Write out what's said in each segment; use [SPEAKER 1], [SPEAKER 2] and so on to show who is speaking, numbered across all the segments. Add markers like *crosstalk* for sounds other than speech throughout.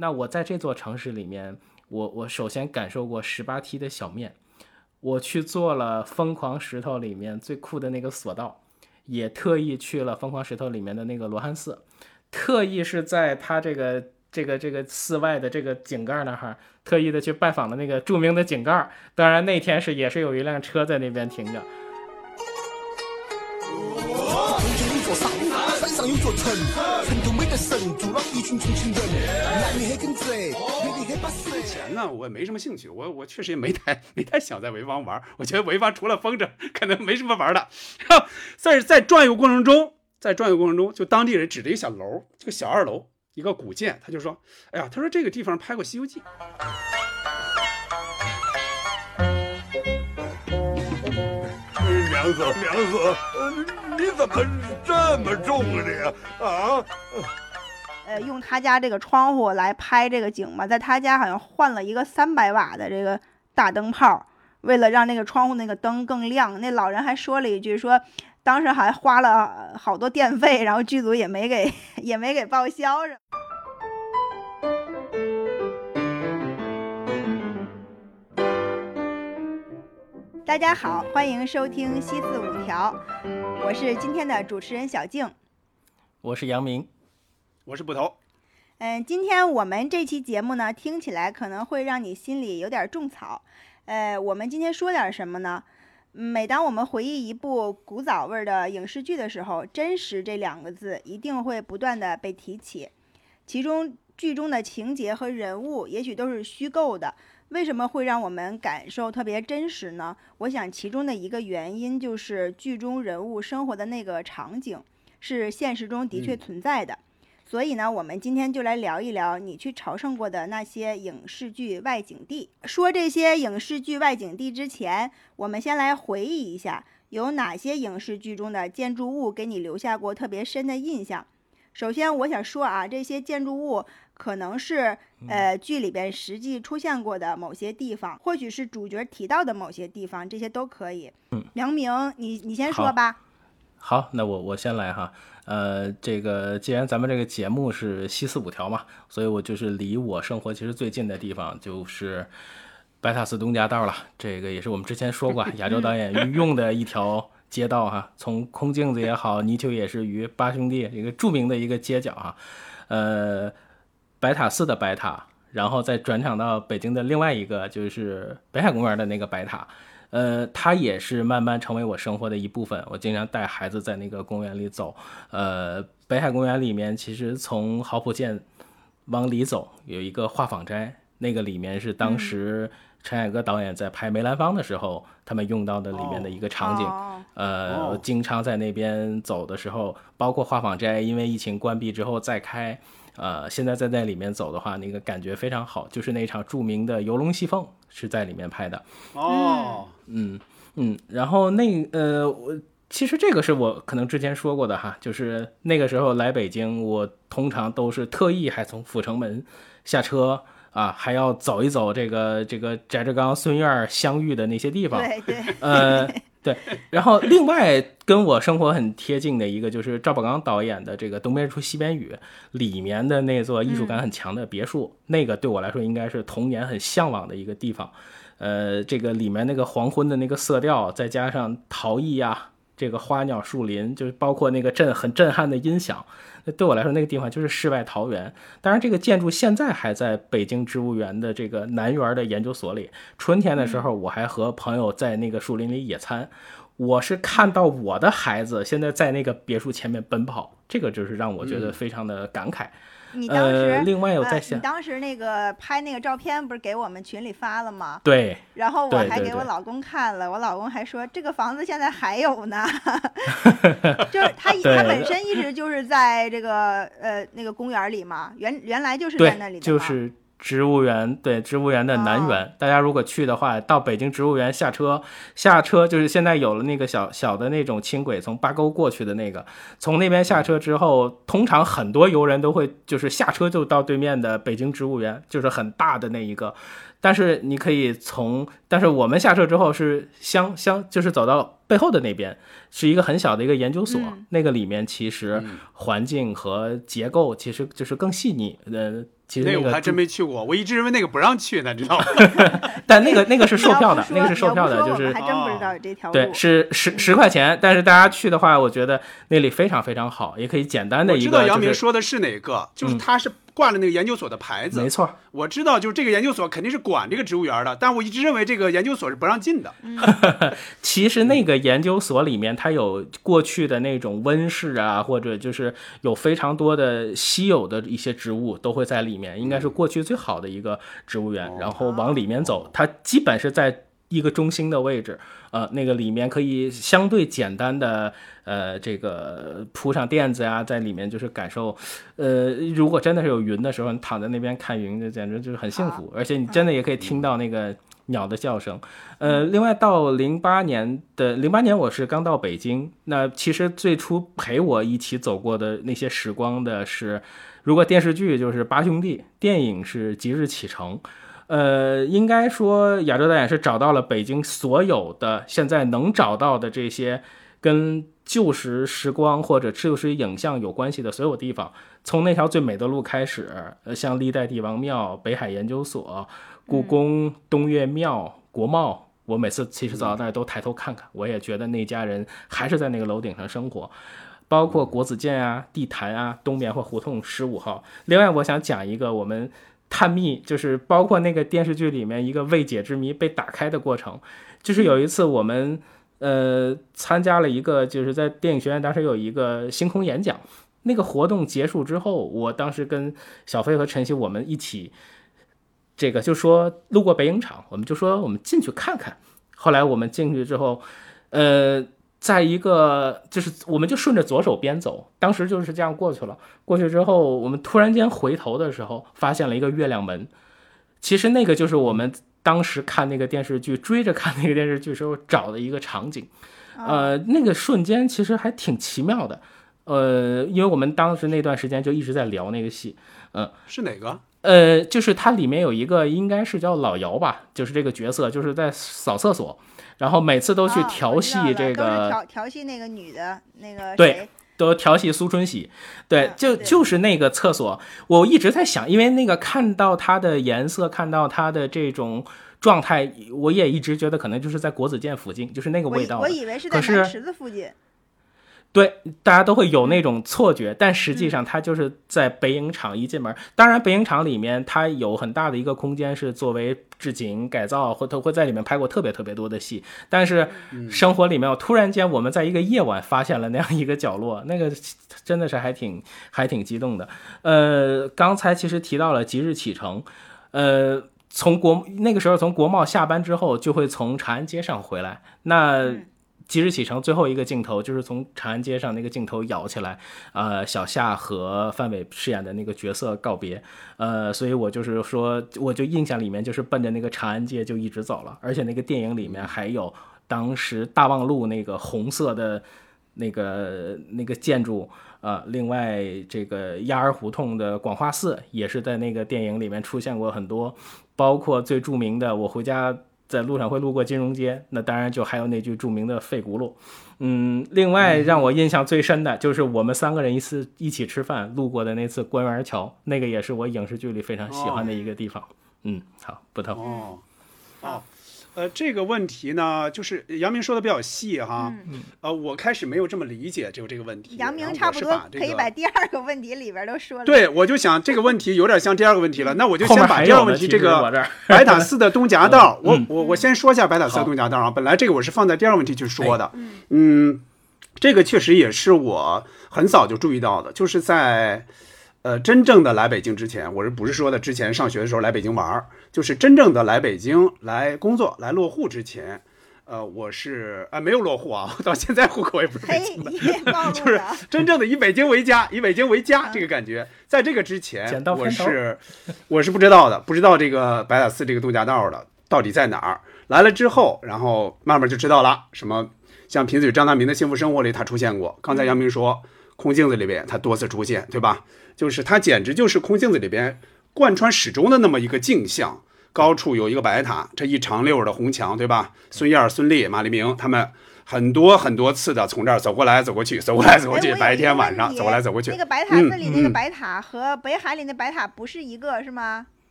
[SPEAKER 1] 那我在这座城市里面，我我首先感受过十八梯的小面，我去做了疯狂石头里面最酷的那个索道，也特意去了疯狂石头里面的那个罗汉寺，特意是在它这个这个这个寺外的这个井盖那哈，特意的去拜访了那个著名的井盖。当然那天是也是有一辆车在那边停着。有座城，城
[SPEAKER 2] 就美得神，住了一群重庆人，男的很跟贼，女的很巴适。钱呢，我也没什么兴趣，我我确实也没太 *laughs* 没太想在潍坊玩。我觉得潍坊除了风筝，可能没什么玩的。*laughs* 在在转悠过程中，在转悠过程中，就当地人指着一个小楼，这个小二楼，一个古建，他就说：“哎呀，他说这个地方拍过《西游记》。”
[SPEAKER 3] 娘子，娘子。你怎么这么重啊你啊？
[SPEAKER 4] 呃，用他家这个窗户来拍这个景嘛，在他家好像换了一个三百瓦的这个大灯泡，为了让那个窗户那个灯更亮。那老人还说了一句，说当时还花了好多电费，然后剧组也没给也没给报销。大家好，欢迎收听西四五条，我是今天的主持人小静，
[SPEAKER 1] 我是杨明，
[SPEAKER 2] 我是捕头。
[SPEAKER 4] 嗯，今天我们这期节目呢，听起来可能会让你心里有点种草。呃，我们今天说点什么呢？每当我们回忆一部古早味的影视剧的时候，“真实”这两个字一定会不断的被提起，其中剧中的情节和人物也许都是虚构的。为什么会让我们感受特别真实呢？我想其中的一个原因就是剧中人物生活的那个场景是现实中的确存在的。所以呢，我们今天就来聊一聊你去朝圣过的那些影视剧外景地。说这些影视剧外景地之前，我们先来回忆一下，有哪些影视剧中的建筑物给你留下过特别深的印象。首先，我想说啊，这些建筑物可能是呃剧里边实际出现过的某些地方，或许是主角提到的某些地方，这些都可以。
[SPEAKER 1] 嗯，
[SPEAKER 4] 梁明，你你先说吧。
[SPEAKER 1] 好，那我我先来哈。呃，这个既然咱们这个节目是西四五条嘛，所以我就是离我生活其实最近的地方就是白塔寺东家道了。这个也是我们之前说过，*laughs* 亚洲导演御用的一条。街道哈，*laughs* 从空镜子也好，泥鳅也是鱼八兄弟一个著名的一个街角哈，呃，白塔寺的白塔，然后再转场到北京的另外一个就是北海公园的那个白塔，呃，它也是慢慢成为我生活的一部分。我经常带孩子在那个公园里走，呃，北海公园里面其实从濠浦涧往里走有一个画舫斋，那个里面是当时。陈凯歌导演在拍梅兰芳的时候，他们用到的里面的一个场景，呃，经常在那边走的时候，包括画舫斋，因为疫情关闭之后再开，呃，现在在那里面走的话，那个感觉非常好，就是那场著名的《游龙戏凤》是在里面拍的。
[SPEAKER 2] 哦，
[SPEAKER 1] 嗯嗯，然后那呃，我其实这个是我可能之前说过的哈，就是那个时候来北京，我通常都是特意还从阜成门下车。啊，还要走一走这个这个翟志刚、孙燕相遇的那些地方。
[SPEAKER 4] 对对，
[SPEAKER 1] 呃，对。然后另外跟我生活很贴近的一个就是赵宝刚导演的这个《东边出西边雨》里面的那座艺术感很强的别墅，那个对我来说应该是童年很向往的一个地方。呃，这个里面那个黄昏的那个色调，再加上陶艺啊，这个花鸟树林，就是包括那个震很震撼的音响。对我来说，那个地方就是世外桃源。当然，这个建筑现在还在北京植物园的这个南园的研究所里。春天的时候，我还和朋友在那个树林里野餐。我是看到我的孩子现在在那个别墅前面奔跑，这个就是让我觉得非常的感慨。
[SPEAKER 4] 你当时
[SPEAKER 1] 另外有在
[SPEAKER 4] 想，你当时那个拍那个照片不是给我们群里发了吗？
[SPEAKER 1] 对。
[SPEAKER 4] 然后我还给我老公看了，我老公还说这个房子现在还有呢，*laughs* 就是他他本身一直就是在这个呃那个公园里嘛，原原来就是在那里的
[SPEAKER 1] 就是。植物园对植物园的南园，大家如果去的话，到北京植物园下车，下车就是现在有了那个小小的那种轻轨，从八沟过去的那个，从那边下车之后，通常很多游人都会就是下车就到对面的北京植物园，就是很大的那一个。但是你可以从，但是我们下车之后是相相，就是走到背后的那边，是一个很小的一个研究所，那个里面其实环境和结构其实就是更细腻，呃。其实那个
[SPEAKER 2] 那我还真没去过，我一直认为那个不让去呢，知道吗？*laughs*
[SPEAKER 1] 但那个那个是售票的，那个是售票的，就是
[SPEAKER 4] 还真不知道有这条路。
[SPEAKER 1] 对，是十十块钱，但是大家去的话，我觉得那里非常非常好，也可以简单的
[SPEAKER 2] 我知道
[SPEAKER 1] 一个就是
[SPEAKER 2] 杨明说的是哪个，就是
[SPEAKER 1] 嗯
[SPEAKER 2] 他是挂了那个研究所的牌子。
[SPEAKER 1] 没错，
[SPEAKER 2] 我知道，就是这个研究所肯定是管这个植物园的，但我一直认为这个研究所是不让进的。*laughs*
[SPEAKER 1] 其实那个研究所里面，它有过去的那种温室啊，或者就是有非常多的稀有的一些植物都会在里面，应该是过去最好的一个植物园。然后往里面走，它基本是在一个中心的位置，呃，那个里面可以相对简单的呃这个铺上垫子呀，在里面就是感受，呃，如果真的是有云的时候，你躺在那边看云，就简直就是很幸福，而且你真的也可以听到那个。鸟的叫声，呃，另外到零八年的零八年，我是刚到北京。那其实最初陪我一起走过的那些时光的是，如果电视剧就是《八兄弟》，电影是《即日启程》。呃，应该说亚洲导演是找到了北京所有的现在能找到的这些跟旧时时光或者旧时影像有关系的所有地方，从那条最美的路开始，呃，像历代帝王庙、北海研究所。故宫、东岳庙、国贸，我每次其实走到那儿都抬头看看，我也觉得那家人还是在那个楼顶上生活。包括国子监啊、地坛啊、东棉花胡同十五号。另外，我想讲一个我们探秘，就是包括那个电视剧里面一个未解之谜被打开的过程。就是有一次我们呃参加了一个，就是在电影学院当时有一个星空演讲。那个活动结束之后，我当时跟小飞和晨曦我们一起。这个就说路过北影厂，我们就说我们进去看看。后来我们进去之后，呃，在一个就是我们就顺着左手边走，当时就是这样过去了。过去之后，我们突然间回头的时候，发现了一个月亮门。其实那个就是我们当时看那个电视剧，追着看那个电视剧时候找的一个场景。呃，那个瞬间其实还挺奇妙的。呃，因为我们当时那段时间就一直在聊那个戏，嗯，
[SPEAKER 2] 是哪个？
[SPEAKER 1] 呃，就是它里面有一个应该是叫老姚吧，就是这个角色，就是在扫厕所，然后每次都去
[SPEAKER 4] 啊
[SPEAKER 1] 调戏这个，
[SPEAKER 4] 调调戏那个女的，那个
[SPEAKER 1] 对
[SPEAKER 4] 谁
[SPEAKER 1] 都调戏苏春喜，对
[SPEAKER 4] 嗯，
[SPEAKER 1] 就就是那个厕所，我一直在想，因为那个看到它的颜色，看到它的这种状态，我也一直觉得可能就是在国子监附近，就是那个味道的。
[SPEAKER 4] 我以为是
[SPEAKER 1] 可
[SPEAKER 4] 在池子附近。
[SPEAKER 1] 对，大家都会有那种错觉，但实际上它就是在北影厂一进门。当然，北影厂里面它有很大的一个空间是作为置景改造，或它会在里面拍过特别特别多的戏。但是生活里面，突然间我们在一个夜晚发现了那样一个角落，那个真的是还挺还挺激动的。呃，刚才其实提到了即日启程，呃。从国那个时候从国贸下班之后，就会从长安街上回来。那
[SPEAKER 4] 嗯
[SPEAKER 1] 即日启程最后一个镜头就是从长安街上那个镜头摇起来，呃，小夏和范伟饰演的那个角色告别，呃，所以我就是说，我就印象里面就是奔着那个长安街就一直走了，而且那个电影里面还有当时大望路那个红色的那个那个建筑。呃，另外这个鸭儿胡同的广化寺也是在那个电影里面出现过很多，包括最著名的我回家在路上会路过金融街，那当然就还有那句著名的费轱辘。嗯，另外让我印象最深的就是我们三个人一次一起吃饭路过的那次官园桥，那个也是我影视剧里非常喜欢的一个地方。嗯，好，不透。
[SPEAKER 2] 哦，哦，呃，这个问题呢，就是杨明说的比较细哈。
[SPEAKER 4] 嗯
[SPEAKER 2] 呃，我开始没有这么理解就这个问题。
[SPEAKER 4] 杨明差不多
[SPEAKER 2] 这个
[SPEAKER 4] 可以把第二个问题里边都说了。
[SPEAKER 2] 对，我就想这个问题有点像第二个问题了，那我就先把第二个问题这个 *laughs* 白塔寺的东 *laughs* 夹道，我
[SPEAKER 1] 嗯
[SPEAKER 2] 我我先说一下白塔寺的东夹道啊。本来这个我是放在第二个问题去说的，
[SPEAKER 4] 嗯
[SPEAKER 2] 嗯，这个确实也是我很早就注意到的，就是在呃真正的来北京之前，我是不是说的之前上学的时候来北京玩儿，就是真正的来北京来工作来落户之前。呃，我是啊、没有落户啊，*laughs* 到现在户口也不是北京的，，*laughs* 就是。真正的以北京为家，以北京为家这个感觉，在这个之前，我是我是不知道的，不知道这个白塔寺这个度假道的到底在哪儿。来了之后，然后慢慢就知道了，什么像贫嘴张大民的幸福生活里他出现过，刚才杨明说空镜子里边他多次出现，对吧？就是他简直就是空镜子里边贯穿始终的那么一个镜像。高处有一个白塔，这一长溜儿的红墙，对吧？孙燕、孙俪、马丽明他们很多很多次的从这儿走过来走过去，走过来走过去，白天晚上走过来走过去
[SPEAKER 4] 那。个白塔寺里那个白塔和北海里那白塔不是一个是吗？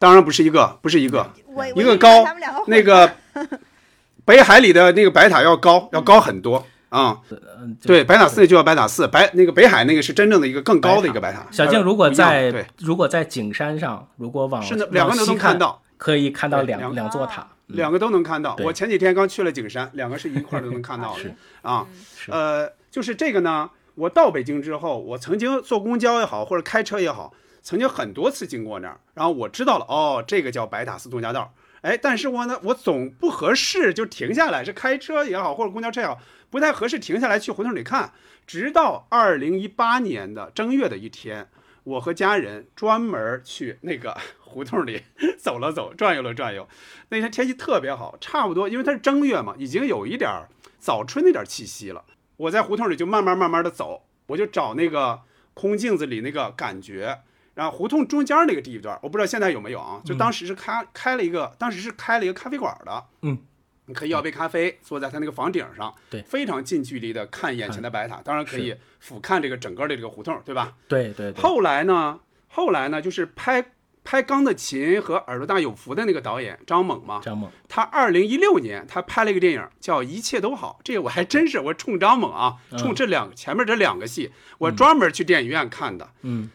[SPEAKER 2] 当然不是一个，不是一个，
[SPEAKER 4] 我
[SPEAKER 2] 一个高，那个北海里的那个白塔要高，要高很多啊。
[SPEAKER 1] 嗯，
[SPEAKER 2] 对，白塔寺就叫白塔寺，白那个北海那个是真正的一个更高的一个白塔。
[SPEAKER 1] 小静如果在
[SPEAKER 2] 对，
[SPEAKER 1] 如果在景山上，如果往
[SPEAKER 2] 是的，两个都能看到，
[SPEAKER 1] 可以看到两
[SPEAKER 2] 两
[SPEAKER 1] 两座塔。
[SPEAKER 2] 两个都能看到。我前几天刚去了景山，两个是一块儿都能看到的 *laughs*
[SPEAKER 1] 是
[SPEAKER 2] 啊。呃，就是这个呢，我到北京之后，我曾经坐公交也好，或者开车也好，曾经很多次经过那儿，然后我知道了，哦，这个叫白塔寺东夹道。哎，但是我呢，我总不合适就停下来，是开车也好，或者公交车也好，不太合适停下来去胡同里看。直到二零一八年的正月的一天，我和家人专门去那个胡同里 *laughs* 走了走，转悠了转悠。那天天气特别好，差不多因为它是正月嘛，已经有一点儿早春那点儿气息了。我在胡同里就慢慢慢慢的走，我就找那个空镜子里那个感觉。然后胡同中间那个地段，我不知道现在有没有啊？就当时是开开了一个，当时是开了一个咖啡馆的，
[SPEAKER 1] 嗯，
[SPEAKER 2] 你可以要杯咖啡，坐在他那个房顶上，
[SPEAKER 1] 对
[SPEAKER 2] 非常近距离的看眼前的白塔，当然可以俯瞰这个整个的这个胡同，对吧？
[SPEAKER 1] 对对对，
[SPEAKER 2] 后来呢，后来呢，就是拍拍《钢的琴》和《耳朵大有福》的那个导演张猛嘛，
[SPEAKER 1] 张猛，
[SPEAKER 2] 他二零一六年他拍了一个电影叫《一切都好》，这个我还真是我冲张猛啊，
[SPEAKER 1] 嗯。
[SPEAKER 2] 冲这两前面这两个戏，我专门去电影院看的。
[SPEAKER 1] 嗯，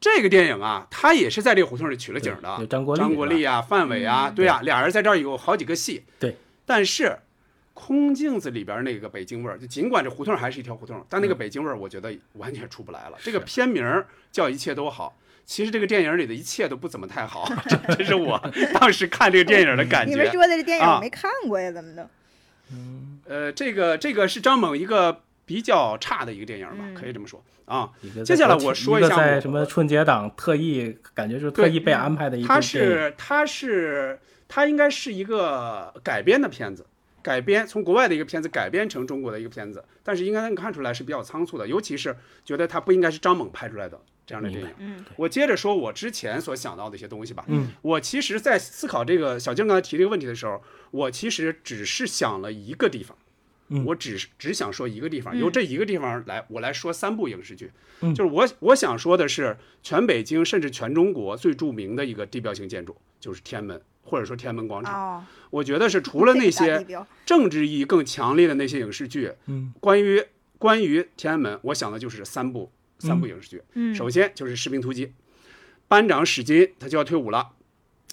[SPEAKER 2] 这个电影啊，他也是在这个胡同里取了景的，
[SPEAKER 1] 张国立
[SPEAKER 2] 张国立啊、范伟啊，对啊，俩人在这儿有好几个戏。
[SPEAKER 1] 对，
[SPEAKER 2] 但是空镜子里边那个北京味儿，就尽管这胡同还是一条胡同，但那个北京味儿，我觉得完全出不来了。这个片名叫《一切都好》。其实这个电影里的一切都不怎么太好，*laughs* 这这是我当时看这个电影的感觉。
[SPEAKER 4] 你们说的这电影
[SPEAKER 2] 啊
[SPEAKER 4] 我没看过呀，怎么的？
[SPEAKER 2] 呃，这个这个是张猛一个比较差的一个电影吧，
[SPEAKER 4] 嗯
[SPEAKER 2] 可以这么说啊。接下来我说
[SPEAKER 1] 一
[SPEAKER 2] 下我
[SPEAKER 1] 在什么春节档特意，感觉是特意被安排的一部
[SPEAKER 2] 它。是它是它应该是一个改编的片子，改编从国外的一个片子改编成中国的一个片子，但是应该能看出来是比较仓促的，尤其是觉得它不应该是张猛拍出来的这样的电影。
[SPEAKER 4] 嗯
[SPEAKER 2] 我接着说我之前所想到的一些东西吧。
[SPEAKER 1] 嗯，
[SPEAKER 2] 我其实，在思考这个小静刚才提这个问题的时候，我其实只是想了一个地方。
[SPEAKER 1] 嗯
[SPEAKER 2] 我只是只想说一个地方，
[SPEAKER 4] 嗯
[SPEAKER 2] 由这一个地方来，我来说三部影视剧。
[SPEAKER 1] 嗯
[SPEAKER 2] 就是我我想说的是，全北京甚至全中国最著名的一个地标性建筑，就是天安门，或者说天安门广场。
[SPEAKER 4] 哦，
[SPEAKER 2] 我觉得是除了那些政治意义更强烈的那些影视剧，
[SPEAKER 1] 嗯，
[SPEAKER 2] 关于关于天安门，我想的就是三部三部影视剧。
[SPEAKER 4] 嗯
[SPEAKER 2] 首先就是《士兵突击》，班长史金他就要退伍了，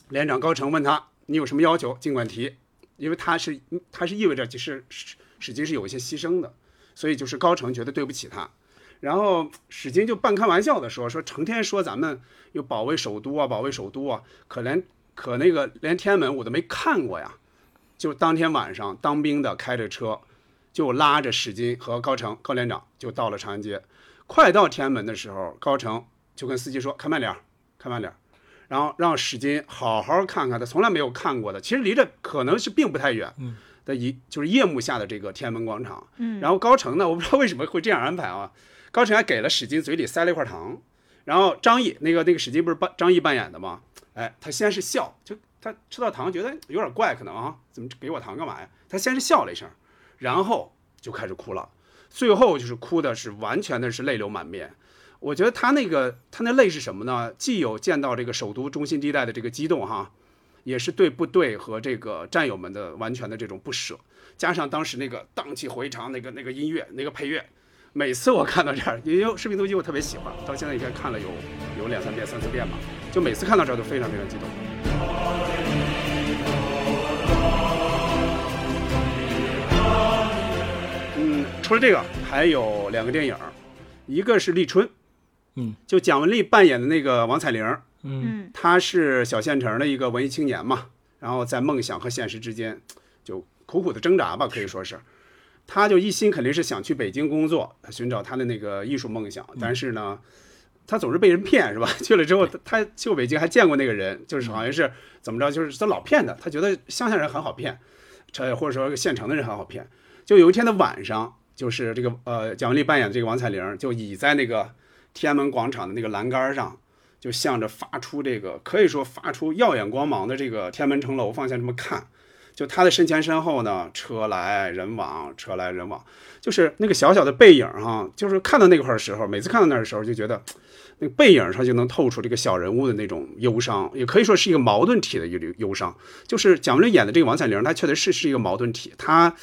[SPEAKER 2] 连长高成问他你有什么要求，尽管提，因为他是他是意味着就是史史金是有一些牺牲的，所以就是高成觉得对不起他。然后史金就半开玩笑的说：“说成天说咱们又保卫首都啊，保卫首都啊，可连可那个连天安门我都没看过呀。”就当天晚上，当兵的开着车，就拉着史金和高成高连长就到了长安街。快到天安门的时候，高成就跟司机说：“开慢点儿，开慢点儿。”然后让史金好好看看他从来没有看过的，其实离这可能是并不太远的一就是夜幕下的这个天安门广场。
[SPEAKER 4] 嗯
[SPEAKER 2] 然后高成呢，我不知道为什么会这样安排啊。高成还给了史金嘴里塞了一块糖，然后张译那个那个史金不是扮张译扮演的吗？哎，他先是笑，就他吃到糖觉得有点怪，可能啊，怎么给我糖干嘛呀？他先是笑了一声，然后就开始哭了，最后就是哭的是完全的是泪流满面。我觉得他那个他那泪是什么呢？既有见到这个首都中心地带的这个激动哈，也是对部队和这个战友们的完全的这种不舍，加上当时那个荡气回肠那个那个音乐那个配乐，每次我看到这儿，因为《士兵突击》我特别喜欢，到现在应该看了有有两三遍、三四遍吧，就每次看到这儿都非常非常激动。除了这个，还有两个电影，一个是《立春》，
[SPEAKER 1] 嗯，
[SPEAKER 2] 就蒋雯丽扮演的那个王彩玲，
[SPEAKER 1] 嗯
[SPEAKER 4] 嗯
[SPEAKER 2] 她是小县城的一个文艺青年嘛，然后在梦想和现实之间就苦苦的挣扎吧，可以说是。她就一心肯定是想去北京工作，寻找她的那个艺术梦想，但是呢，她总是被人骗，是吧？*laughs* 去了之后，她她去过北京还见过那个人，就是好像是怎么着，就是他老骗她，她觉得乡下人很好骗，这或者说县城的人很好骗。就有一天的晚上，就是这个呃蒋雯丽扮演的这个王彩玲，就倚在那个天安门广场的那个栏杆上，就向着发出这个可以说发出耀眼光芒的这个天安门城楼方向这么看，就他的身前身后呢，车来人往，车来人往，就是那个小小的背影哈，就是看到那块的时候，每次看到那的时候就觉得，那个背影上就能透出这个小人物的那种忧伤，也可以说是一个矛盾体的一个忧伤。就是蒋雯丽演的这个王彩玲，她确实是是一个矛盾体，她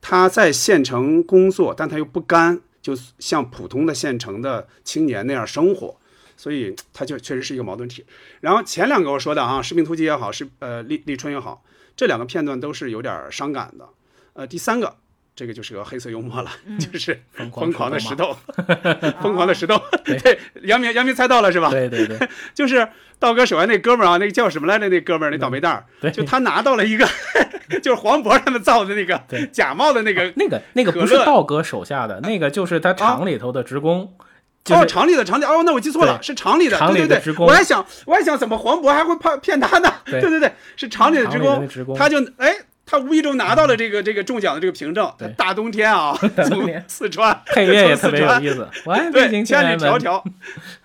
[SPEAKER 2] 他在县城工作，但他又不甘，就像普通的县城的青年那样生活。所以他就确实是一个矛盾体。然后前两个我说的啊，《士兵突击》也好，是呃立立春也好，这两个片段都是有点伤感的。呃，第三个这个就是个黑色幽默了，*laughs* 就是
[SPEAKER 1] 疯
[SPEAKER 2] 疯狂的石
[SPEAKER 1] 头
[SPEAKER 2] 头，疯狂的石头。*laughs* 对，杨明杨明猜到了是吧？
[SPEAKER 1] 对对对，*laughs*
[SPEAKER 2] 就是道哥手下那哥们儿啊，那个叫什么来着？那哥们儿那倒霉蛋儿，
[SPEAKER 1] 对
[SPEAKER 2] 就他拿到了一个，就是黄渤他们造的那个
[SPEAKER 1] 对
[SPEAKER 2] 假冒的那个。
[SPEAKER 1] 那个那个不是道哥手下的，那个就是他厂里头的职工，就
[SPEAKER 2] 哦，厂里的厂里哦，那我记错了，是厂里的，
[SPEAKER 1] 厂里
[SPEAKER 2] 对对对，
[SPEAKER 1] 的职工
[SPEAKER 2] 我还想我还想怎么黄渤还会怕骗他呢？
[SPEAKER 1] 对
[SPEAKER 2] 对对对，是厂里的职工他就哎，他无意中拿到了这个这个中奖的这个凭证
[SPEAKER 1] 对，
[SPEAKER 2] 大冬天啊，*laughs* 从四川 *laughs*
[SPEAKER 1] 配乐也特别有意思。
[SPEAKER 2] 对，
[SPEAKER 1] 京
[SPEAKER 2] 千里迢迢，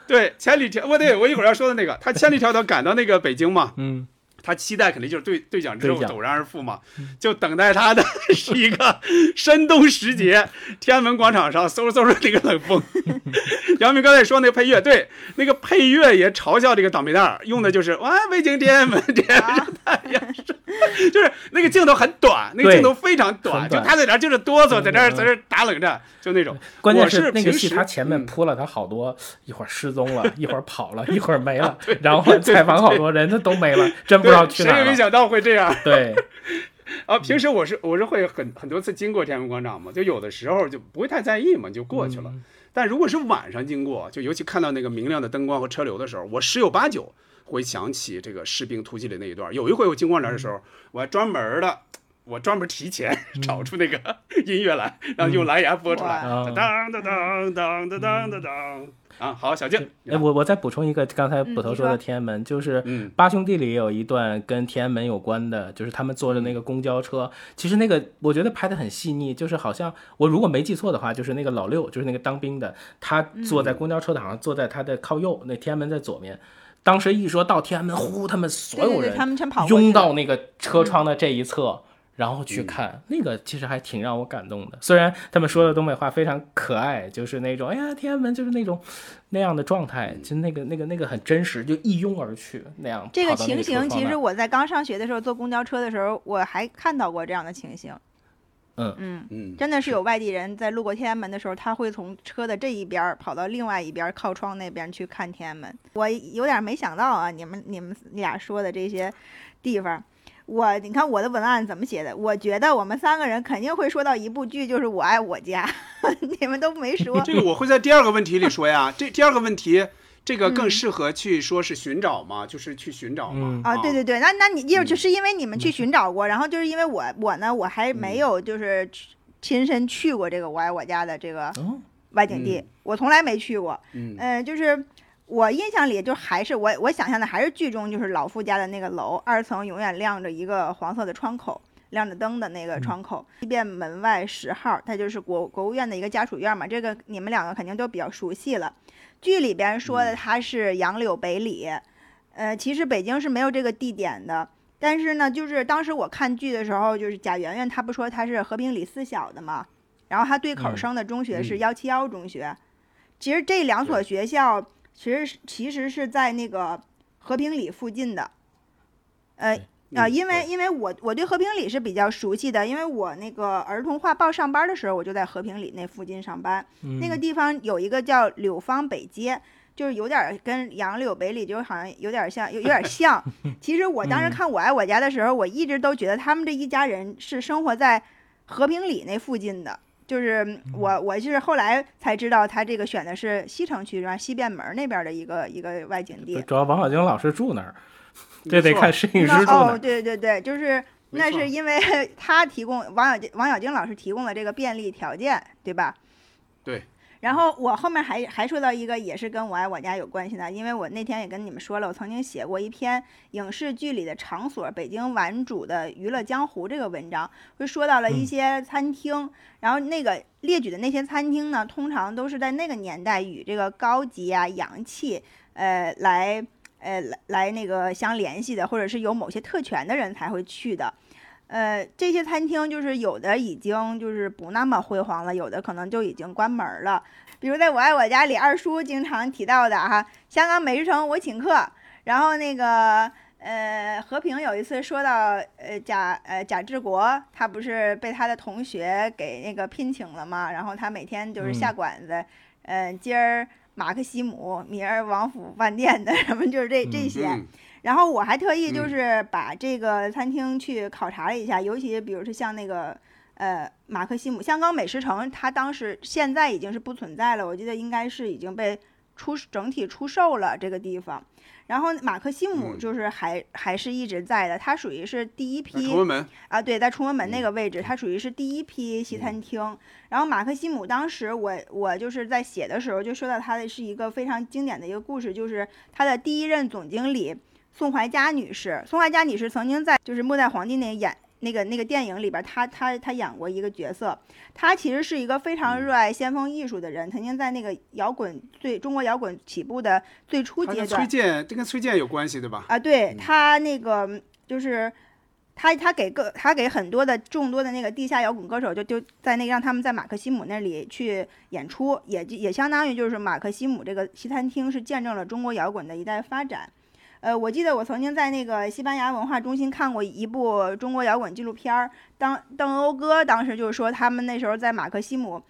[SPEAKER 2] 对，千里迢，我对我一会儿要说的那个，他千里迢迢赶到那个北京嘛，
[SPEAKER 1] 嗯，
[SPEAKER 2] 他期待肯定就是兑兑奖之后陡然而富嘛，就等待他的是一个 *laughs* 深冬时节，天安门广场上嗖嗖的那个冷风。*laughs* 杨明刚才说那个配乐，对，那个配乐也嘲笑这个倒霉蛋儿，用的就是哇，北京天安门天安门太阳升，*laughs* 就是那个镜头很短，那个镜头非常短，
[SPEAKER 1] 短。
[SPEAKER 2] 就他在那儿就是哆嗦，在那儿
[SPEAKER 1] 嗯
[SPEAKER 2] 在那儿打冷战，就那种。
[SPEAKER 1] 关键
[SPEAKER 2] 我是
[SPEAKER 1] 那个戏，他前面
[SPEAKER 2] 嗯。
[SPEAKER 1] 铺了他好多，一会儿失踪了，一会儿跑了，一会儿没了
[SPEAKER 2] 对，
[SPEAKER 1] 然后采访好多人，他都没了，真不知道，去哪儿。
[SPEAKER 2] 谁也没想到会这样。
[SPEAKER 1] 对，*laughs*
[SPEAKER 2] 啊，平时我是我是会很很多次经过天安门广场嘛，就有的时候就不会太在意嘛，就过去了。
[SPEAKER 1] 嗯
[SPEAKER 2] 但如果是晚上经过，就尤其看到那个明亮的灯光和车流的时候，我十有八九会想起这个《士兵突击》里那一段。有一回我经过那儿的时候，我还专门的。我专门提前找出那个 *laughs* 音乐来，然后用蓝牙播出来，当当当当当当当当啊！好，小静，
[SPEAKER 1] 哎，我我再补充一个，刚才捕头说的天安门，就是
[SPEAKER 2] 嗯
[SPEAKER 1] 八兄弟里有一段跟天安门有关的，就是他们坐着那个公交车，其实那个我觉得拍的很细腻，就是好像我如果没记错的话，就是那个老六，就是那个当兵的，他坐在公交车的，好像，坐在他的靠右，那天安门在左面。当时一说到天安门，呼，他们所有人拥到那个车窗的这一侧。然后去看那个，其实还挺让我感动的。虽然他们说的东北话非常可爱，就是那种哎呀天安门就是那种那样的状态，就那个那个那个很真实，就一拥而去那样。
[SPEAKER 4] 这个情形，其实我在刚上学的时候坐公交车的时候，我还看到过这样的情形。
[SPEAKER 1] 嗯
[SPEAKER 4] 嗯，
[SPEAKER 2] 嗯，
[SPEAKER 4] 真的是有外地人在路过天安门的时候，他会从车的这一边儿跑到另外一边儿靠窗那边去看天安门。我有点没想到啊，你们你们俩说的这些地方，我你看我的文案怎么写的？我觉得我们三个人肯定会说到一部剧，就是《我爱我家》，*laughs* 你们都没说。
[SPEAKER 2] 这个我会在第二个问题里说呀。这第二个问题，这个更
[SPEAKER 4] 嗯
[SPEAKER 2] 适合去说是寻找嘛，就是去寻找嘛。
[SPEAKER 1] 嗯
[SPEAKER 4] 啊，对对对，那那你就
[SPEAKER 2] 嗯
[SPEAKER 4] 就是因为你们去寻找过，然后就是因为我我呢，我还没有就是去亲身去过这个我爱我家的这个
[SPEAKER 1] 哦，
[SPEAKER 4] 外景地，
[SPEAKER 2] 嗯
[SPEAKER 4] 我从来没去过。
[SPEAKER 2] 嗯
[SPEAKER 4] 呃，就是我印象里就还是我我想象的还是剧中就是老傅家的那个楼，二层永远亮着一个黄色的窗口。亮着灯的那个窗口，即便门外十号，它就是国国务院的一个家属院嘛。这个你们两个肯定都比较熟悉了。剧里边说的它是杨柳北里，呃，其实北京是没有这个地点的。但是呢，就是当时我看剧的时候，就是贾圆圆她不说她是和平里四小的嘛，然后她对口
[SPEAKER 1] 嗯
[SPEAKER 4] 升的中学是
[SPEAKER 2] 嗯
[SPEAKER 4] 幺七幺中学。其实这两所学校其实其实是在那个和平里附近的。呃啊、
[SPEAKER 2] 嗯
[SPEAKER 4] 因为因为我我对和平里是比较熟悉的，因为我那个儿童画报上班的时候，我就在和平里那附近上班。那个
[SPEAKER 1] 嗯
[SPEAKER 4] 地方有一个叫柳芳北街，就是有点儿跟杨柳北里就好像有点儿像，有有点儿像。*laughs* 其实我当时
[SPEAKER 1] 嗯
[SPEAKER 4] 看《我爱我家》的时候，我一直都觉得他们这一家人是生活在和平里那附近的。就是我，我就是后来才知道，他这个选的是西城区，然后西便门那边的一个一个外景地。
[SPEAKER 1] 主要王小晶老师住那儿，这得看摄影师
[SPEAKER 4] 哦，
[SPEAKER 1] 住哪儿。
[SPEAKER 4] 对对对，就是那是因为 *laughs* 他提供王小王小晶老师提供了这个便利条件，对吧？
[SPEAKER 2] 对。
[SPEAKER 4] 然后我后面还还说到一个也是跟我爱我家有关系的，因为我那天也跟你们说了，我曾经写过一篇影视剧里的场所北京顽主的娱乐江湖这个文章，会说到了一
[SPEAKER 1] 嗯
[SPEAKER 4] 些餐厅，然后那个列举的那些餐厅呢，通常都是在那个年代与这个高级啊、洋气，呃，来呃来来那个相联系的，或者是有某些特权的人才会去的。呃，这些餐厅就是有的已经就是不那么辉煌了，有的可能就已经关门了。比如在我爱我家里，二叔经常提到的哈，香港美食城我请客，然后那个呃和平有一次说到呃贾呃贾志国，他不是被他的同学给那个聘请了吗？然后他每天就是下馆子，嗯，今儿马克西姆，明儿王府饭店的什么就是这这些。然后我还特意就是把这个餐厅去考察了一下，尤其比如说像那个呃马克西姆香港美食城，它当时现在已经是不存在了，我记得应该是已经被出整体出售了这个地方。然后马克西姆就是还还是一直在的，它属于是第一批
[SPEAKER 2] 崇文门
[SPEAKER 4] 啊，对，在崇文门那个位置，它属于是第一批西餐厅。然后马克西姆当时我我就是在写的时候就说到它的是一个非常经典的一个故事，就是它的第一任总经理。宋怀佳女士，宋怀佳女士曾经在就是《末代皇帝》那演那个那个电影里边，她她她演过一个角色。她其实是一个非常热爱先锋艺术的人，曾经在那个摇滚最中国摇滚起步的最初阶段。
[SPEAKER 2] 崔健，这跟崔健有关系对吧？
[SPEAKER 4] 啊，对他那个就是他他给个他给很多的众多的那个地下摇滚歌手就就在那让他们在马克西姆那里去演出，也也相当于就是马克西姆这个西餐厅是见证了中国摇滚的一代发展。呃，我记得我曾经在那个西班牙文化中心看过一部中国摇滚纪录片儿，当邓欧哥当时就是说他们那时候在马克西姆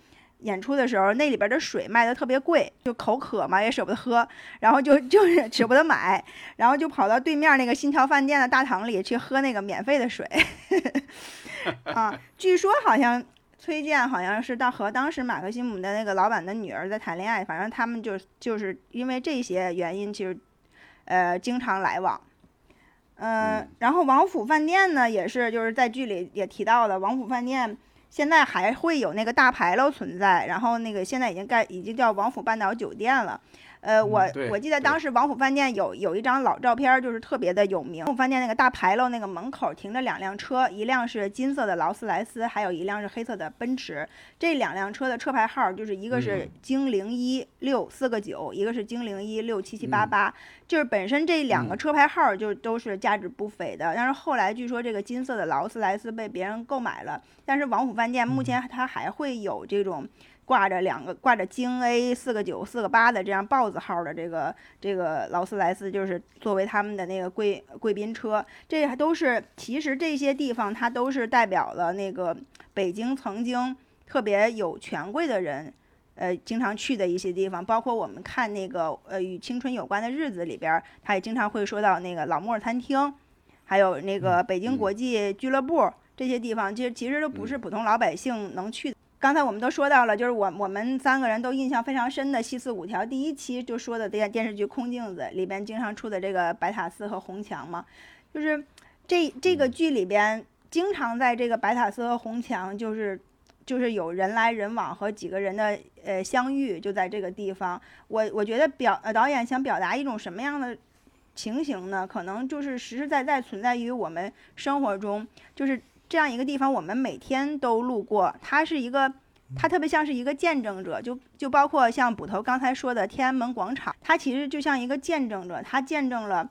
[SPEAKER 4] 演出的时候，那里边的水卖的特别贵，就口渴嘛也舍不得喝，然后就 *laughs* 就是舍不得买，然后就跑到对面那个新桥饭店的大堂里去喝那个免费的水。*laughs* 啊，据说好像崔健好像是到和当时马克西姆的那个老板的女儿在谈恋爱，反正他们就就是因为这些原因，其实。呃，经常来往，嗯，然后王府饭店呢，也是就是在剧里也提到了，王府饭店现在还会有那个大牌楼存在，然后那个现在已经盖，已经叫王府半岛酒店了。呃，我我记得当时王府饭店有有一张老照片，就是特别的有名。王府饭店那个大牌楼那个门口停着两辆车，一辆是金色的劳斯莱斯，还有一辆是黑色的奔驰。这两辆车的车牌号就是一个是京零一六四个九，一个是京零一六七七八八。就是本身这两个车牌号就都是价值不菲的。但是后来据说这个金色的劳斯莱斯被别人购买了，但是王府饭店目前它还会有这种。挂着两个挂着京 A 四个九四个八的这样豹子号的这个这个劳斯莱斯，就是作为他们的那个贵贵宾车，这还都是其实这些地方它都是代表了那个北京曾经特别有权贵的人，呃，经常去的一些地方，包括我们看那个呃与青春有关的日子里边，他也经常会说到那个老莫餐厅，还有那个北京国际俱乐部这些地方，其实其实都不是普通老百姓能去。刚才我们都说到了，就是我我们三个人都印象非常深的《西四五条》第一期就说的电电视剧《空镜子》里边经常出的这个白塔寺和红墙嘛，就是这这个剧里边经常在这个白塔寺和红墙，就是就是有人来人往和几个人的呃相遇，就在这个地方。我我觉得表呃导演想表达一种什么样的情形呢？可能就是实实在在存在于我们生活中，就是。这样一个地方，我们每天都路过，它是一个，它特别像是一个见证者，就就包括像捕头刚才说的天安门广场，它其实就像一个见证者，它见证了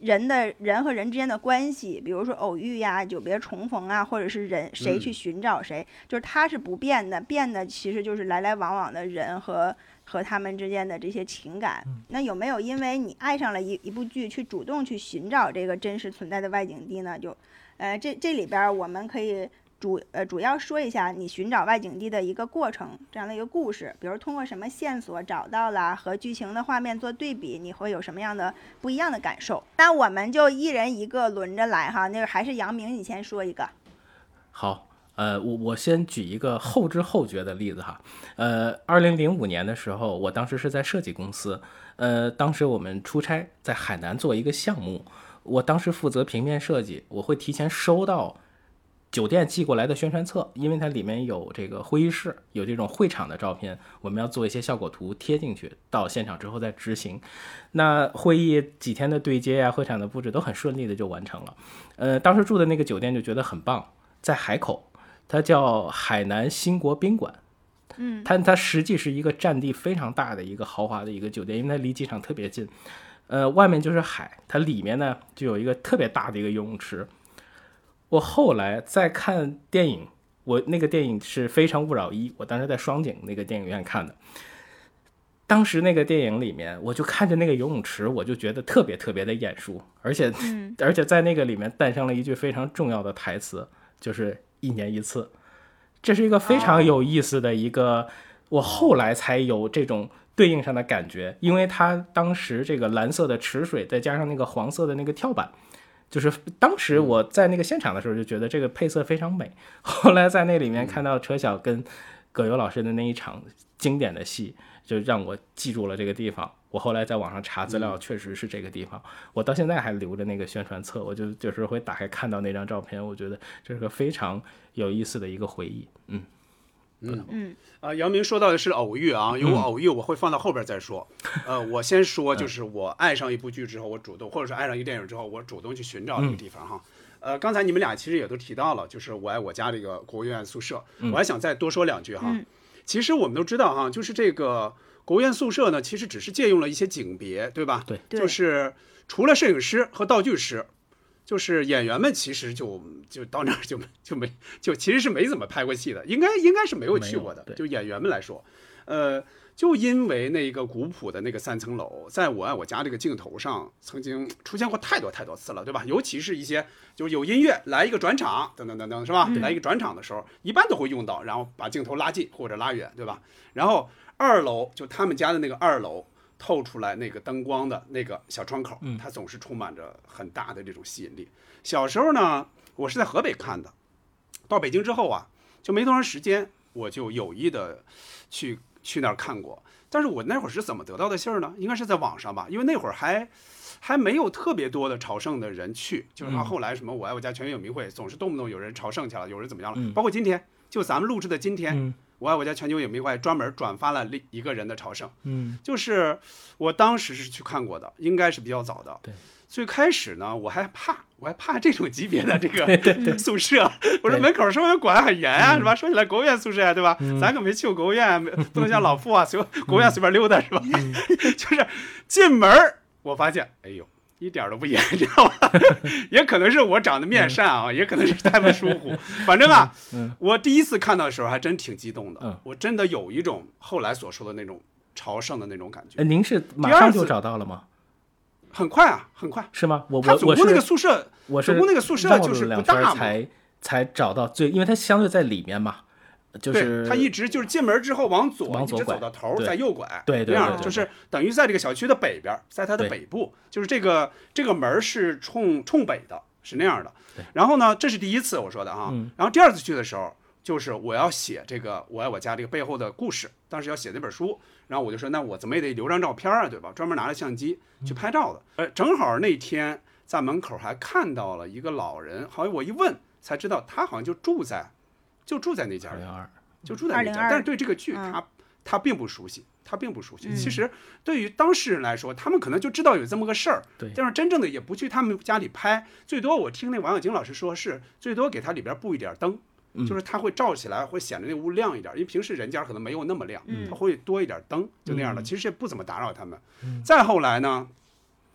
[SPEAKER 4] 人的人和人之间的关系，比如说偶遇呀、久别重逢啊，或者是人谁去寻找谁，就是它是不变的，变的其实就是来来往往的人和和他们之间的这些情感。那有没有因为你爱上了一一部剧，去主动去寻找这个真实存在的外景地呢？就呃，这这里边我们可以主呃主要说一下你寻找外景地的一个过程，这样的一个故事，比如通过什么线索找到了，和剧情的画面做对比，你会有什么样的不一样的感受？那我们就一人一个轮着来哈，那个还是杨明，你先说一个。
[SPEAKER 1] 好，呃，我我先举一个后知后觉的例子哈，呃，二零零五年的时候，我当时是在设计公司，呃，当时我们出差在海南做一个项目。我当时负责平面设计，我会提前收到酒店寄过来的宣传册，因为它里面有这个会议室，有这种会场的照片，我们要做一些效果图贴进去，到现场之后再执行。那会议几天的对接呀，会场的布置都很顺利的就完成了。呃，当时住的那个酒店就觉得很棒，在海口，它叫海南新国宾馆，
[SPEAKER 4] 嗯，
[SPEAKER 1] 它它实际是一个占地非常大的一个豪华的一个酒店，因为它离机场特别近。呃，外面就是海，它里面呢就有一个特别大的一个游泳池。我后来在看电影，我那个电影是《非诚勿扰一》，我当时在双井那个电影院看的。当时那个电影里面，我就看着那个游泳池，我就觉得特别特别的眼熟，而且、
[SPEAKER 4] 嗯
[SPEAKER 1] 而且在那个里面诞生了一句非常重要的台词，就是一年一次。这是一个非常有意思的一个，我后来才有这种对应上的感觉，因为它当时这个蓝色的池水，再加上那个黄色的那个跳板，就是当时我在那个现场的时候就觉得这个配色非常美。后来在那里面看到车晓跟葛优老师的那一场经典的戏，就让我记住了这个地方。我后来在网上查资料，确实是这个地方。我到现在还留着那个宣传册，我就就是会打开看到那张照片，我觉得这是个非常有意思的一个回忆。嗯，
[SPEAKER 4] 嗯。
[SPEAKER 2] 啊，姚明说到的是偶遇啊，有偶遇我会放到后边再说。呃，我先说，就是我爱上一部剧之后，我主动，或者说爱上一个电影之后，我主动去寻找这个地方哈。呃，刚才你们俩其实也都提到了，就是我爱我家这个国务院宿舍，我还想再多说两句哈。
[SPEAKER 4] 嗯。
[SPEAKER 2] 其实我们都知道哈，就是这个国务院宿舍呢，其实只是借用了一些景别，对吧？
[SPEAKER 1] 对。
[SPEAKER 4] 对。
[SPEAKER 2] 就是除了摄影师和道具师，就是演员们其实就就到那儿就就没就其实是没怎么拍过戏的，应该应该是没有去过的就演员们来说，呃，就因为那个古朴的那个三层楼，在我爱我家这个镜头上曾经出现过太多太多次了，对吧？尤其是一些就有音乐来一个转场，等等等等，是吧？来一个转场的时候，一般都会用到，然后把镜头拉近或者拉远，对吧？然后二楼就他们家的那个二楼。透出来那个灯光的那个小窗口，它总是充满着很大的这种吸引力。小时候呢，我是在河北看的，到北京之后啊，就没多长时间，我就有意的去去那儿看过。但是我那会儿是怎么得到的信儿呢？应该是在网上吧，因为那会儿还还没有特别多的朝圣的人去，就是他后来什么我爱我家全员有明会，总是动不动有人朝圣去了，有人怎么样了，包括今天，就咱们录制的今天，
[SPEAKER 1] 嗯
[SPEAKER 2] 我爱我家全球影迷会专门转发了另一个人的朝圣，
[SPEAKER 1] 嗯，
[SPEAKER 2] 就是我当时是去看过的，应该是比较早的。
[SPEAKER 1] 对，
[SPEAKER 2] 最开始呢，我还怕，我还怕这种级别的这个 *laughs* 宿舍，我说门口是不是管很严啊，是吧？说起来国务院宿舍呀、对吧？咱可没去过国务院，不能像老傅啊，随国务院随便溜达，是吧？*laughs* 就是进门儿我发现，哎呦。一点都不严，你知道吗？也可能是我长得面善啊，也可能是他们疏忽。反正啊，我第一次看到的时候还真挺激动的。
[SPEAKER 1] 嗯
[SPEAKER 2] 我真的有一种后来所说的那种朝圣的那种感觉。
[SPEAKER 1] 呃，您是马上就找到了吗？
[SPEAKER 2] 很快啊，很快。
[SPEAKER 1] 是吗？我我
[SPEAKER 2] 总共那个宿舍，
[SPEAKER 1] 我是
[SPEAKER 2] 总共那个宿舍就是不大嘛。
[SPEAKER 1] 才才找到最，因为它相对在里面嘛，就是
[SPEAKER 2] 对，他一直就是进门之后往左，一直
[SPEAKER 1] 往左拐
[SPEAKER 2] 走到头再右拐，
[SPEAKER 1] 对对
[SPEAKER 2] 那样
[SPEAKER 1] 对对
[SPEAKER 2] 就是等于在这个小区的北边，在它的北部，就是这个这个门是冲冲北的，是那样的。然后呢，这是第一次我说的哈，
[SPEAKER 1] 嗯
[SPEAKER 2] 然后第二次去的时候，就是我要写这个我爱我家这个背后的故事，当时要写那本书，然后我就说那我怎么也得留张照片啊，对吧？专门拿着相机去拍照的。呃，正好那天在门口还看到了一个老人，好像我一问才知道他好像就住在就住在那家里
[SPEAKER 1] 二零。二，
[SPEAKER 2] 就住在那家，但是对这个剧
[SPEAKER 4] 嗯
[SPEAKER 2] 他、他并不熟悉，他并不熟悉。
[SPEAKER 4] 嗯
[SPEAKER 2] 其实对于当事人来说，他们可能就知道有这么个事儿，
[SPEAKER 1] 对
[SPEAKER 2] 但是真正的也不去他们家里拍，最多我听那王小晶老师说是最多给他里边布一点灯。
[SPEAKER 1] 嗯
[SPEAKER 2] 就是他会照起来，会显得那屋亮一点，因为平时人家可能没有那么亮，
[SPEAKER 4] 嗯
[SPEAKER 2] 他会多一点灯，就那样的。
[SPEAKER 1] 嗯
[SPEAKER 2] 其实也不怎么打扰他们。再后来呢，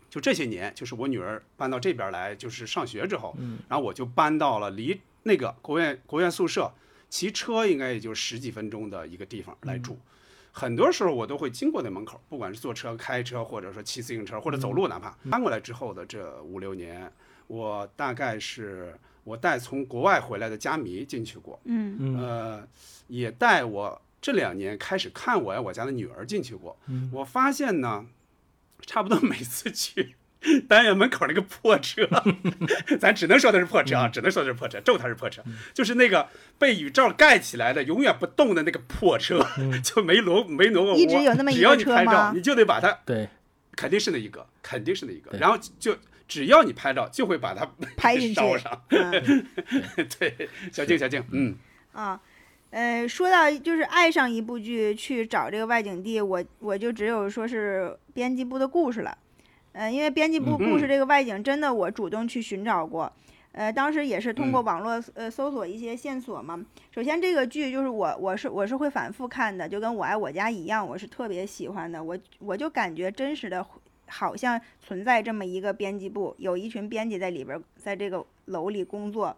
[SPEAKER 2] 就这些年，就是我女儿搬到这边来，就是上学之后，
[SPEAKER 1] 嗯
[SPEAKER 2] 然后我就搬到了离那个国务院国务院宿舍骑车应该也就十几分钟的一个地方来住。很多时候我都会经过那门口，不管是坐车、开车，或者说骑自行车，或者走路，哪怕搬过来之后的这五六年，我大概是我带从国外回来的家迷进去过，
[SPEAKER 4] 嗯。
[SPEAKER 1] 嗯。
[SPEAKER 2] 呃，也带我这两年开始看我爱我家的女儿进去过。
[SPEAKER 1] 嗯。
[SPEAKER 2] 我发现呢，差不多每次去 *laughs* 单元门口那个破车，*laughs* 咱只能说它是破车
[SPEAKER 1] 嗯。
[SPEAKER 2] 啊，只能说它是破车，咒它是破车，就是那个被雨罩盖起来的、永远不动的那个破车，*laughs* 就没挪没挪过窝。
[SPEAKER 4] 一直有那么一
[SPEAKER 2] 只要你拍照，你就得把它，
[SPEAKER 1] 对，
[SPEAKER 2] 肯定是那一个，肯定是那一个，然后就。只要你拍照，就会把它
[SPEAKER 4] 拍进去。
[SPEAKER 2] 烧上。
[SPEAKER 4] 嗯。
[SPEAKER 2] 对，小静，小静，嗯，
[SPEAKER 4] 啊，呃，说到就是爱上一部剧去找这个外景地，我我就只有说是编辑部的故事了。呃，因为编辑部故事
[SPEAKER 2] 嗯
[SPEAKER 4] 这个外景真的我主动去寻找过，呃，当时也是通过网络呃搜索一些线索嘛。首先这个剧就是我我是我是会反复看的，就跟我爱我家一样，我是特别喜欢的。我我就感觉真实的好像存在这么一个编辑部，有一群编辑在里边儿，在这个楼里工作。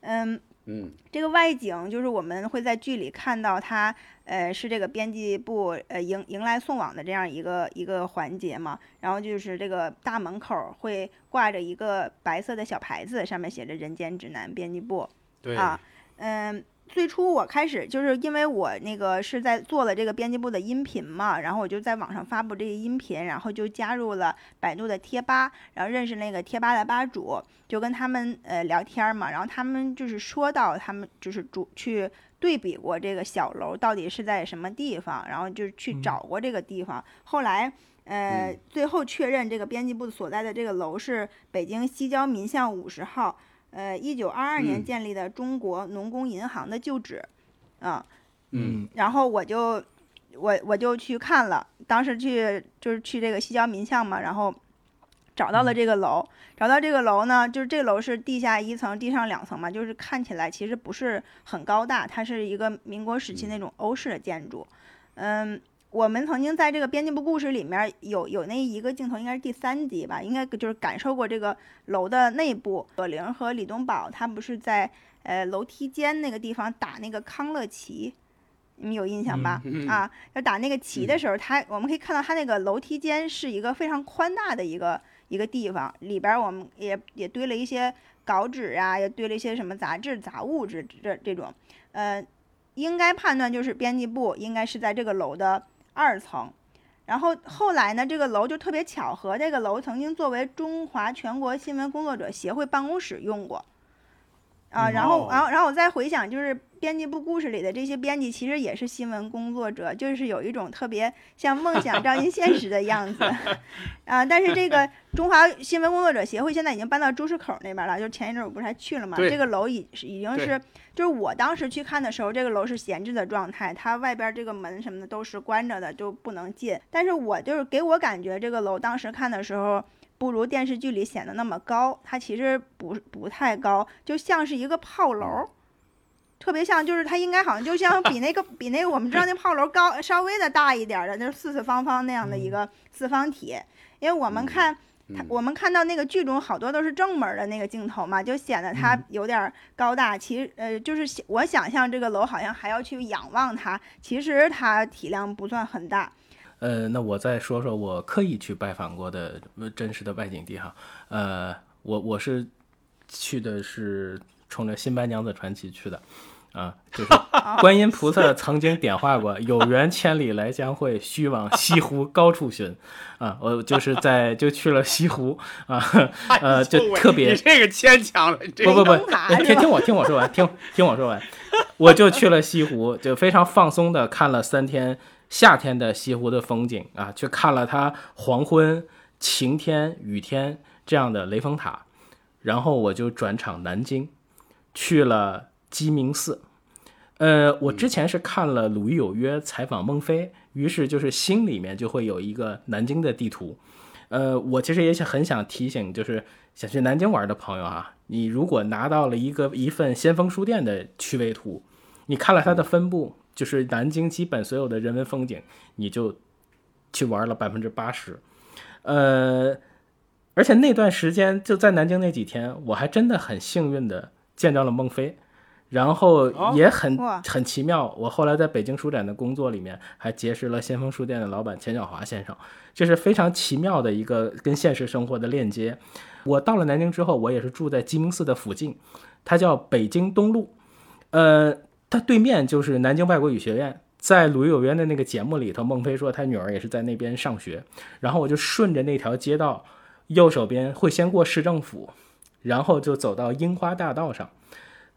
[SPEAKER 4] 嗯
[SPEAKER 2] 嗯
[SPEAKER 4] 这个外景就是我们会在剧里看到他，呃，是这个编辑部呃迎迎来送往的这样一个一个环节嘛。然后就是这个大门口会挂着一个白色的小牌子，上面写着“人间指南编辑部”。
[SPEAKER 2] 对
[SPEAKER 4] 啊，嗯，最初我开始就是因为我那个是在做了这个编辑部的音频嘛，然后我就在网上发布这个音频，然后就加入了百度的贴吧，然后认识那个贴吧的吧主，就跟他们呃聊天嘛，然后他们就是说到他们就是主去对比过这个小楼到底是在什么地方，然后就去找过这个地方，后来。呃，
[SPEAKER 2] 嗯
[SPEAKER 4] 最后确认这个编辑部所在的这个楼是北京西郊民巷五十号，呃，一九二二年
[SPEAKER 2] 嗯。
[SPEAKER 4] 建立的中国农工银行的旧址，啊，
[SPEAKER 2] 嗯。
[SPEAKER 4] 然后我就我我就去看了，当时去就是去这个西郊民巷嘛，然后找到了这个楼，找到这个楼呢，就是这楼是地下一层，地上两层嘛，就是看起来其实不是很高大，它是一个民国时期那种欧式的建筑，嗯。我们曾经在这个编辑部故事里面有有那一个镜头，应该是第三集吧，应该就是感受过这个楼的内部。葛玲和李东宝他不是在呃楼梯间那个地方打那个康乐棋，你们有印象吧？
[SPEAKER 2] 嗯嗯
[SPEAKER 4] 啊，要打那个棋的时候，他我们可以看到他那个楼梯间是一个非常宽大的一个一个地方，里边我们也也堆了一些稿纸啊，也堆了一些什么杂志杂物这这这种，呃，应该判断就是编辑部应该是在这个楼的二层。然后后来呢，这个楼就特别巧合，这个楼曾经作为中华全国新闻工作者协会办公室用过，啊，然后，
[SPEAKER 2] 哦
[SPEAKER 4] 然后，然后我再回想，就是编辑部故事里的这些编辑，其实也是新闻工作者，就是有一种特别像梦想照 *laughs* 进现实的样子，啊，但是这个中华新闻工作者协会现在已经搬到朱市口那边了，就是前一阵我不是还去了嘛，这个楼已已经是，就是我当时去看的时候，这个楼是闲置的状态，它外边这个门什么的都是关着的，就不能进。但是我就是给我感觉，这个楼当时看的时候。不如电视剧里显得那么高，它其实不不太高，就像是一个炮楼，特别像，就是它应该好像就像比那个比那个我们知道那炮楼高稍微的大一点儿的，就是四四方方那样的一个四方体。因为我们看我们看到那个剧中好多都是正门的那个镜头嘛，就显得它有点儿高大。其实呃，就是我想象这个楼好像还要去仰望它，其实它体量不算很大。
[SPEAKER 1] 呃，那我再说说我刻意去拜访过的呃真实的外景地哈。呃，我我是去的是冲着《新白娘子传奇》去的，啊，就是 *laughs* 观音菩萨曾经点化过“有缘千里来相会，须往西湖高处寻”，啊，我就是在就去了西湖啊，呃，就特别
[SPEAKER 2] 你这个牵强了，这个
[SPEAKER 1] 不不不，听听我听我说完，听听我说完，我就去了西湖，就非常放松的看了三天夏天的西湖的风景啊，去看了它黄昏、晴天、雨天这样的雷峰塔，然后我就转场南京，去了鸡鸣寺。呃，我之前是看了《鲁豫有约》采访孟非，于是就是心里面就会有一个南京的地图。呃，我其实也很想提醒，就是想去南京玩的朋友啊，你如果拿到了一个一份先锋书店的趣味图，你看了它的分布，就是南京基本所有的人文风景，你就去玩了百分之八十。呃，而且那段时间就在南京那几天，我还真的很幸运的见到了孟非。然后也很、
[SPEAKER 4] 哇
[SPEAKER 1] 很奇妙，我后来在北京书展的工作里面，还结识了先锋书店的老板钱小华先生，这是非常奇妙的一个跟现实生活的链接。我到了南京之后，我也是住在鸡鸣寺的附近，它叫北京东路，呃，它对面就是南京外国语学院。在《鲁豫有约》的那个节目里头，孟非说他女儿也是在那边上学，然后我就顺着那条街道，右手边会先过市政府，然后就走到樱花大道上。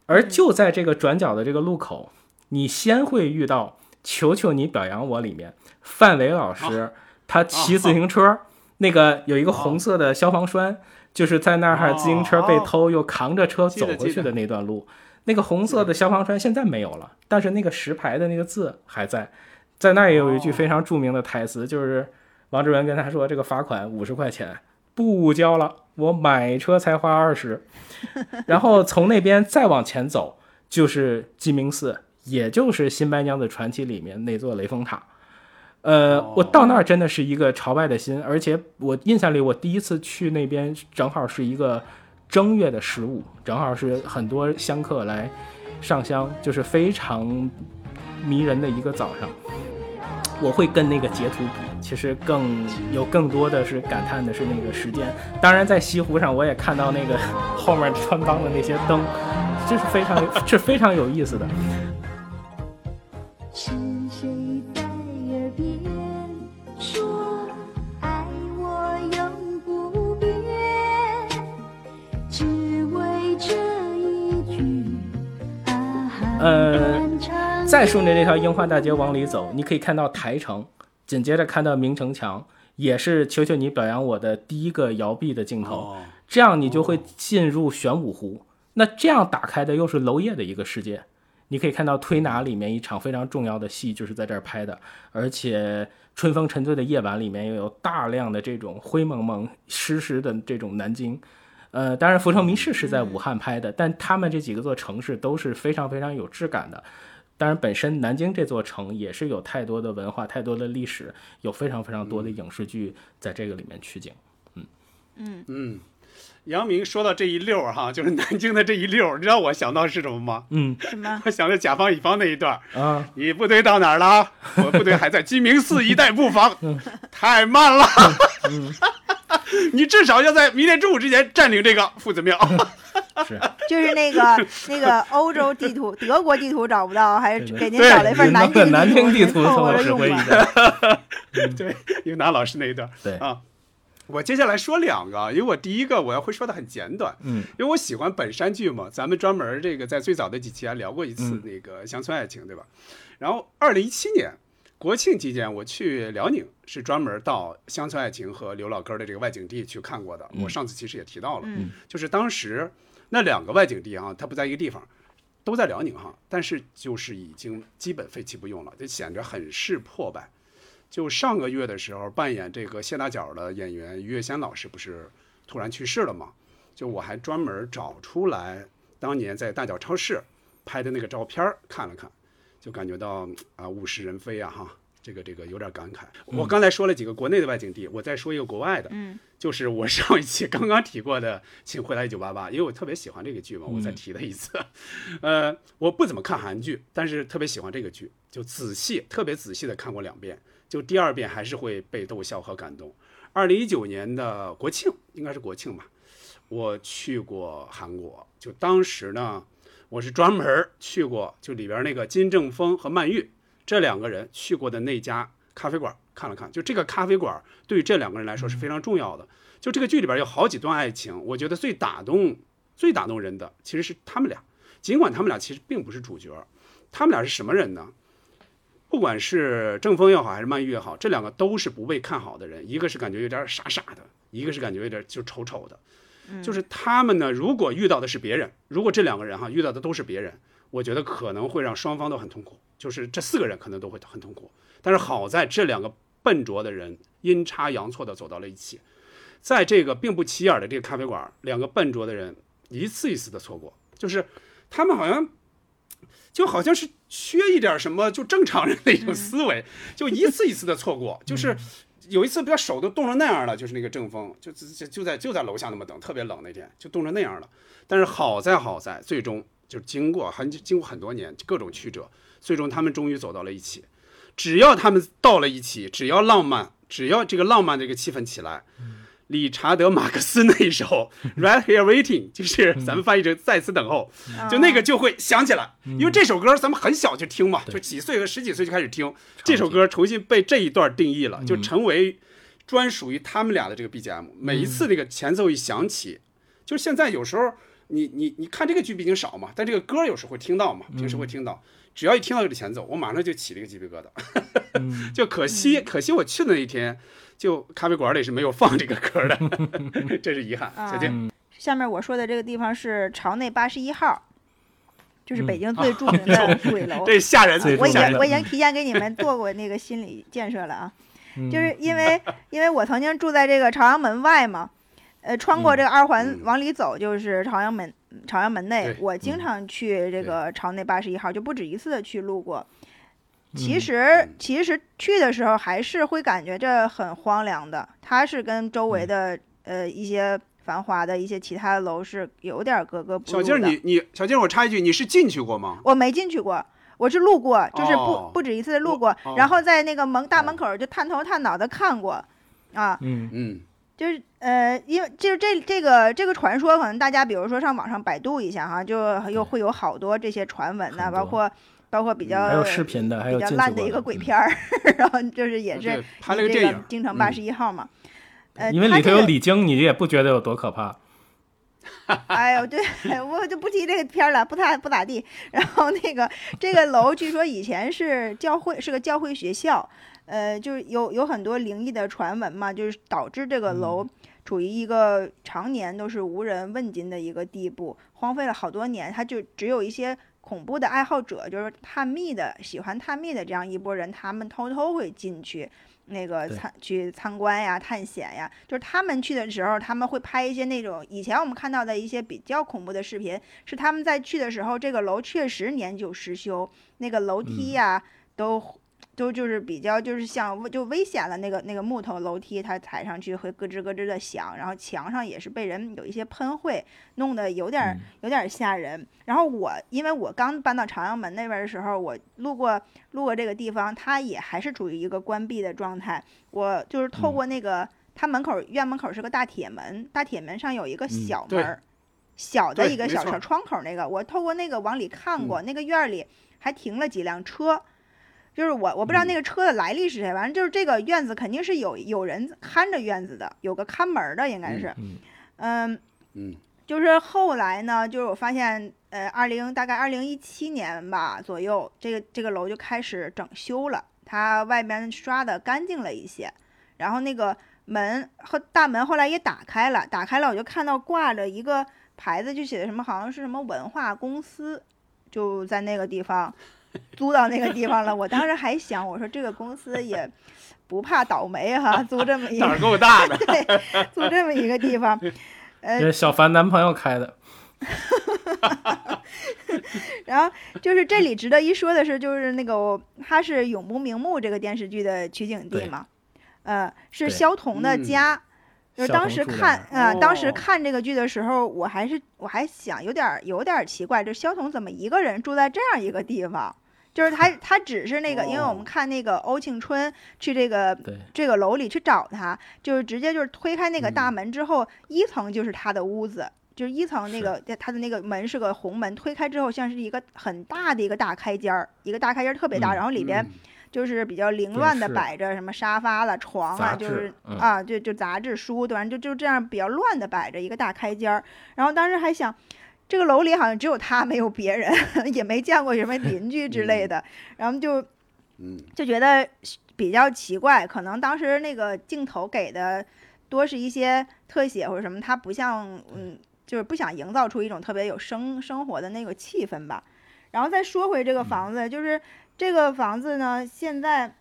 [SPEAKER 1] 而就在这个转角的这个路口，你先会遇到《求求你表扬我》里面范伟老师，他骑自行车，那个有一个红色的消防栓，就是在那儿
[SPEAKER 2] 哦
[SPEAKER 1] 自行车被偷又扛着车走回去的那段路。那个红色的消防栓现在没有了，但是那个石牌的那个字还在，在那儿也有一句非常著名的台词，就是王志文跟他说：“这个罚款五十块钱不交了，我买车才花二十。*laughs* ”然后从那边再往前走，就是鸡鸣寺，也就是《新白娘子传奇》里面那座雷峰塔。呃，我到那儿真的是一个朝拜的心，而且我印象里，我第一次去那边正好是一个正月的十五，正好是很多香客来上香，就是非常迷人的一个早上。我会跟那个截图比，其实更有更多的是感叹的是那个时间。当然，在西湖上我也看到那个 *laughs* 后面穿帮的那些灯，这是非常是非常有意思的。呃。再顺着这条樱花大街往里走，你可以看到台城，紧接着看到明城墙，也是求求你表扬我的第一个摇臂的镜头。这样你就会进入玄武湖。那这样打开的又是娄烨的一个世界。你可以看到推拿里面一场非常重要的戏就是在这儿拍的，而且春风沉醉的夜晚里面又有大量的这种灰蒙蒙湿湿的这种南京。呃，当然浮城谜事是在武汉拍的，但他们这几个座城市都是非常非常有质感的。当然，本身南京这座城也是有太多的文化、太多的历史，有非常非常多的影视剧在这个里面取景。
[SPEAKER 4] 嗯。嗯。
[SPEAKER 2] 嗯，杨明说到这一溜儿哈，*laughs* 就是南京的这一溜儿，你知道我想到是什么吗？
[SPEAKER 1] 嗯，
[SPEAKER 4] 什么？*laughs*
[SPEAKER 2] 我想到甲方乙方那一段
[SPEAKER 1] 啊，
[SPEAKER 2] 你部队到哪儿了？*laughs* 我部队还在鸡鸣寺一带布防，太慢了。你至少要在明天中午之前占领这个夫子庙。
[SPEAKER 1] 是，
[SPEAKER 4] 就是那个那个欧洲地图，德国地图找不到，还是给您找了一份南京
[SPEAKER 1] 南京地
[SPEAKER 4] 图
[SPEAKER 1] 凑合
[SPEAKER 4] 用
[SPEAKER 2] 吧。对，英达老师那一段。
[SPEAKER 1] 对
[SPEAKER 2] 啊，我接下来说两个，因为我第一个我要会说的很简短，
[SPEAKER 1] 嗯，
[SPEAKER 2] 因为我喜欢本山剧嘛，咱们专门这个在最早的几期还聊过一次那个乡村爱情，对吧？然后二零一七年国庆期间我去辽宁，是专门到乡村爱情和刘老根的这个外景地去看过的。我上次其实也提到了，就是当时。那两个外景地啊，它不在一个地方，都在辽宁哈，但是就是已经基本废弃不用了，就显得很是破败。就上个月的时候，扮演这个谢大脚的演员于月仙老师不是突然去世了吗？就我还专门找出来当年在大脚超市拍的那个照片看了看，就感觉到啊物是人非啊哈。这个这个有点感慨。我刚才说了几个国内的外景地，我再说一个国外的，
[SPEAKER 4] 嗯，
[SPEAKER 2] 就是 *laughs* 我上一期刚刚提过的《请回答一九八八》，因为我特别喜欢这个剧嘛，我再提了一次。呃，我不怎么看韩剧，但是特别喜欢这个剧，就仔细特别仔细的看过两遍，就第二遍还是会被逗笑和感动。二零一九年的国庆，应该是国庆吧，我去过韩国，就当时呢，我是专门去过，就里边那个金正峰和曼玉。这两个人去过的那家咖啡馆看了看，就这个咖啡馆对于这两个人来说是非常重要的。就这个剧里边有好几段爱情，我觉得最打动、最打动人的其实是他们俩。尽管他们俩其实并不是主角，他们俩是什么人呢？不管是郑峰也好，还是曼玉也好，这两个都是不被看好的人。一个是感觉有点傻傻的，一个是感觉有点就丑丑的。就是他们呢，如果遇到的是别人，如果这两个人哈遇到的都是别人，我觉得可能会让双方都很痛苦。就是这四个人可能都会很痛苦，但是好在这两个笨拙的人阴差阳错的走到了一起，在这个并不起眼的这个咖啡馆，两个笨拙的人一次一次的错过，就是他们好像就好像是缺一点什么，就正常人的一种思维，就一次一次的错过，就是有一次，不要手都冻成那样了，就是那个正风，就就就在就在楼下那么等，特别冷那天就冻成那样了，但是好在好在最终就经过很经过很多年各种曲折。最终，他们终于走到了一起。只要他们到了一起，只要浪漫，只要这个浪漫这个气氛起来，理查德·马克思那一首 *laughs*《Right Here Waiting》，就是咱们翻译成“在此等候”，就那个就会想起来。因为这首歌咱们很小就听嘛，就几岁和十几岁就开始听这首歌，重新被这一段定义了，就成为专属于他们俩的这个 BGM。每一次那个前奏一响起，就是现在有时候你你你看这个剧毕竟少嘛，但这个歌有时会听到嘛，平时会听到。只要一听到这个前奏，我马上就起了一个鸡皮疙瘩。*laughs* 就可惜，可惜我去的那一天，就咖啡馆里是没有放这个歌的，*laughs* 这是遗憾。小静，
[SPEAKER 4] 下面我说的这个地方是朝内八十一号，就是北京最著名的鬼楼。*laughs*
[SPEAKER 2] 这吓人！
[SPEAKER 4] 我已经我已经提前给你们做过那个心理建设了啊，就是因为 *laughs* 因为我曾经住在这个朝阳门外嘛。呃，穿过这个二环往里走就是朝阳门，朝阳门内，我经常去这个朝内八十一号，就不止一次的去路过。其实，其实去的时候还是会感觉这很荒凉的。它是跟周围的呃一些繁华的一些其他的楼是有点格格不
[SPEAKER 2] 入的。小静，你你小静，我插一句，你是进去过吗？
[SPEAKER 4] 我没进去过，我是路过，就是不、
[SPEAKER 2] 哦
[SPEAKER 4] 不止一次的路过，然后在那个门大门口就探头探脑的看过，啊，
[SPEAKER 1] 嗯
[SPEAKER 2] 嗯，
[SPEAKER 4] 就是呃，因为就是这这个这个传说，可能大家比如说上网上百度一下哈，就又会有好多这些传闻呐，
[SPEAKER 1] 很多
[SPEAKER 4] 包括包括比较
[SPEAKER 1] 还有视频的，还有
[SPEAKER 4] 比较烂的一个鬼
[SPEAKER 1] 嗯
[SPEAKER 4] 片儿，然后就是也是
[SPEAKER 2] 对拍了
[SPEAKER 4] 以这个
[SPEAKER 2] 个电影
[SPEAKER 4] 京城八
[SPEAKER 2] 嗯
[SPEAKER 4] 十一号嘛，呃，
[SPEAKER 1] 因为里头有李菁，你也不觉得有多可怕。*laughs*
[SPEAKER 4] 哎呦，对，*laughs* 我就不提这个片儿了，不太不咋地。然后那个这个楼，据说以前是教会，是个教会学校，呃，就是有有很多灵异的传闻嘛，就是导致这个楼处于一个常年都是无人问津的一个地步，荒废了好多年。它就只有一些恐怖的爱好者，就是探秘的、喜欢探秘的这样一拨人，他们偷偷会进去。那个
[SPEAKER 1] 对
[SPEAKER 4] 参去参观呀、探险呀，就是他们去的时候，他们会拍一些那种以前我们看到的一些比较恐怖的视频，是他们在去的时候，这个楼确实年久失修，那个楼梯呀、都都就是比较就是像就危险了，那个那个木头楼梯它踩上去会咯吱咯吱的响，然后墙上也是被人有一些喷绘，弄得有点有点儿吓人。然后我因为我刚搬到朝阳门那边的时候，我路过路过这个地方，它也还是处于一个关闭的状态。我就是透过那个，它门口院门口是个大铁门，大铁门上有一个小门儿，小的一个小小窗口那个，我透过那个往里看过，那个院儿里还停了几辆车。就是我我不知道那个车的来历是谁，反正就是这个院子肯定是有有人看着院子的，有个看门儿的应该是，
[SPEAKER 1] 嗯。
[SPEAKER 4] 嗯，
[SPEAKER 2] 嗯。
[SPEAKER 4] 就是后来呢，就是我发现，呃，二零大概二零一七年吧左右，这个这个楼就开始整修了，它外边刷的干净了一些，然后那个门和大门后来也打开了，打开了我就看到挂着一个牌子，就写的什么好像是什么文化公司，就在那个地方 *laughs* 租到那个地方了。我当时还想，我说这个公司也不怕倒霉哈，租这么一
[SPEAKER 2] 胆儿
[SPEAKER 4] 个
[SPEAKER 2] 够大的。*laughs*
[SPEAKER 4] 对，租这么一个地方，*laughs* 呃
[SPEAKER 1] 这，是小凡男朋友开的，
[SPEAKER 4] 然后就是这里值得一说的是，就是那个他是《永不瞑目》这个电视剧的取景地嘛，呃，是
[SPEAKER 1] 对
[SPEAKER 4] 萧彤的
[SPEAKER 2] 嗯
[SPEAKER 4] 家。就是当时看，
[SPEAKER 1] 那
[SPEAKER 4] 呃，当时
[SPEAKER 2] 哦。
[SPEAKER 4] 看这个剧的时候，我还是我还想有点儿有点儿奇怪，就萧彤怎么一个人住在这样一个地方？就是他 *laughs* 他只是那个，因为我们
[SPEAKER 2] 哦。
[SPEAKER 4] 看那个欧庆春去这个，这个楼里去找他，就是直接就是推开那个大
[SPEAKER 2] 嗯。
[SPEAKER 4] 门之后，一层就是他的屋子，就是一层那个他的那个门是个红门，推开之后像是一个很大的一个大开间儿，一个大开间儿特别大，
[SPEAKER 1] 嗯
[SPEAKER 4] 然后里边
[SPEAKER 2] 嗯
[SPEAKER 4] 就是比较凌乱的摆着什么沙发了、床啊，就是、
[SPEAKER 1] 嗯
[SPEAKER 4] 啊，就就杂志、书，对吧？就就这样比较乱的摆着一个大开间儿，然后当时还想。这个楼里好像只有他，没有别人，*laughs* 也没见过什么邻居之类的，然后就
[SPEAKER 2] 嗯
[SPEAKER 4] 就觉得比较奇怪，可能当时那个镜头给的多是一些特写或者什么，他不像嗯，就是不想营造出一种特别有生生活的那个气氛吧。然后再说回这个房子，就是这个房子呢，现在，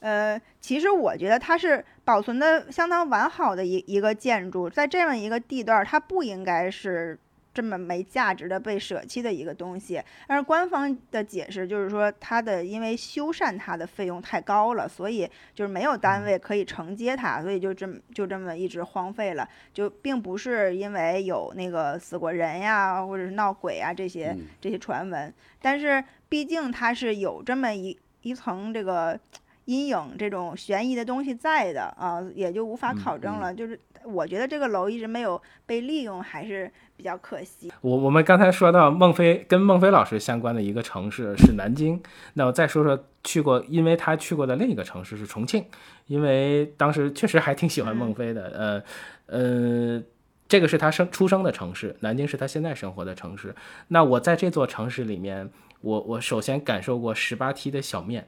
[SPEAKER 4] 呃，其实我觉得它是保存的相当完好的一一个建筑，在这样一个地段，它不应该是这么没价值的被舍弃的一个东西。但是官方的解释就是说，它的因为修缮它的费用太高了，所以就是没有单位可以承接它，所以就这么就这么一直荒废了。就并不是因为有那个死过人呀，或者是闹鬼啊这些
[SPEAKER 2] 嗯
[SPEAKER 4] 这些传闻，但是毕竟它是有这么一一层这个阴影这种悬疑的东西在的啊，也就无法
[SPEAKER 1] 嗯
[SPEAKER 4] 考证了。就是我觉得这个楼一直没有被利用，还是比较可惜。
[SPEAKER 1] 我我们刚才说到孟非跟孟非老师相关的一个城市是南京，那我再说说去过，因为他去过的另一个城市是重庆，因为当时确实还挺喜欢孟非的，呃呃，这个是他生出生的城市，南京是他现在生活的城市。那我在这座城市里面，我我首先感受过十八梯的小面，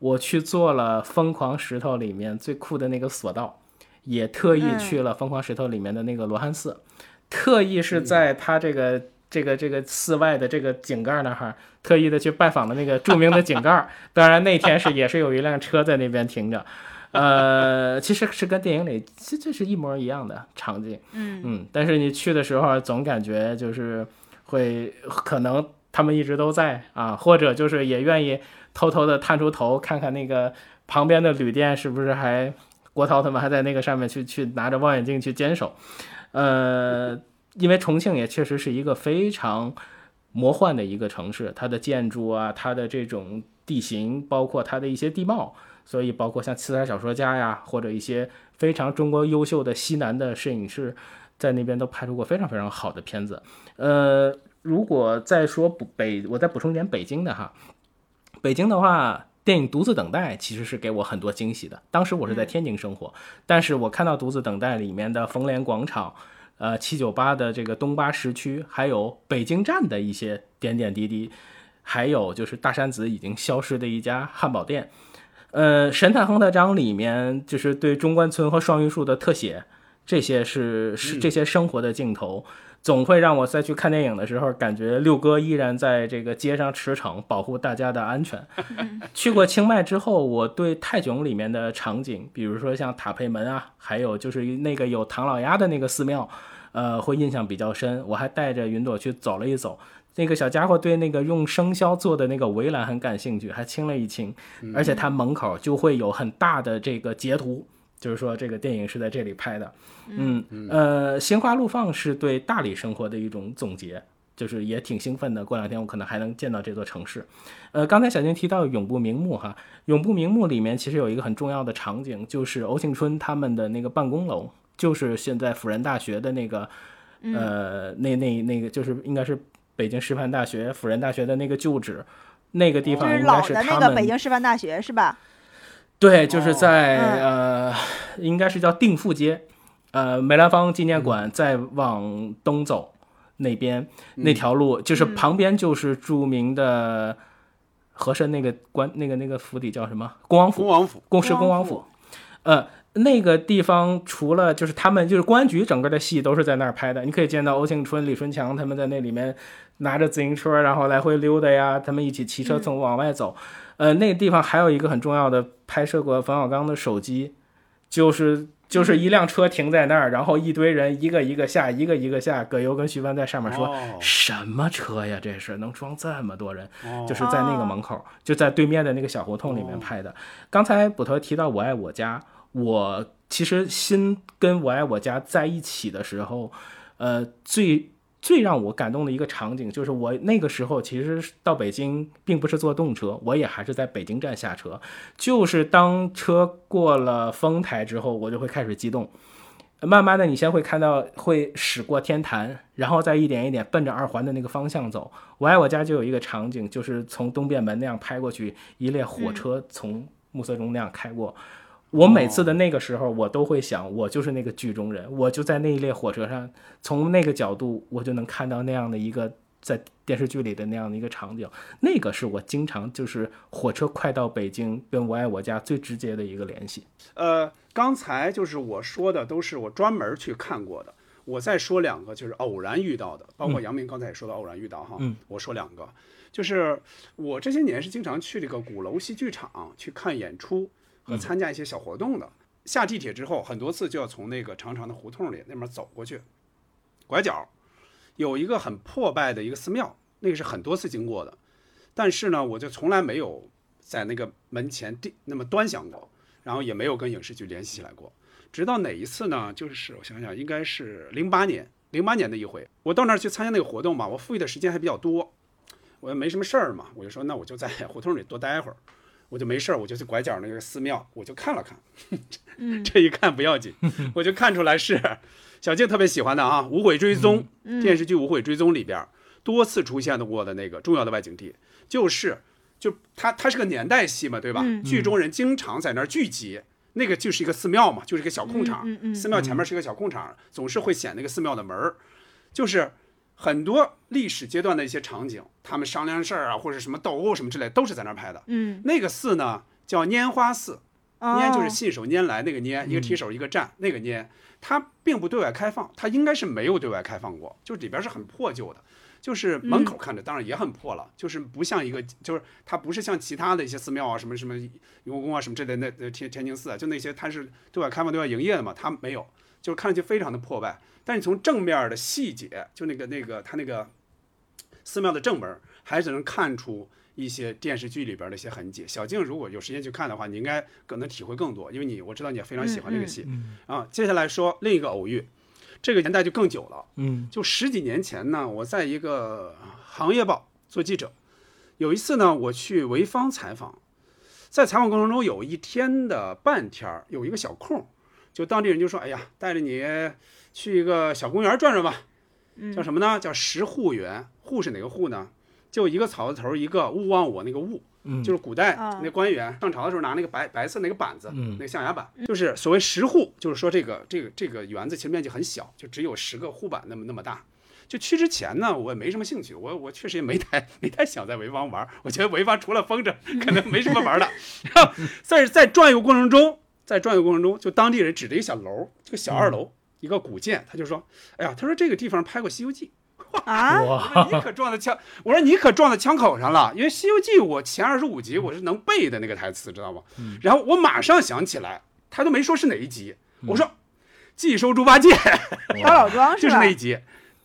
[SPEAKER 1] 我去做了疯狂石头里面最酷的那个索道，也特意
[SPEAKER 4] 嗯
[SPEAKER 1] 去了疯狂石头里面的那个罗汉寺。特意是在他这个、这个这个寺外的这个井盖那儿，特意的去拜访了那个著名的井盖。*laughs* 当然那天是也是有一辆车在那边停着，呃，其实是跟电影里这这是一模一样的场景。
[SPEAKER 4] 嗯
[SPEAKER 1] 嗯，但是你去的时候总感觉就是会可能他们一直都在啊，或者就是也愿意偷偷的探出头看看那个旁边的旅店是不是还郭涛他们还在那个上面去去拿着望远镜去坚守。呃，因为重庆也确实是一个非常魔幻的一个城市，它的建筑啊，它的这种地形，包括它的一些地貌，所以包括像刺杀小说家呀，或者一些非常中国优秀的西南的摄影师，在那边都拍出过非常非常好的片子。呃，如果再说补北，我再补充一点北京的哈，北京的话。电影《独自等待》其实是给我很多惊喜的。当时我是在天津生活，但是我看到《独自等待》里面的冯莲广场，呃，七九八的这个东八时区，还有北京站的一些点点滴滴，还有就是大山子已经消失的一家汉堡店，呃，《神探亨特章》里面就是对中关村和双榆树的特写，这些是是这些生活的镜头。总会让我再去看电影的时候，感觉六哥依然在这个街上驰骋，保护大家的安全。*laughs* 去过清迈之后，我对泰囧里面的场景，比如说像塔佩门啊，还有就是那个有唐老鸭的那个寺庙，呃，会印象比较深。我还带着云朵去走了一走，那个小家伙对那个用生肖做的那个围栏很感兴趣，还亲了一亲，而且它门口就会有很大的这个截图。就是说，这个电影是在这里拍的，嗯，呃，心花怒放是对大理生活的一种总结，就是也挺兴奋的。过两天我可能还能见到这座城市。呃，刚才小金提到永不瞑目哈，永不瞑目里面其实有一个很重要的场景，就是欧庆春他们的那个办公楼，就是现在辅仁大学的那个，呃，那那那个就是应该是北京师范大学辅仁大学的那个旧址，那个地方应该
[SPEAKER 4] 是他们。老的那个北京师范大学是吧？
[SPEAKER 1] 对，就是在呃，应该是叫定富街，呃，梅兰芳纪念馆再往东走那边那条路，就是旁边就是著名的和珅那个官那个那个府邸叫什么？恭王府。
[SPEAKER 2] 恭王府。
[SPEAKER 1] 恭是恭王府。呃，那个地方除了就是他们就是公安局整个的戏都是在那儿拍的，你可以见到欧庆春、李春强他们在那里面拿着自行车然后来回溜达呀，他们一起骑车从往外走。呃，那个地方还有一个很重要的拍摄过冯小刚的手机，就是就是一辆车停在那儿，然后一堆人一个一个下，一个一个下。葛优跟徐帆在上面说：“什么车呀？这是能装这么多人？”就是在那个门口，就在对面的那个小胡同里面拍的。刚才捕头提到《我爱我家》，我其实心跟我爱我家在一起的时候，呃，最。最让我感动的一个场景，就是我那个时候其实到北京并不是坐动车，我也还是在北京站下车。就是当车过了丰台之后，我就会开始激动。慢慢的，你先会看到会驶过天坛，然后再一点一点奔着二环的那个方向走。我爱我家就有一个场景，就是从东便门那样拍过去，一列火车从暮色中那样开过。我每次的那个时候，我都会想，我就是那个剧中人，我就在那一列火车上，从那个角度，我就能看到那样的一个在电视剧里的那样的一个场景。那个是我经常就是火车快到北京，跟我爱我家最直接的一个联系。
[SPEAKER 2] 呃，刚才就是我说的都是我专门去看过的，我再说两个就是偶然遇到的，包括杨明刚才也说到偶然遇到哈，嗯我说两个，就是我这些年是经常去这个鼓楼戏剧场去看演出。和参加一些小活动的，下地铁之后，很多次就要从那个长长的胡同里那边走过去，拐角有一个很破败的一个寺庙，那个是很多次经过的，但是呢，我就从来没有在那个门前地那么端详过，然后也没有跟影视剧联系起来过，直到哪一次呢？就是我想想，应该是零八年，零八年的一回，我到那儿去参加那个活动嘛，我富裕的时间还比较多，我也没什么事儿嘛，我就说那我就在胡同里多待会儿。我就没事儿，我就去拐角那个寺庙，我就看了看，*laughs* 这一看不要紧，我就看出来是小静特别喜欢的啊，《无悔追踪》电视剧《无悔追踪》里边多次出现的过的那个重要的外景地，就是就它它是个年代戏嘛，对吧？剧中人经常在那儿聚集，那个就是一个寺庙嘛，就是一个小空场，寺庙前面是一个小空场，总是会显那个寺庙的门儿，就是。很多历史阶段的一些场景，他们商量事儿啊，或者什么斗殴什么之类，都是在那儿拍的。
[SPEAKER 4] 嗯，
[SPEAKER 2] 那个寺呢叫拈花寺，拈就是信手拈来那个拈，一个提手一个站，那个拈，它并不对外开放，它应该是没有对外开放过，就里边是很破旧的，就是门口看着当然也很破了，就是不像一个，就是它不是像其他的一些寺庙啊，什么什么雍和宫啊什么之类的，那天天津寺啊，就那些它是对外开放、对外营业的嘛，它没有，就是看上去非常的破败。但你从正面的细节，就那个那个他那个寺庙的正门，还是能看出一些电视剧里边的一些痕迹。小静如果有时间去看的话，你应该可能体会更多，因为你我知道你也非常喜欢这个戏。
[SPEAKER 1] 嗯
[SPEAKER 2] 啊，接下来说另一个偶遇，这个年代就更久了。
[SPEAKER 1] 嗯
[SPEAKER 2] 就十几年前呢，我在一个行业报做记者，有一次呢，我去潍坊采访，在采访过程中有一天的半天儿，有一个小空儿，就当地人就说：“哎呀，带着你去一个小公园转转吧。”叫什么呢？叫石户园。户是哪个户呢？就一个草字头，一个勿忘我那个勿，
[SPEAKER 1] 嗯，
[SPEAKER 2] 就是古代
[SPEAKER 4] 啊
[SPEAKER 2] 那官员上朝的时候拿那个白白色那个板子，
[SPEAKER 1] 嗯
[SPEAKER 2] 那个象牙板，就是所谓十户，就是说这个这个这个园子其实面积很小，就只有十个户板那么那么大。就去之前呢，我也没什么兴趣，我我确实也没太没太想在潍坊玩，我觉得潍坊除了风筝，可能没什么玩的。*laughs* 然后在在转悠过程中，在转悠过程中，就当地人指着一小楼，这个小二楼、一个古建，他就说：“哎呀，他说这个地方拍过《西游记》。”
[SPEAKER 4] 啊，
[SPEAKER 2] 我说你可撞到枪，我说你可撞到枪口上了，因为《西游记》我前二十五集我是能背的那个台词，知道吗？然后我马上想起来，他都没说是哪一集，我说寄收猪八戒 *laughs*
[SPEAKER 4] 高老庄
[SPEAKER 2] 就是？那一集，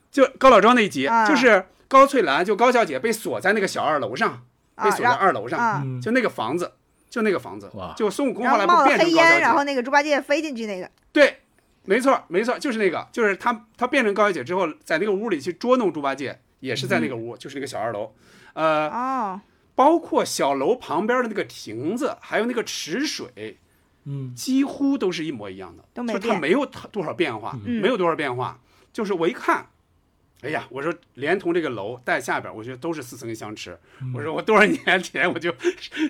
[SPEAKER 2] 就高老庄那一集，
[SPEAKER 4] 啊
[SPEAKER 2] 就是高翠兰就高小姐被锁在那个小二楼上，被
[SPEAKER 4] 啊，
[SPEAKER 2] 锁在二楼上，就那个房子，就那个房子，就孙悟空
[SPEAKER 4] 后
[SPEAKER 2] 后来不
[SPEAKER 4] 冒黑烟，
[SPEAKER 2] 变成高小姐，
[SPEAKER 4] 然后那个猪八戒飞进去那个，
[SPEAKER 2] 对，没错，没错，就是那个，就是他他变成高小姐之后，在那个屋里去捉弄猪八戒，也是在那个屋，就是那个小二楼，呃，
[SPEAKER 4] 哦，
[SPEAKER 2] 包括小楼旁边的那个亭子，还有那个池水，
[SPEAKER 1] 嗯。
[SPEAKER 2] 几乎都是一模一样的，
[SPEAKER 4] 都没变
[SPEAKER 2] 就是它没有多少变化，
[SPEAKER 4] 嗯。
[SPEAKER 2] 没有多少变化，就是我一看。哎呀，我说连同这个楼带下边，我觉得都是似曾相识。我说我多少年前我就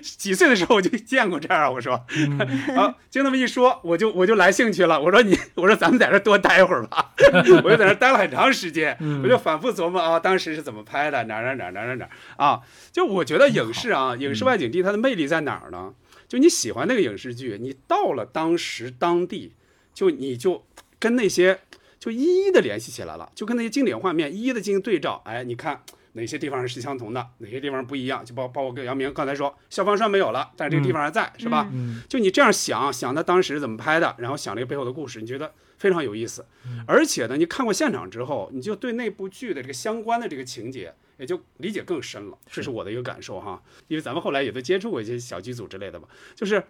[SPEAKER 2] 几岁的时候我就见过这儿啊。我说，*laughs* 啊，就那么一说，我就我就来兴趣了。我说你，我说咱们在这儿多待会儿吧。*laughs* 我就在那待了很长时间，我就反复琢磨啊，当时是怎么拍的，哪哪哪哪哪哪啊。就我觉得影视啊，影视外景地它的魅力在哪儿呢？就你喜欢那个影视剧，你到了当时当地，就你就跟那些就一一的联系起来了，就跟那些经典画面一一的进行对照。哎，你看哪些地方是相同的，哪些地方不一样？就包包括跟杨明刚才说，消防栓没有了，但是这个地方还在，是吧？
[SPEAKER 1] 嗯
[SPEAKER 2] 就你这样想想他当时怎么拍的，然后想这个背后的故事，你觉得非常有意思。而且呢，你看过现场之后，你就对那部剧的这个相关的这个情节也就理解更深了。这是我的一个感受哈，因为咱们后来也都接触过一些小剧组之类的吧，就是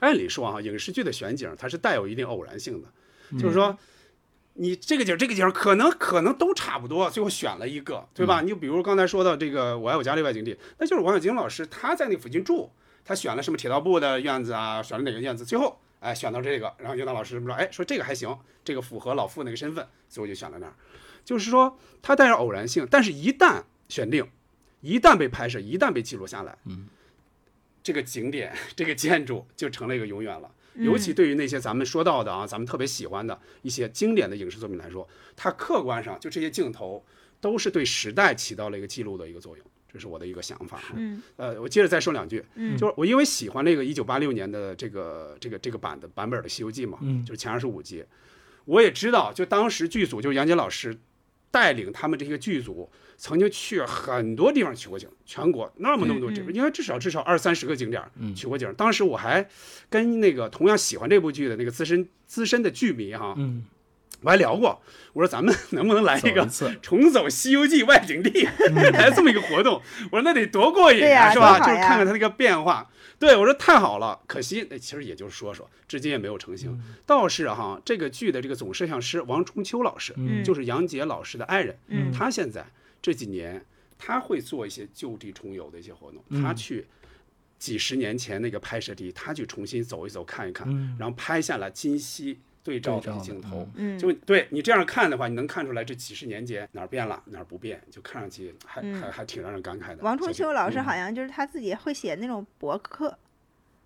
[SPEAKER 2] 按理说哈，影视剧的选景它是带有一定偶然性的，就是说。你这个景儿这个景儿可能可能都差不多，最后选了一个，对吧？你就比如刚才说到这个《我爱我家这外景地》，那就是王小晶老师他在那附近住，他选了什么铁道部的院子啊，选了哪个院子，最后哎选到这个，然后英达老师说哎说这个还行，这个符合老傅那个身份，所以我就选了那儿。就是说它带着偶然性，但是一旦选定，一旦被拍摄，一旦被记录下来，
[SPEAKER 1] 嗯，
[SPEAKER 2] 这个景点这个建筑就成了一个永远了。
[SPEAKER 4] 嗯
[SPEAKER 2] 尤其对于那些咱们说到的啊，咱们特别喜欢的一些经典的影视作品来说，它客观上就这些镜头都是对时代起到了一个记录的一个作用，这是我的一个想法。
[SPEAKER 4] 嗯
[SPEAKER 2] 呃，我接着再说两句，
[SPEAKER 4] 嗯。
[SPEAKER 2] 就是我因为喜欢那个一九八六年的这个这个这个版的版本的《西游记》嘛，
[SPEAKER 1] 嗯
[SPEAKER 2] 就是前二十五集，我也知道，就当时剧组就是杨洁老师带领他们这些剧组，曾经去很多地方取过景，全国那么那么多地方，应该至少至少二三十个景点儿取过景。当时我还跟那个同样喜欢这部剧的那个资深资深的剧迷哈，
[SPEAKER 1] 嗯，
[SPEAKER 2] 我还聊过，我说咱们 *laughs* 能不能来一个重走《西游记》外景地，*laughs* 来这么一个活动？我说那得多过瘾
[SPEAKER 4] 啊
[SPEAKER 2] 是吧？就是看看它那个变化。对我说太好了，可惜那其实也就是说说，至今也没有成型。倒是哈，这个剧的这个总摄像师王春秋老师，
[SPEAKER 1] 嗯
[SPEAKER 2] 就是杨洁老师的爱人，
[SPEAKER 4] 嗯
[SPEAKER 2] 他现在这几年他会做一些就地重游的一些活动，他去。几十年前那个拍摄地，他去重新走一走、看一看，
[SPEAKER 1] 嗯
[SPEAKER 2] 然后拍下了今昔对照的镜头，
[SPEAKER 4] 嗯
[SPEAKER 2] 就对你这样看的话，你能看出来这几十年间哪儿变了，哪儿不变，就看上去还、
[SPEAKER 4] 嗯
[SPEAKER 2] 还还挺让人感慨的。
[SPEAKER 4] 王春秋老师
[SPEAKER 2] 嗯
[SPEAKER 4] 好像就是他自己会写那种博客，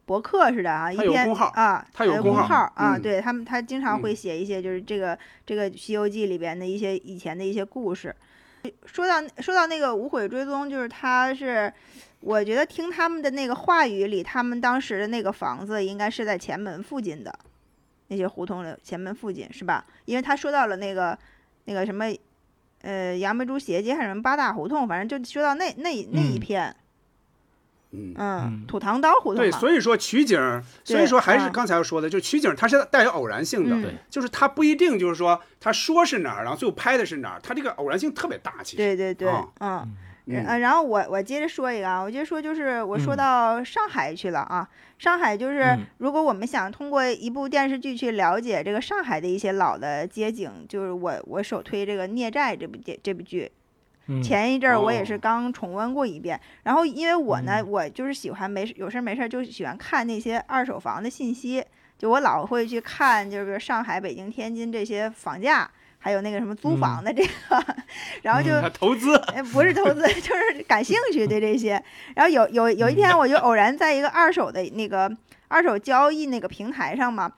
[SPEAKER 4] 博客似的啊，一篇啊，
[SPEAKER 2] 他有公号
[SPEAKER 4] 号啊，
[SPEAKER 2] 嗯
[SPEAKER 4] 对他们他经常会
[SPEAKER 2] 嗯
[SPEAKER 4] 写一些就是这个这个《西游记》里边的一些以前的一些故事。说到说到那个无悔追踪，就是他是，我觉得听他们的那个话语里，他们当时的那个房子应该是在前门附近的，那些胡同的前门附近是吧？因为他说到了那个那个什么，呃，杨梅竹斜街还是什么八大胡同，反正就说到那那那一
[SPEAKER 1] 嗯
[SPEAKER 4] 片，
[SPEAKER 2] 嗯，
[SPEAKER 4] 嗯。
[SPEAKER 1] 嗯，
[SPEAKER 4] 土堂刀胡同
[SPEAKER 2] 对，所以说取景儿，所以说还是
[SPEAKER 4] 嗯。
[SPEAKER 2] 刚才我说的，就取景儿它是带有偶然性的，
[SPEAKER 4] 嗯。
[SPEAKER 2] 就是它不一定就是说他说是哪儿，然后最后拍的是哪儿，它这个偶然性特别大，其实。
[SPEAKER 4] 对对对，
[SPEAKER 2] 嗯。
[SPEAKER 4] 嗯，呃，然后我我接着说一个啊，我接着说就是我说
[SPEAKER 1] 嗯。
[SPEAKER 4] 到上海去了啊，上海就是
[SPEAKER 1] 嗯。
[SPEAKER 4] 如果我们想通过一部电视剧去了解这个上海的一些老的街景，就是我我首推这个《孽债》这部电这部剧，
[SPEAKER 1] 嗯。
[SPEAKER 4] 前一阵儿我也是
[SPEAKER 2] 哦。
[SPEAKER 4] 刚重温过一遍，然后因为我呢，
[SPEAKER 1] 嗯。
[SPEAKER 4] 我就是喜欢没事有事儿没事儿就喜欢看那些二手房的信息，就我老会去看就是上海、北京、天津这些房价，还有那个什么租
[SPEAKER 1] 嗯。
[SPEAKER 4] 房的这个，*laughs* 然后就。
[SPEAKER 1] 嗯
[SPEAKER 2] 投资，
[SPEAKER 4] 哎，不是投资，*laughs* 就是感兴趣对这些。然后有有有一天，我就偶然在一个二手的那个二手交易那个平台上嘛，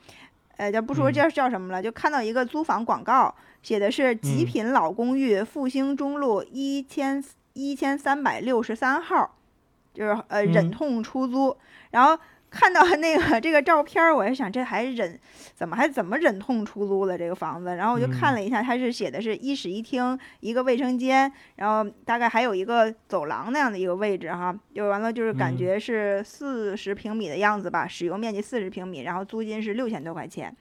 [SPEAKER 4] 呃，就不说
[SPEAKER 1] 嗯。
[SPEAKER 4] 叫叫什么了，就看到一个租房广告，写的是极
[SPEAKER 1] 嗯
[SPEAKER 4] 品老公寓，复兴中路一千一千三百六十三号，就是呃忍
[SPEAKER 1] 嗯
[SPEAKER 4] 痛出租。然后看到那个这个照片儿，我还想这还忍怎么还怎么忍痛出租了这个房子？然后我就看
[SPEAKER 1] 嗯
[SPEAKER 4] 了一下，它是写的是一室一厅一个卫生间，然后大概还有一个走廊那样的一个位置哈，就完了就是感
[SPEAKER 1] 嗯
[SPEAKER 4] 觉是四十平米的样子吧，使用面积四十平米，然后租金是六千多块钱。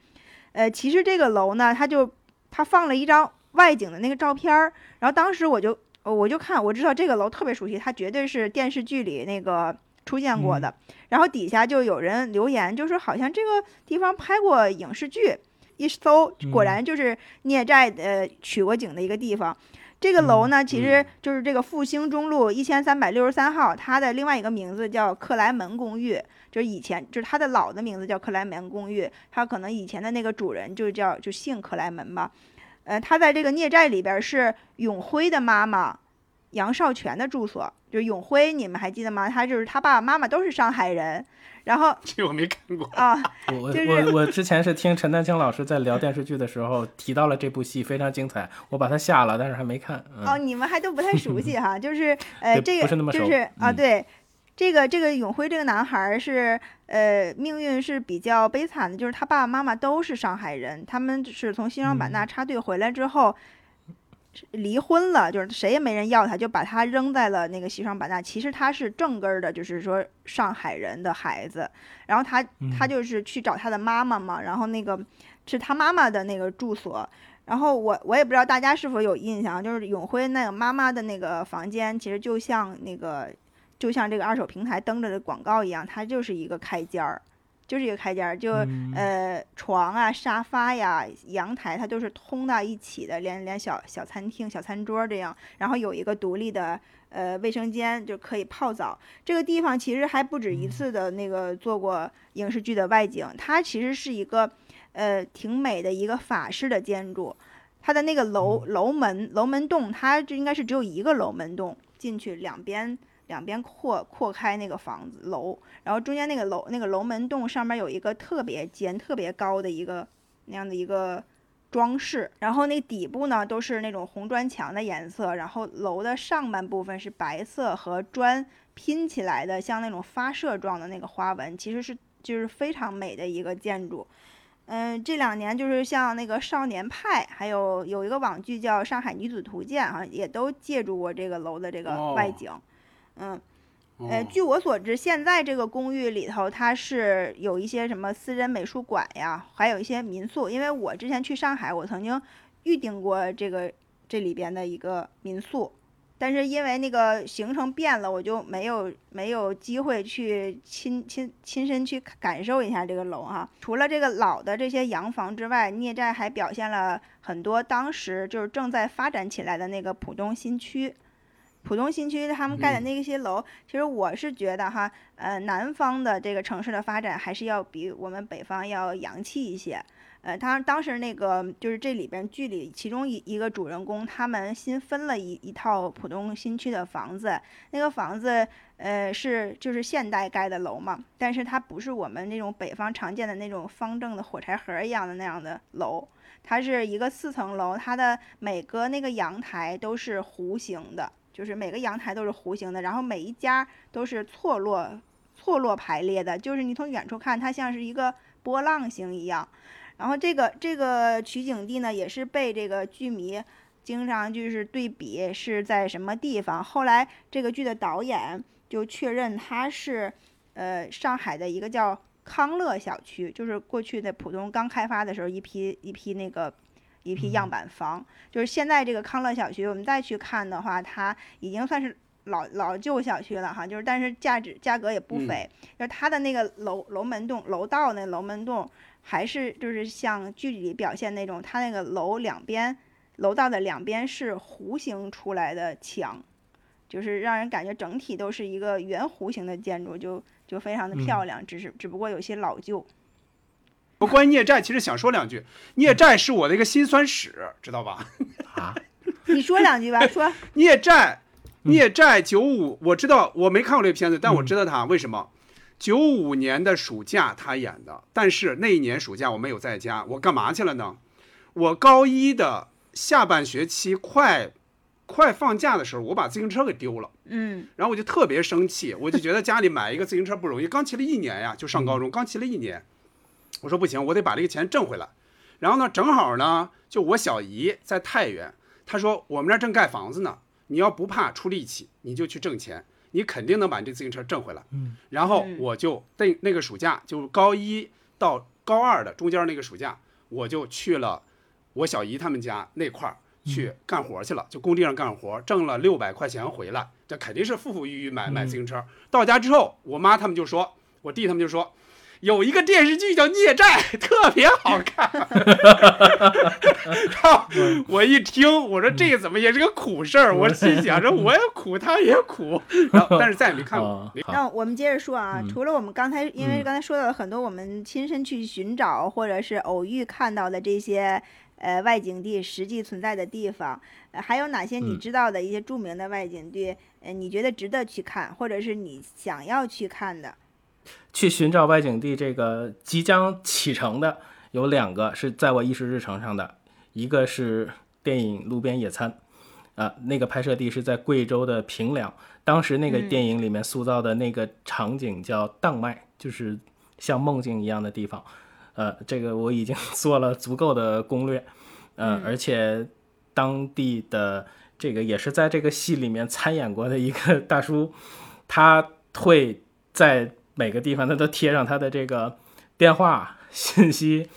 [SPEAKER 4] 呃，其实这个楼呢，它就它放了一张外景的那个照片儿，然后当时我就呃我就看我知道这个楼特别熟悉，它绝对是电视剧里那个出现过的。然后底下就有人留言，就说好像这个地方拍过影视剧，一搜果
[SPEAKER 1] 嗯
[SPEAKER 4] 然就是孽债呃取过景的一个地方。这个楼呢，其实就是这个复兴中路一千三百六十三号，它的另外一个名字叫克莱门公寓，就是以前就是它的老的名字叫克莱门公寓，它可能以前的那个主人就叫就姓克莱门吧。呃，他在这个孽债里边是永辉的妈妈杨少泉的住所，就是永辉，你们还记得吗？他就是他爸爸妈妈都是上海人，然后 *laughs*
[SPEAKER 2] 这我没看过。
[SPEAKER 4] 啊，*laughs*
[SPEAKER 1] 我
[SPEAKER 4] 就是
[SPEAKER 1] 我我之前是听陈丹青老师在聊电视剧的时候提到了这部戏，非常精彩，我把它下了，但是还没看。嗯、
[SPEAKER 4] 哦，你们还都不太熟悉哈，就是 *laughs* 呃，这个
[SPEAKER 1] 不是那么熟
[SPEAKER 4] 就是啊，
[SPEAKER 1] 嗯
[SPEAKER 4] 对，这个这个永辉这个男孩儿是呃命运是比较悲惨的，就是他爸爸妈妈都是上海人，他们是从西双版纳
[SPEAKER 1] 嗯
[SPEAKER 4] 插队回来之后。离婚了，就是谁也没人要他，就把他扔在了那个西双版纳。其实他是正根儿的，就是说上海人的孩子。然后他他
[SPEAKER 1] 嗯
[SPEAKER 4] 就是去找他的妈妈嘛，然后那个是他妈妈的那个住所。然后我我也不知道大家是否有印象，就是永辉那个妈妈的那个房间，其实就像那个就像这个二手平台登着的广告一样，它就是一个开间儿，就是一个开间儿，就、
[SPEAKER 1] 嗯
[SPEAKER 4] 呃床啊、沙发呀、阳台，它都是通到一起的，连连小小餐厅、小餐桌这样，然后有一个独立的呃卫生间，就可以泡澡。这个地方其实还不止一次的那个做过影视剧的外景，它其实是一个呃挺美的一个法式的建筑。它的那个楼楼门楼门洞，它就应该是只有一个楼门洞，进去两边两边扩扩开那个房子楼，然后中间那个楼那个楼门洞上面有一个特别尖、特别高的一个那样的一个装饰，然后那底部呢都是那种红砖墙的颜色，然后楼的上半部分是白色和砖拼起来的，像那种发射状的那个花纹，其实是就是非常美的一个建筑。嗯，这两年就是像那个《少年派》，还有有一个网剧叫《上海女子图鉴》，好像也都借助过这个楼的这个外
[SPEAKER 2] 哦
[SPEAKER 4] 景。嗯，呃，
[SPEAKER 2] 哦
[SPEAKER 4] 据我所知，现在这个公寓里头它是有一些什么私人美术馆呀，还有一些民宿。因为我之前去上海，我曾经预定过这个这里边的一个民宿，但是因为那个行程变了，我就没有没有机会去亲亲亲身去感受一下这个楼哈。除了这个老的这些洋房之外，聂寨还表现了很多当时就是正在发展起来的那个浦东新区。浦东新区他们盖的
[SPEAKER 2] 嗯。
[SPEAKER 4] 那些楼，其实我是觉得哈，呃，南方的这个城市的发展还是要比我们北方要洋气一些。呃，他当时那个就是这里边剧里其中一一个主人公，他们新分了一一套浦东新区的房子，那个房子呃是就是现代盖的楼嘛，但是它不是我们那种北方常见的那种方正的火柴盒一样的那样的楼，它是一个四层楼，它的每个那个阳台都是弧形的，就是每个阳台都是弧形的，然后每一家都是错落错落排列的，就是你从远处看，它像是一个波浪形一样。然后这个这个取景地呢，也是被这个剧迷经常就是对比是在什么地方。后来这个剧的导演就确认它是呃上海的一个叫康乐小区，就是过去的浦东刚开发的时候一批一批那个一批样板房。就是现在这个康乐小区，我们再去看的话，它已经算是老老旧小区了哈，就是但是价值价格也不菲，就是它的那个楼楼门洞楼道那楼门洞还是就是像剧里表现那种，它那个楼两边楼道的两边是弧形出来的墙，就是让人感觉整体都是一个圆弧形的建筑，就就非常的漂亮，只是只不过有些老旧。
[SPEAKER 2] 我关于孽债，其实想说两句。孽债是我的一个辛酸史，知道吧？
[SPEAKER 1] 啊，*laughs*
[SPEAKER 4] 你说两句吧，*laughs* 说。
[SPEAKER 2] 孽债，孽债九五，我知道，我没看过这片子，但我知道他为什么。九五年的暑假他演的，但是那一年暑假我没有在家，我干嘛去了呢？我高一的下半学期快快放假的时候，我把自行车给丢了。
[SPEAKER 4] 嗯。
[SPEAKER 2] 然后我就特别生气，我就觉得家里买一个自行车不容易，刚骑了一年呀，就上高中，刚骑了一年。我说不行，我得把这个钱挣回来。然后呢，正好呢，就我小姨在太原，她说我们这儿正盖房子呢，你要不怕出力气，你就去挣钱，你肯定能把你这自行车挣回来。
[SPEAKER 1] 嗯。
[SPEAKER 2] 然后我就那那个暑假，就是高一到高二的中间那个暑假，我就去了我小姨他们家那块儿去干活去了，就工地上干活，挣了六百块钱回来，这肯定是富富裕裕买买自行车。到家之后，我妈他们就说，我弟他们就说。有一个电视剧叫《孽债》，*laughs* 特别好看。*laughs* 我一听，我说这个怎么也是个苦事儿？我心想着我也苦，他也苦。*laughs* 然后，但是再也没看过。
[SPEAKER 4] 那我们接着说啊，除了我们刚才，因为刚才说到了很多我们亲身去寻找或者是偶遇看到的这些呃外景地实际存在的地方，还有哪些你知道的一些著名的外景地？呃，你觉得值得去看，或者是你想要去看的？
[SPEAKER 1] 去寻找外景地，这个即将启程的有两个是在我议事日程上的，一个是电影《路边野餐》，啊，那个拍摄地是在贵州的平凉，当时那个电影里面塑造的那个场景叫荡麦，就是像梦境一样的地方，呃，这个我已经做了足够的攻略，呃，而且当地的这个也是在这个戏里面参演过的一个大叔，他会在。每个地方他都贴上他的这个电话信息，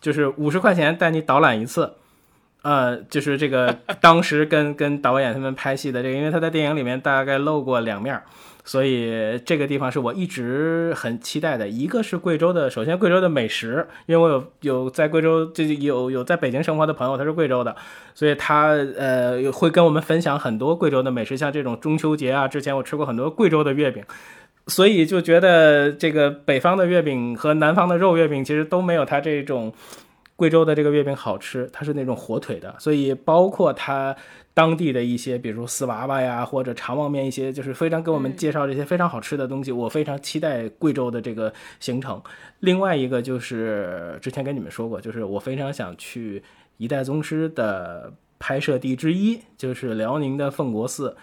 [SPEAKER 1] 就是五十块钱带你导览一次，呃，就是这个 *laughs* 当时跟跟导演他们拍戏的这个，因为他在电影里面大概露过两面，所以这个地方是我一直很期待的。一个是贵州的，首先贵州的美食，因为我有有在贵州就有有在北京生活的朋友，他是贵州的，所以他呃会跟我们分享很多贵州的美食，像这种中秋节啊，之前我吃过很多贵州的月饼。所以就觉得这个北方的月饼和南方的肉月饼其实都没有它这种贵州的这个月饼好吃，它是那种火腿的。所以包括它当地的一些，比如丝娃娃呀或者长旺面一些，就是非常给我们介绍这些非常好吃的东西。我非常期待贵州的这个行程。另外一个就是之前跟你们说过，就是我非常想去《一代宗师》的拍摄地之一，就是辽宁的奉国寺，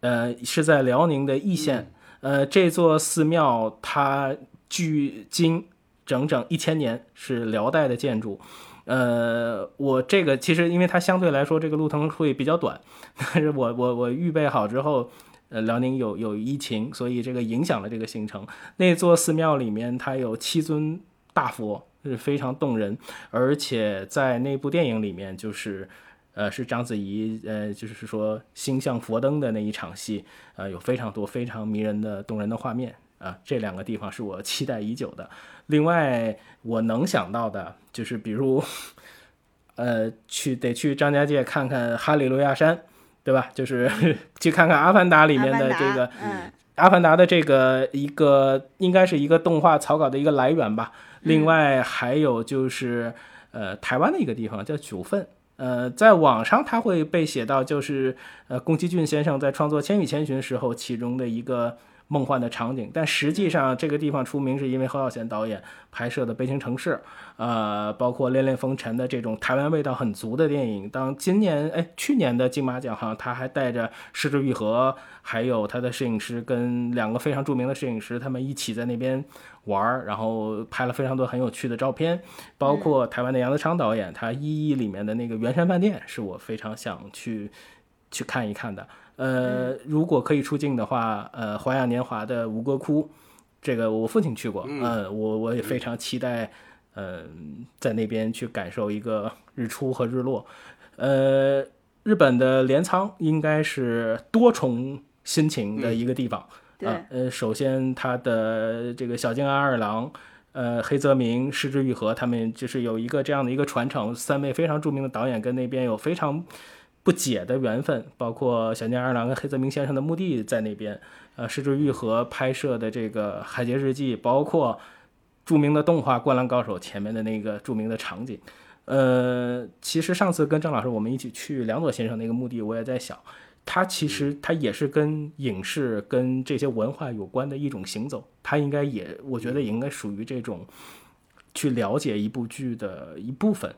[SPEAKER 1] 呃，是在辽宁的义县。呃，这座寺庙它距今整整一千年，是辽代的建筑。呃，我这个其实因为它相对来说这个路程会比较短，*laughs* 但是我我我预备好之后，呃，辽宁有有疫情，所以这个影响了这个行程。那座寺庙里面它有七尊大佛，是非常动人，而且在那部电影里面就是。呃，是章子怡，呃，就是说星象佛灯的那一场戏，呃，有非常多非常迷人的、动人的画面啊。这两个地方是我期待已久的。另外，我能想到的就是，比如，*laughs* 呃，去得去张家界看看哈利路亚山，对吧？就是 *laughs* 去看看《阿凡达》里面的这个，《阿凡达》的这个一个，应该是一个动画草稿的一个来源吧。另外还有就是，呃，台湾的一个地方叫九份。呃，在网上他会被写到，就是呃，宫崎骏先生在创作《千与千寻》时候其中的一个梦幻的场景。但实际上，这个地方出名是因为侯孝贤导演拍摄的《悲情城市》，呃，包括《恋恋风尘》的这种台湾味道很足的电影。当今年哎，去年的金马奖好像，他还带着失之愈合，还有他的摄影师跟两个非常著名的摄影师，他们一起在那边。玩儿，然后拍了非常多很有趣的照片，包括台湾的杨德昌导演，他《一一》里面的那个圆山饭店是我非常想去去看一看的。呃，如果可以出境的话，呃，《花样年华》的吴哥窟，这个我父亲去过，嗯，我我也非常期待，嗯，在那边去感受一个日出和日落。呃，日本的镰仓应该是多重。心情的一个地方。
[SPEAKER 4] 对
[SPEAKER 1] 啊，呃，首先他的这个小津安二郎。呃，黑泽明、失之愈合，他们就是有一个这样的一个传承，三位非常著名的导演跟那边有非常不解的缘分，包括小津安二郎跟黑泽明先生的墓地在那边，呃，石之愈合拍摄的这个《海街日记》，包括著名的动画《灌篮高手》前面的那个著名的场景。呃，其实上次跟郑老师我们一起去梁左先生那个墓地，我也在想。他其实他也是跟影视、跟这些文化有关的一种行走，他应该也，我觉得也应该属于这种去了解一部剧的一部分。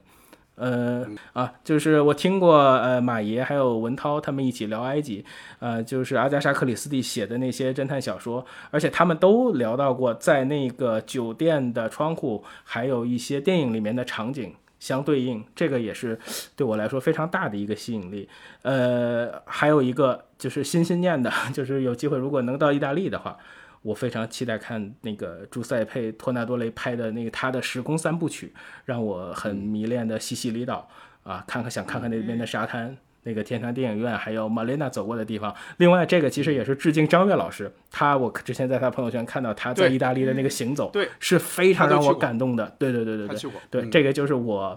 [SPEAKER 1] 呃啊，就是我听过呃马爷还有文涛他们一起聊埃及，呃，就是阿加莎克里斯蒂写的那些侦探小说，而且他们都聊到过在那个酒店的窗户，还有一些电影里面的场景。相对应，这个也是对我来说非常大的一个吸引力。呃，还有一个就是心心念的，*laughs* 就是有机会如果能到意大利的话，我非常期待看那个朱塞佩·托纳多雷拍的那个他的时空三部曲，让我很迷恋的西西里岛啊，看看想看看那边的沙滩。那个天堂电影院，还有玛丽娜走过的地方。另外，这个其实也是致敬张悦老师。他我之前在他朋友圈看到他在意大利的那个行走，
[SPEAKER 2] 对，
[SPEAKER 1] 是非常让我感动的。对对对对对，对这个就是我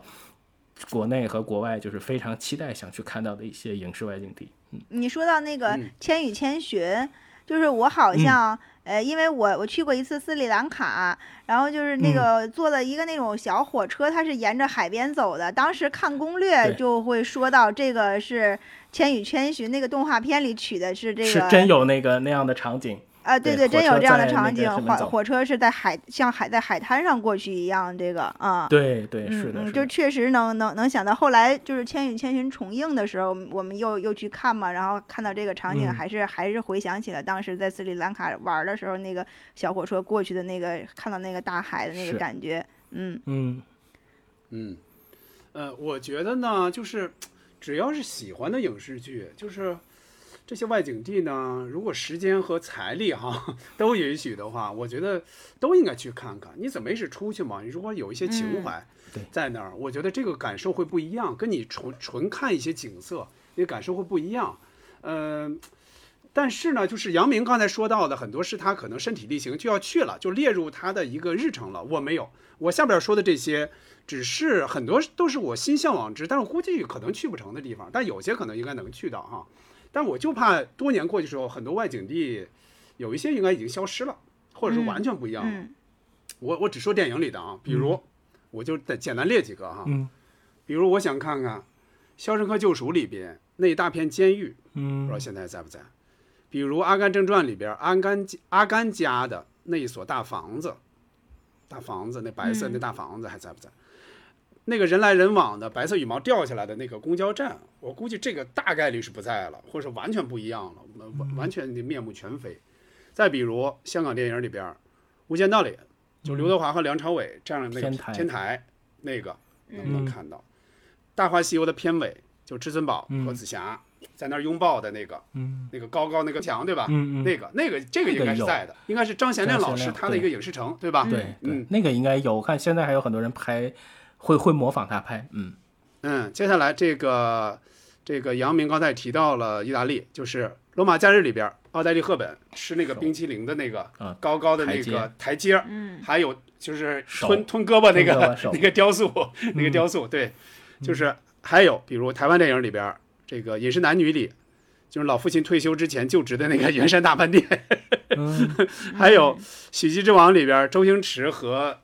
[SPEAKER 1] 国内和国外就是非常期待想去看到的一些影视外景地。嗯，
[SPEAKER 4] 你说到那个《千与千寻》，就是我好像。呃，因为我我去过一次斯里兰卡，然后就是那个坐了一个那种小火车，它是沿着海边走的。当时看攻略就会说到，这个是《千与千寻》那个动画片里取的是这个，
[SPEAKER 1] 是真有那个那样的场景。
[SPEAKER 4] 啊，
[SPEAKER 1] 对
[SPEAKER 4] 对，真有这样的场景，火火车是在海，像海在海滩上过去一样，这个啊，
[SPEAKER 1] 对对是的，
[SPEAKER 4] 就确实能能能想到，后来就是《千与千寻》重映的时候，我们又又去看嘛，然后看到这个场景，还是还是回想起了当时在斯里兰卡玩的时候，那个小火车过去的那个，看到那个大海的那个感觉，
[SPEAKER 1] 嗯。嗯。
[SPEAKER 2] 嗯，呃，我觉得呢，就是只要是喜欢的影视剧，就是。这些外景地呢，*laughs* 如果时间和财力哈 *laughs* 都允许的话，我觉得都应该去看看。你怎么也是出去嘛？你如果有一些情怀在那儿，我觉得这个感受会不一样，跟你纯纯看一些景色，那感受会不一样。嗯，但是呢，就是杨明刚才说到的很多是他可能身体力行就要去了，就列入他的一个日程了。我没有，我下边说的这些只是很多都是我心向往之，但是估计可能去不成的地方，但有些可能应该能去到哈。但我就怕多年过去之后，很多外景地有一些应该已经消失了，或者是完全不一样了。我我只说电影里的啊，比如我就再简单列几个哈，比如我想看看《肖申克救赎》里边那一大片监狱，不知道现在在不在。比如《阿甘正传》里边阿甘阿甘家的那一所大房子，大房子那白色那大房子还在不在？那个人来人往的白色羽毛掉下来的那个公交站，我估计这个大概率是不在了，或者完全不一样了，完完全的面目全非。再比如香港电影里边，《无间道》里，就刘德华和梁朝伟站上那个天台，那个能不能看到？《大话西游》的片尾，就至尊宝和紫霞在那儿拥抱的那个，那个高高那个墙，对吧？那个那个这个应该是在的，应该是张贤亮老师他的一个影视城，对吧？
[SPEAKER 1] 对，嗯，那个应该有，我看现在还有很多人拍。会会模仿他拍，嗯。
[SPEAKER 2] 嗯，接下来这个这个杨明刚才提到了意大利，就是《罗马假日》里边，奥黛丽·赫本吃那个冰淇淋的那个高高的那个台阶，嗯，还有就是吞吞胳膊那个 *laughs* 那个雕塑，那个雕塑，对，就是还有比如台湾电影里边这个《饮食男女》里，就是老父亲退休之前就职的那个圆山大饭店，*laughs* 还有《喜剧之王》里边周星驰和。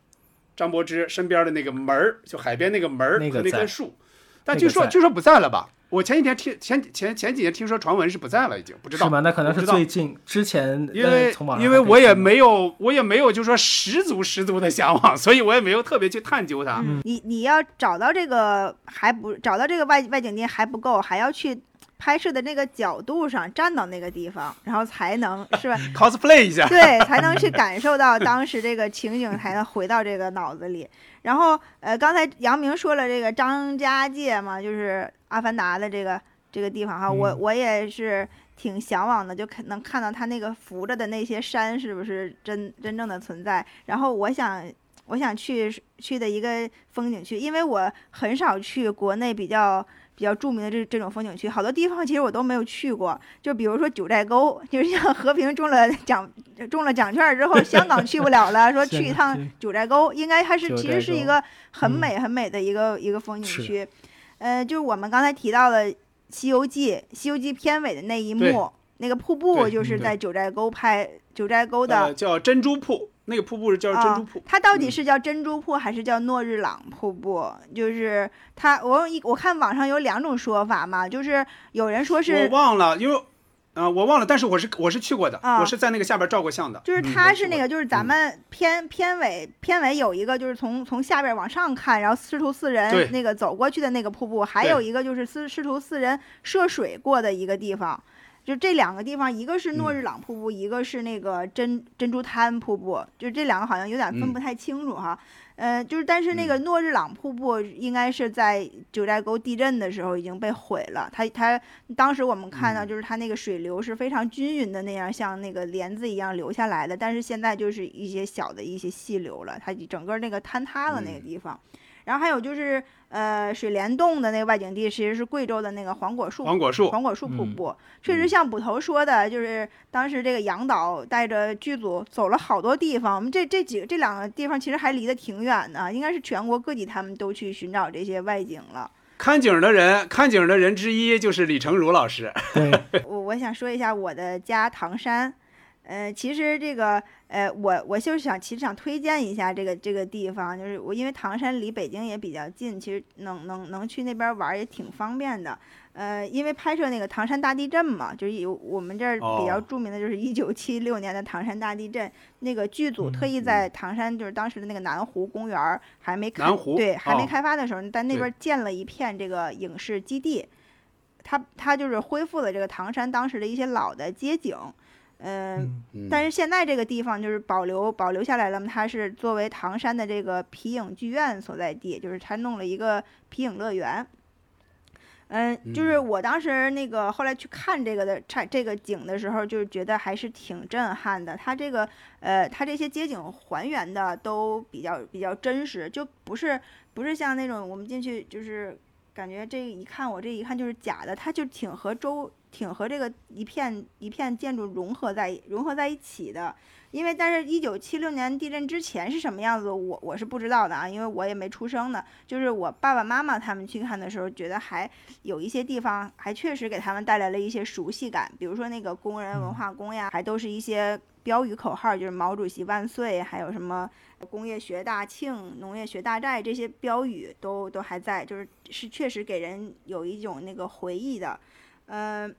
[SPEAKER 2] 张柏芝身边的那个门儿，就海边那个门儿和那棵树，但据说据说不在了吧？我前几天听前前前几天听说传闻是不在了，已经不知道
[SPEAKER 1] 是吗？那可能是最近之前，
[SPEAKER 2] 因为因为我也没有我也没有就说十足十足的向往，所以我也没有特别去探究它。
[SPEAKER 4] 你你要找到这个还不找到这个外外景地还不够，还要去。拍摄的那个角度上站到那个地方，然后才能是吧？*laughs*
[SPEAKER 2] cosplay 一下，*laughs*
[SPEAKER 4] 对，才能去感受到当时这个情景，才能回到这个脑子里。然后，呃，刚才杨明说了这个张家界嘛，就是《阿凡达》的这个这个地方哈，我我也是挺向往的，就看能看到他那个扶着的那些山是不是真真正的存在。然后，我想我想去去的一个风景区，因为我很少去国内比较。比比较著名的这这种风景区，好多地方其实我都没有去过。就比如说九寨沟，就是像和平中了奖中了奖券之后，香港去不了了，说 *laughs* 去一趟九寨沟，应该还是其实是一个很美很美的一个一个风景区。呃，就是我们刚才提到的《西游记》，《西游记》片尾的那一幕，那个瀑布就是在九寨沟拍，九寨沟的
[SPEAKER 2] 叫珍珠瀑。那个瀑布是叫珍珠瀑，
[SPEAKER 4] 它到底是叫珍珠瀑还是叫诺日朗瀑布？就是它，我一我看网上有两种说法嘛，就是有人说是
[SPEAKER 2] 我忘了，因为啊我忘了，但是我是我是去过的，我是在那个下边照过相的。
[SPEAKER 4] 就是它是那个，就是咱们片片尾片尾有一个，就是从从下边往上看，然后师徒四人那个走过去的那个瀑布，还有一个就是师师徒四人涉水过的一个地方。就这两个地方，一个是诺日朗瀑布，一个是那个珍珍珠滩瀑布，就这两个好像有点分不太清楚哈。呃，就是但是那个诺日朗瀑布应该是在九寨沟地震的时候已经被毁了。它它当时我们看到就是它那个水流是非常均匀的那样，像那个帘子一样流下来的。但是现在就是一些小的一些细流了，它整个那个坍塌了那个地方。然后还有就是，呃，水帘洞的那个外景地其实是贵州的那个黄果树，
[SPEAKER 2] 黄果树，
[SPEAKER 4] 黄果树瀑布，确实像捕头说的，就是当时这个杨导带着剧组走了好多地方。我们这这几个这两个地方其实还离得挺远的，应该是全国各地他们都去寻找这些外景了。
[SPEAKER 2] 看景的人，看景的人之一就是李成儒老师。
[SPEAKER 4] 我我想说一下我的家唐山。呃，其实这个，呃，我我就是想，其实想推荐一下这个这个地方，就是我因为唐山离北京也比较近，其实能能能去那边玩也挺方便的。呃，因为拍摄那个唐山大地震嘛，就是有我们这儿比较著名的就是一九七六年的唐山大地震，那个剧组特意在唐山，就是当时的那个南湖公园还没开，对，还没开发的时候，在那边建了一片这个影视基地，它它就是恢复了这个唐山当时的一些老的街景。嗯，但是现在这个地方就是保留保留下来了嘛，它是作为唐山的这个皮影剧院所在地，就是它弄了一个皮影乐园。嗯，就是我当时那个后来去看这个的这这个景的时候，就是觉得还是挺震撼的。它这个呃，它这些街景还原的都比较比较真实，就不是不是像那种我们进去就是感觉这一看我这一看就是假的，它就挺和周。挺和这个一片一片建筑融合在融合在一起的，因为但是，一九七六年地震之前是什么样子，我我是不知道的啊，因为我也没出生呢。就是我爸爸妈妈他们去看的时候，觉得还有一些地方还确实给他们带来了一些熟悉感，比如说那个工人文化宫呀，还都是一些标语口号，就是毛主席万岁，还有什么工业学大庆、农业学大寨这些标语都都还在，就是是确实给人有一种那个回忆的。嗯，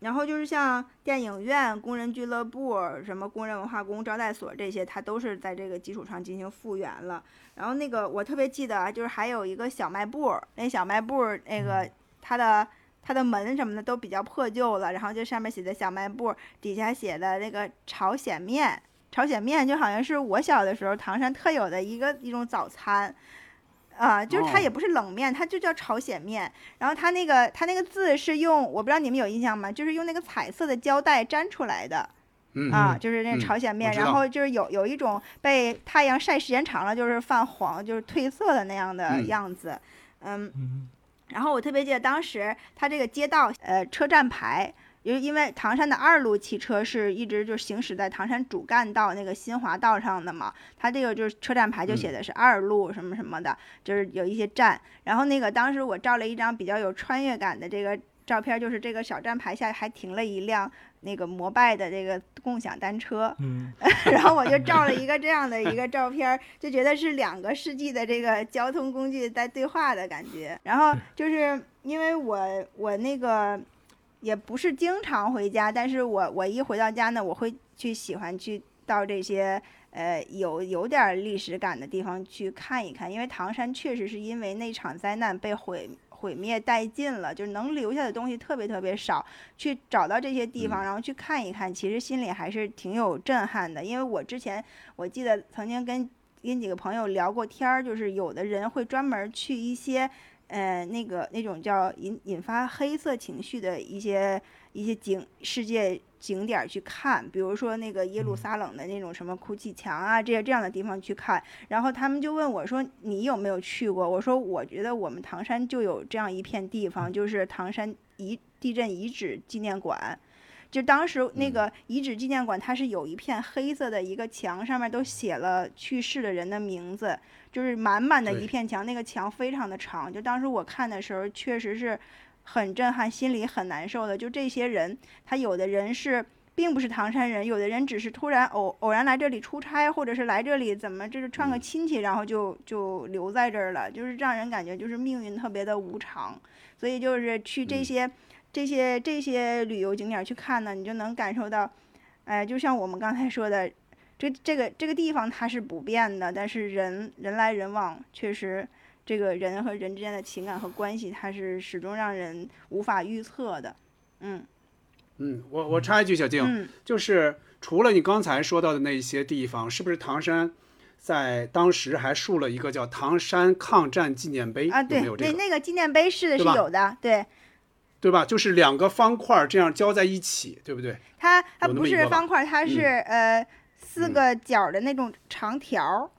[SPEAKER 4] 然后就是像电影院、工人俱乐部、什么工人文化宫、招待所这些，它都是在这个基础上进行复原了。然后那个我特别记得啊，就是还有一个小卖部，那小卖部那个它的它的门什么的都比较破旧了，然后就上面写的小卖部，底下写的那个朝鲜面，朝鲜面就好像是我小的时候唐山特有的一个一种早餐。啊，就是它也不是冷面，它就叫朝鲜面。然后它那个它那个字是用，我不知道你们有印象吗？就是用那个彩色的胶带粘出来的。啊，就是那朝鲜面。然后就是有有一种被太阳晒时间长了，就是泛黄，就是褪色的那样的样子。嗯。然后我特别记得当时它这个街道，呃，车站牌。因为因为唐山的二路汽车是一直就行驶在唐山主干道那个新华道上的嘛，它这个就是车站牌就写的是二路什么什么的，就是有一些站。然后那个当时我照了一张比较有穿越感的这个照片，就是这个小站牌下还停了一辆那个摩拜的这个共享单车。
[SPEAKER 1] 嗯，*laughs*
[SPEAKER 4] 然后我就照了一个这样的一个照片，就觉得是两个世纪的这个交通工具在对话的感觉。然后就是因为我我那个。也不是经常回家，但是我我一回到家呢，我会去喜欢去到这些呃有有点历史感的地方去看一看，因为唐山确实是因为那场灾难被毁毁灭殆尽了，就是能留下的东西特别特别少。去找到这些地方，然后去看一看，其实心里还是挺有震撼的。因为我之前我记得曾经跟跟几个朋友聊过天儿，就是有的人会专门去一些。呃，那个那种叫引引发黑色情绪的一些一些景世界景点去看，比如说那个耶路撒冷的那种什么哭泣墙啊，这些这样的地方去看。然后他们就问我说：“你有没有去过？”我说：“我觉得我们唐山就有这样一片地方，就是唐山遗地震遗址纪念馆。就当时那个遗址纪念馆，它是有一片黑色的一个墙，上面都写了去世的人的名字。”就是满满的一片墙，那个墙非常的长。就当时我看的时候，确实是很震撼，心里很难受的。就这些人，他有的人是并不是唐山人，有的人只是突然偶偶然来这里出差，或者是来这里怎么就是串个亲戚，然后就就留在这儿了。就是让人感觉就是命运特别的无常。所以就是去这些这些这些旅游景点去看呢，你就能感受到，哎，就像我们刚才说的。这这个这个地方它是不变的，但是人人来人往，确实这个人和人之间的情感和关系，它是始终让人无法预测的。嗯
[SPEAKER 2] 嗯，我我插一句，小静，就是除了你刚才说到的那些地方，是不是唐山在当时还竖了一个叫唐山抗战纪念碑
[SPEAKER 4] 啊？对，那那个纪念碑是的是有的，对
[SPEAKER 2] 对吧？就是两个方块这样交在一起，对不对？
[SPEAKER 4] 它它不是方块，它是呃。四个角的那种长条，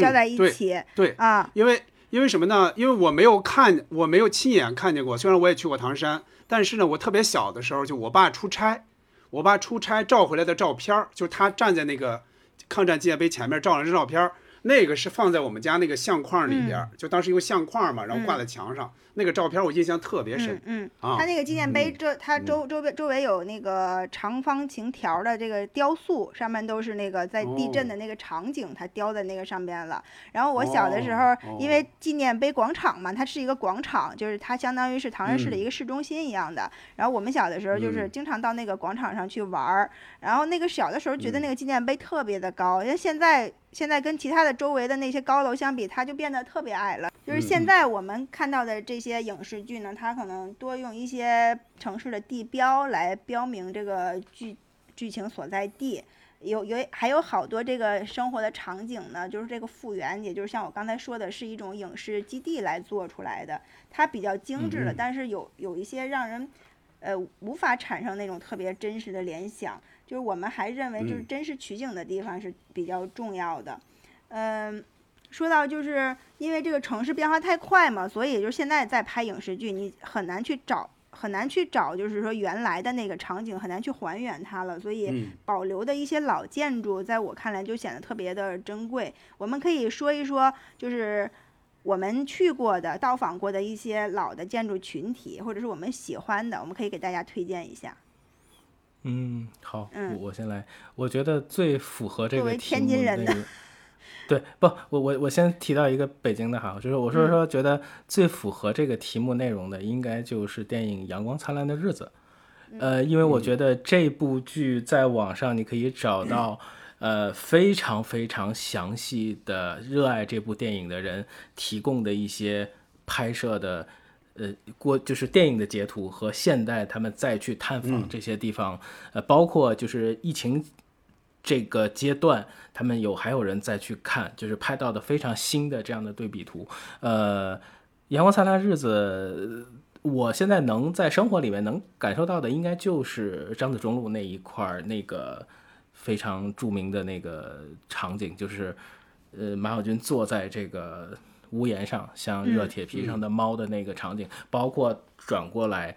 [SPEAKER 4] 交在一起。
[SPEAKER 2] 对
[SPEAKER 4] 啊，
[SPEAKER 2] 因为因为什么呢？因为我没有看，我没有亲眼看见过。虽然我也去过唐山，但是呢，我特别小的时候，就我爸出差，我爸出差照回来的照片，就是他站在那个抗战纪念碑前面照了张照片。那个是放在我们家那个相框里边，就当时有个相框嘛，然后挂在墙上。那个照片我印象特别深。
[SPEAKER 4] 嗯，它那个纪念碑，这它周周边周围有那个长方形条的这个雕塑，上面都是那个在地震的那个场景，它雕在那个上边了。然后我小的时候，因为纪念碑广场嘛，它是一个广场，就是它相当于是唐山市的一个市中心一样的。然后我们小的时候就是经常到那个广场上去玩儿。然后那个小的时候觉得那个纪念碑特别的高，因为现在。现在跟其他的周围的那些高楼相比，它就变得特别矮了。就是现在我们看到的这些影视剧呢，它可能多用一些城市的地标来标明这个剧剧情所在地，有有还有好多这个生活的场景呢，就是这个复原，也就是像我刚才说的，是一种影视基地来做出来的，它比较精致了，但是有有一些让人呃无法产生那种特别真实的联想。就是我们还认为，就是真实取景的地方是比较重要的。嗯，说到就是因为这个城市变化太快嘛，所以就是现在在拍影视剧，你很难去找，很难去找，就是说原来的那个场景很难去还原它了。所以保留的一些老建筑，在我看来就显得特别的珍贵。我们可以说一说，就是我们去过的、到访过的一些老的建筑群体，或者是我们喜欢的，我们可以给大家推荐一下。
[SPEAKER 1] 嗯，好，我我先来。我觉得最符合这个
[SPEAKER 4] 天津人的，
[SPEAKER 1] 对，不，我我我先提到一个北京的哈，就是我是说觉得最符合这个题目内容的，应该就是电影《阳光灿烂的日子》。呃，因为我觉得这部剧在网上你可以找到，呃，非常非常详细的热爱这部电影的人提供的一些拍摄的。呃，过就是电影的截图和现代他们再去探访这些地方，呃，包括就是疫情这个阶段，他们有还有人再去看，就是拍到的非常新的这样的对比图。呃，阳光灿烂日子，我现在能在生活里面能感受到的，应该就是张子忠路那一块儿那个非常著名的那个场景，就是呃马小军坐在这个。屋檐上像热铁皮上的猫的那个场景，包括转过来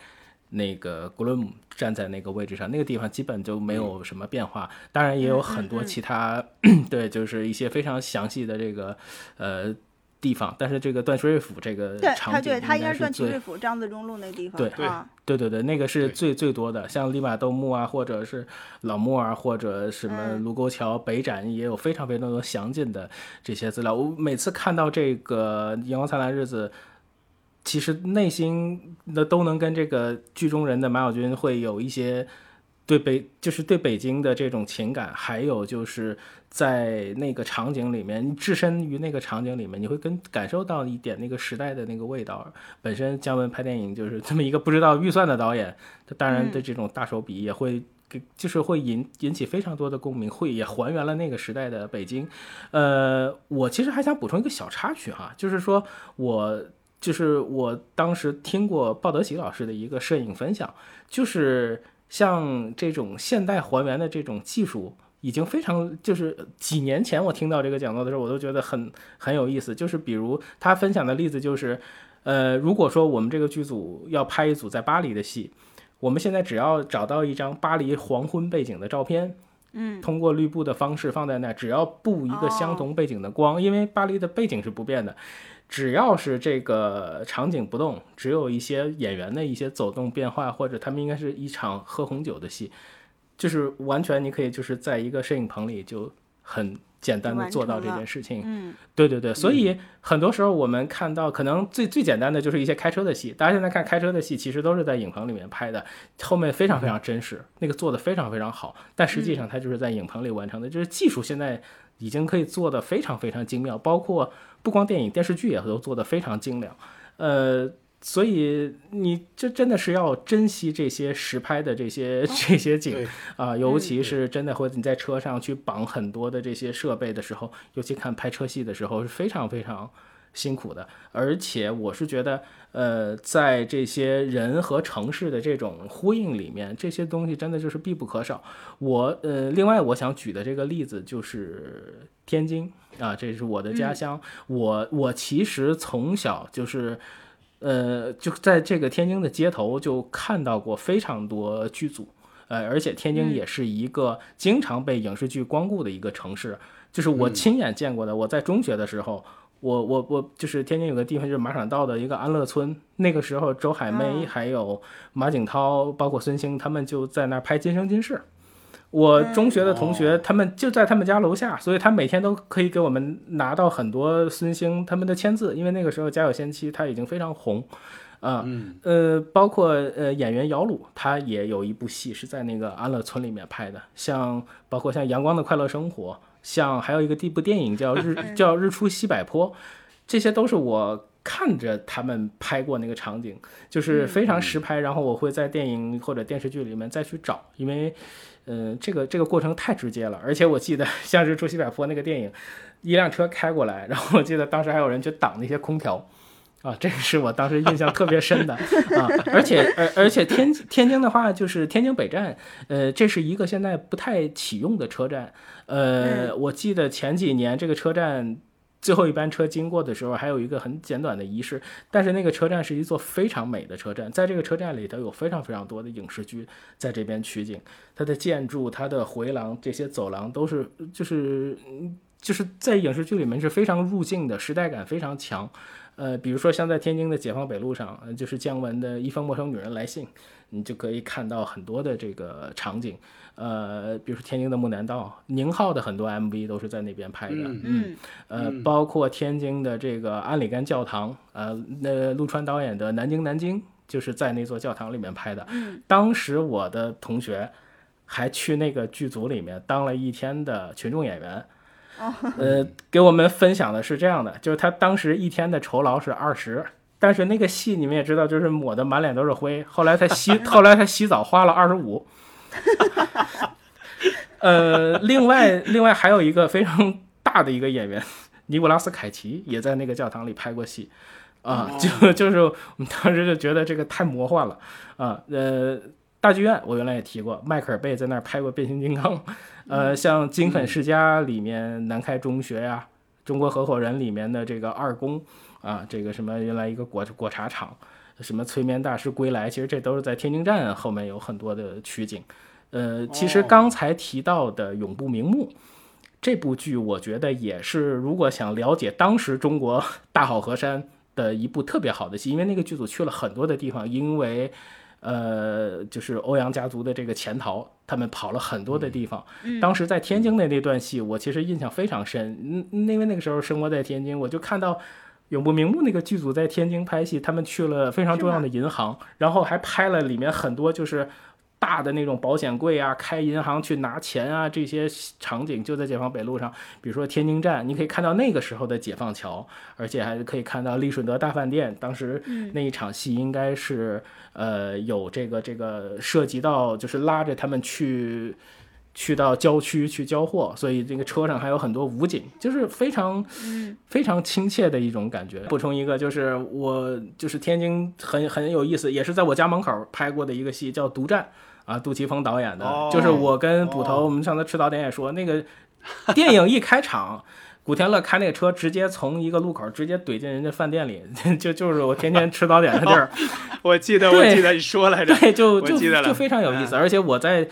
[SPEAKER 1] 那个古伦姆站在那个位置上，那个地方基本就没有什么变化。当然也有很多其他，*clears throat* 对，就是一些非常详细的这个呃。地方，但是这个段祺瑞府这个场景，
[SPEAKER 4] 对，他应该
[SPEAKER 1] 是
[SPEAKER 4] 段祺瑞府张自忠路那地方，
[SPEAKER 1] 对对对对对，那个是最最多的，像利马豆墓啊，或者是老墓啊，或者什么卢沟桥北展，也有非常非常多详尽的这些资料。我每次看到这个阳光灿烂日子，其实内心的都能跟这个剧中人的马小军会有一些。对北就是对北京的这种情感，还有就是在那个场景里面，你置身于那个场景里面，你会跟感受到一点那个时代的那个味道。本身姜文拍电影就是这么一个不知道预算的导演，他当然的这种大手笔也会给，就是会引引起非常多的共鸣，会也还原了那个时代的北京。呃，我其实还想补充一个小插曲哈，就是说我。就是我当时听过鲍德喜老师的一个摄影分享，就是像这种现代还原的这种技术，已经非常就是几年前我听到这个讲座的时候，我都觉得很很有意思。就是比如他分享的例子就是，呃，如果说我们这个剧组要拍一组在巴黎的戏，我们现在只要找到一张巴黎黄昏背景的照片。
[SPEAKER 4] 嗯，
[SPEAKER 1] 通过绿布的方式放在那，只要布一个相同背景的光，因为巴黎的背景是不变的，只要是这个场景不动，只有一些演员的一些走动变化，或者他们应该是一场喝红酒的戏，就是完全你可以就是在一个摄影棚里就很。简单的做到这件事情，
[SPEAKER 4] 嗯，
[SPEAKER 1] 对对对，所以很多时候我们看到，可能最最简单的就是一些开车的戏，大家现在看开车的戏，其实都是在影棚里面拍的，后面非常非常真实，那个做的非常非常好，但实际上它就是在影棚里完成的，就是技术现在已经可以做的非常非常精妙，包括不光电影电视剧也都做得非常精良，呃。所以你这真的是要珍惜这些实拍的这些 *laughs* 这些景啊，尤其是真的或者你在车上去绑很多的这些设备的时候，尤其看拍车戏的时候是非常非常辛苦的。而且我是觉得，呃，在这些人和城市的这种呼应里面，这些东西真的就是必不可少。我呃，另外我想举的这个例子就是天津啊，这是我的家乡。我我其实从小就是。呃，就在这个天津的街头就看到过非常多剧组，呃，而且天津也是一个经常被影视剧光顾的一个城市，就是我亲眼见过的。我在中学的时候，我我我就是天津有个地方就是马场道的一个安乐村，那个时候周海媚还有马景涛，包括孙兴他们就在那儿拍《今生今世》。我中学的同学，他们就在他们家楼下，所以他每天都可以给我们拿到很多孙兴他们的签字，因为那个时候《家有仙妻》他已经非常红，啊，呃，包括呃演员姚鲁，他也有一部戏是在那个安乐村里面拍的，像包括像《阳光的快乐生活》，像还有一个第一部电影叫 *laughs*《日叫日出西柏坡》，这些都是我看着他们拍过那个场景，就是非常实拍，然后我会在电影或者电视剧里面再去找，因为。嗯，这个这个过程太直接了，而且我记得 *laughs* 像是《出西柏坡》那个电影，一辆车开过来，然后我记得当时还有人去挡那些空调，啊，这个是我当时印象特别深的啊。而且，而而且天天津的话，就是天津北站，呃，这是一个现在不太启用的车站，呃，我记得前几年这个车站。最后一班车经过的时候，还有一个很简短的仪式。但是那个车站是一座非常美的车站，在这个车站里头有非常非常多的影视剧在这边取景。它的建筑、它的回廊、这些走廊都是，就是就是在影视剧里面是非常入境的，时代感非常强。呃，比如说像在天津的解放北路上，就是姜文的一封陌生女人来信，你就可以看到很多的这个场景。呃，比如说天津的木南道，宁浩的很多 MV 都是在那边拍的。
[SPEAKER 4] 嗯，
[SPEAKER 1] 呃，包括天津的这个安里干教堂，呃，那陆川导演的《南京南京》就是在那座教堂里面拍的。
[SPEAKER 4] 嗯，
[SPEAKER 1] 当时我的同学还去那个剧组里面当了一天的群众演员。
[SPEAKER 4] 哦，
[SPEAKER 1] 呃，给我们分享的是这样的，就是他当时一天的酬劳是二十，但是那个戏你们也知道，就是抹的满脸都是灰。后来他洗，*laughs* 后来他洗澡花了二十五。呃，另外，另外还有一个非常大的一个演员，尼古拉斯凯奇也在那个教堂里拍过戏，啊，就 *laughs* 就是我们当时就觉得这个太魔幻了，啊，呃，大剧院我原来也提过，迈克尔贝在那儿拍过变形金刚，呃，像金粉世家里面南开中学呀，中国合伙人里面的这个二宫啊，这个什么原来一个果果茶厂。什么催眠大师归来，其实这都是在天津站后面有很多的取景。呃，其实刚才提到的《永不瞑目》这部剧，我觉得也是如果想了解当时中国 *laughs* 大好河山的一部特别好的戏，因为那个剧组去了很多的地方，因为呃，就是欧阳家族的这个潜逃，他们跑了很多的地方。当时在天津的那段戏，我其实印象非常深，嗯，因为那个时候生活在天津，我就看到。永不瞑目那个剧组在天津拍戏，他们去了非常重要的银行，然后还拍了里面很多就是大的那种保险柜啊，开银行去拿钱啊这些场景，就在解放北路上。比如说天津站，你可以看到那个时候的解放桥，而且还可以看到利顺德大饭店。当时那一场戏应该是呃有这个这个涉及到就是拉着他们去。去到郊区去交货，所以这个车上还有很多武警，就是非常非常亲切的一种感觉。补充一个，就是我就是天津很很有意思，也是在我家门口拍过的一个戏，叫《独占》啊，杜琪峰导演的，
[SPEAKER 2] 哦
[SPEAKER 1] 就是我跟捕头，我们上次吃早点也说，那个电影一开场。古天乐开那个车，直接从一个路口直接怼进人家饭店里，*laughs* 就就是我天天吃早点的地儿，
[SPEAKER 2] 我记得，我记得你说来着。
[SPEAKER 1] 对，就就就非常有意思。而且我在，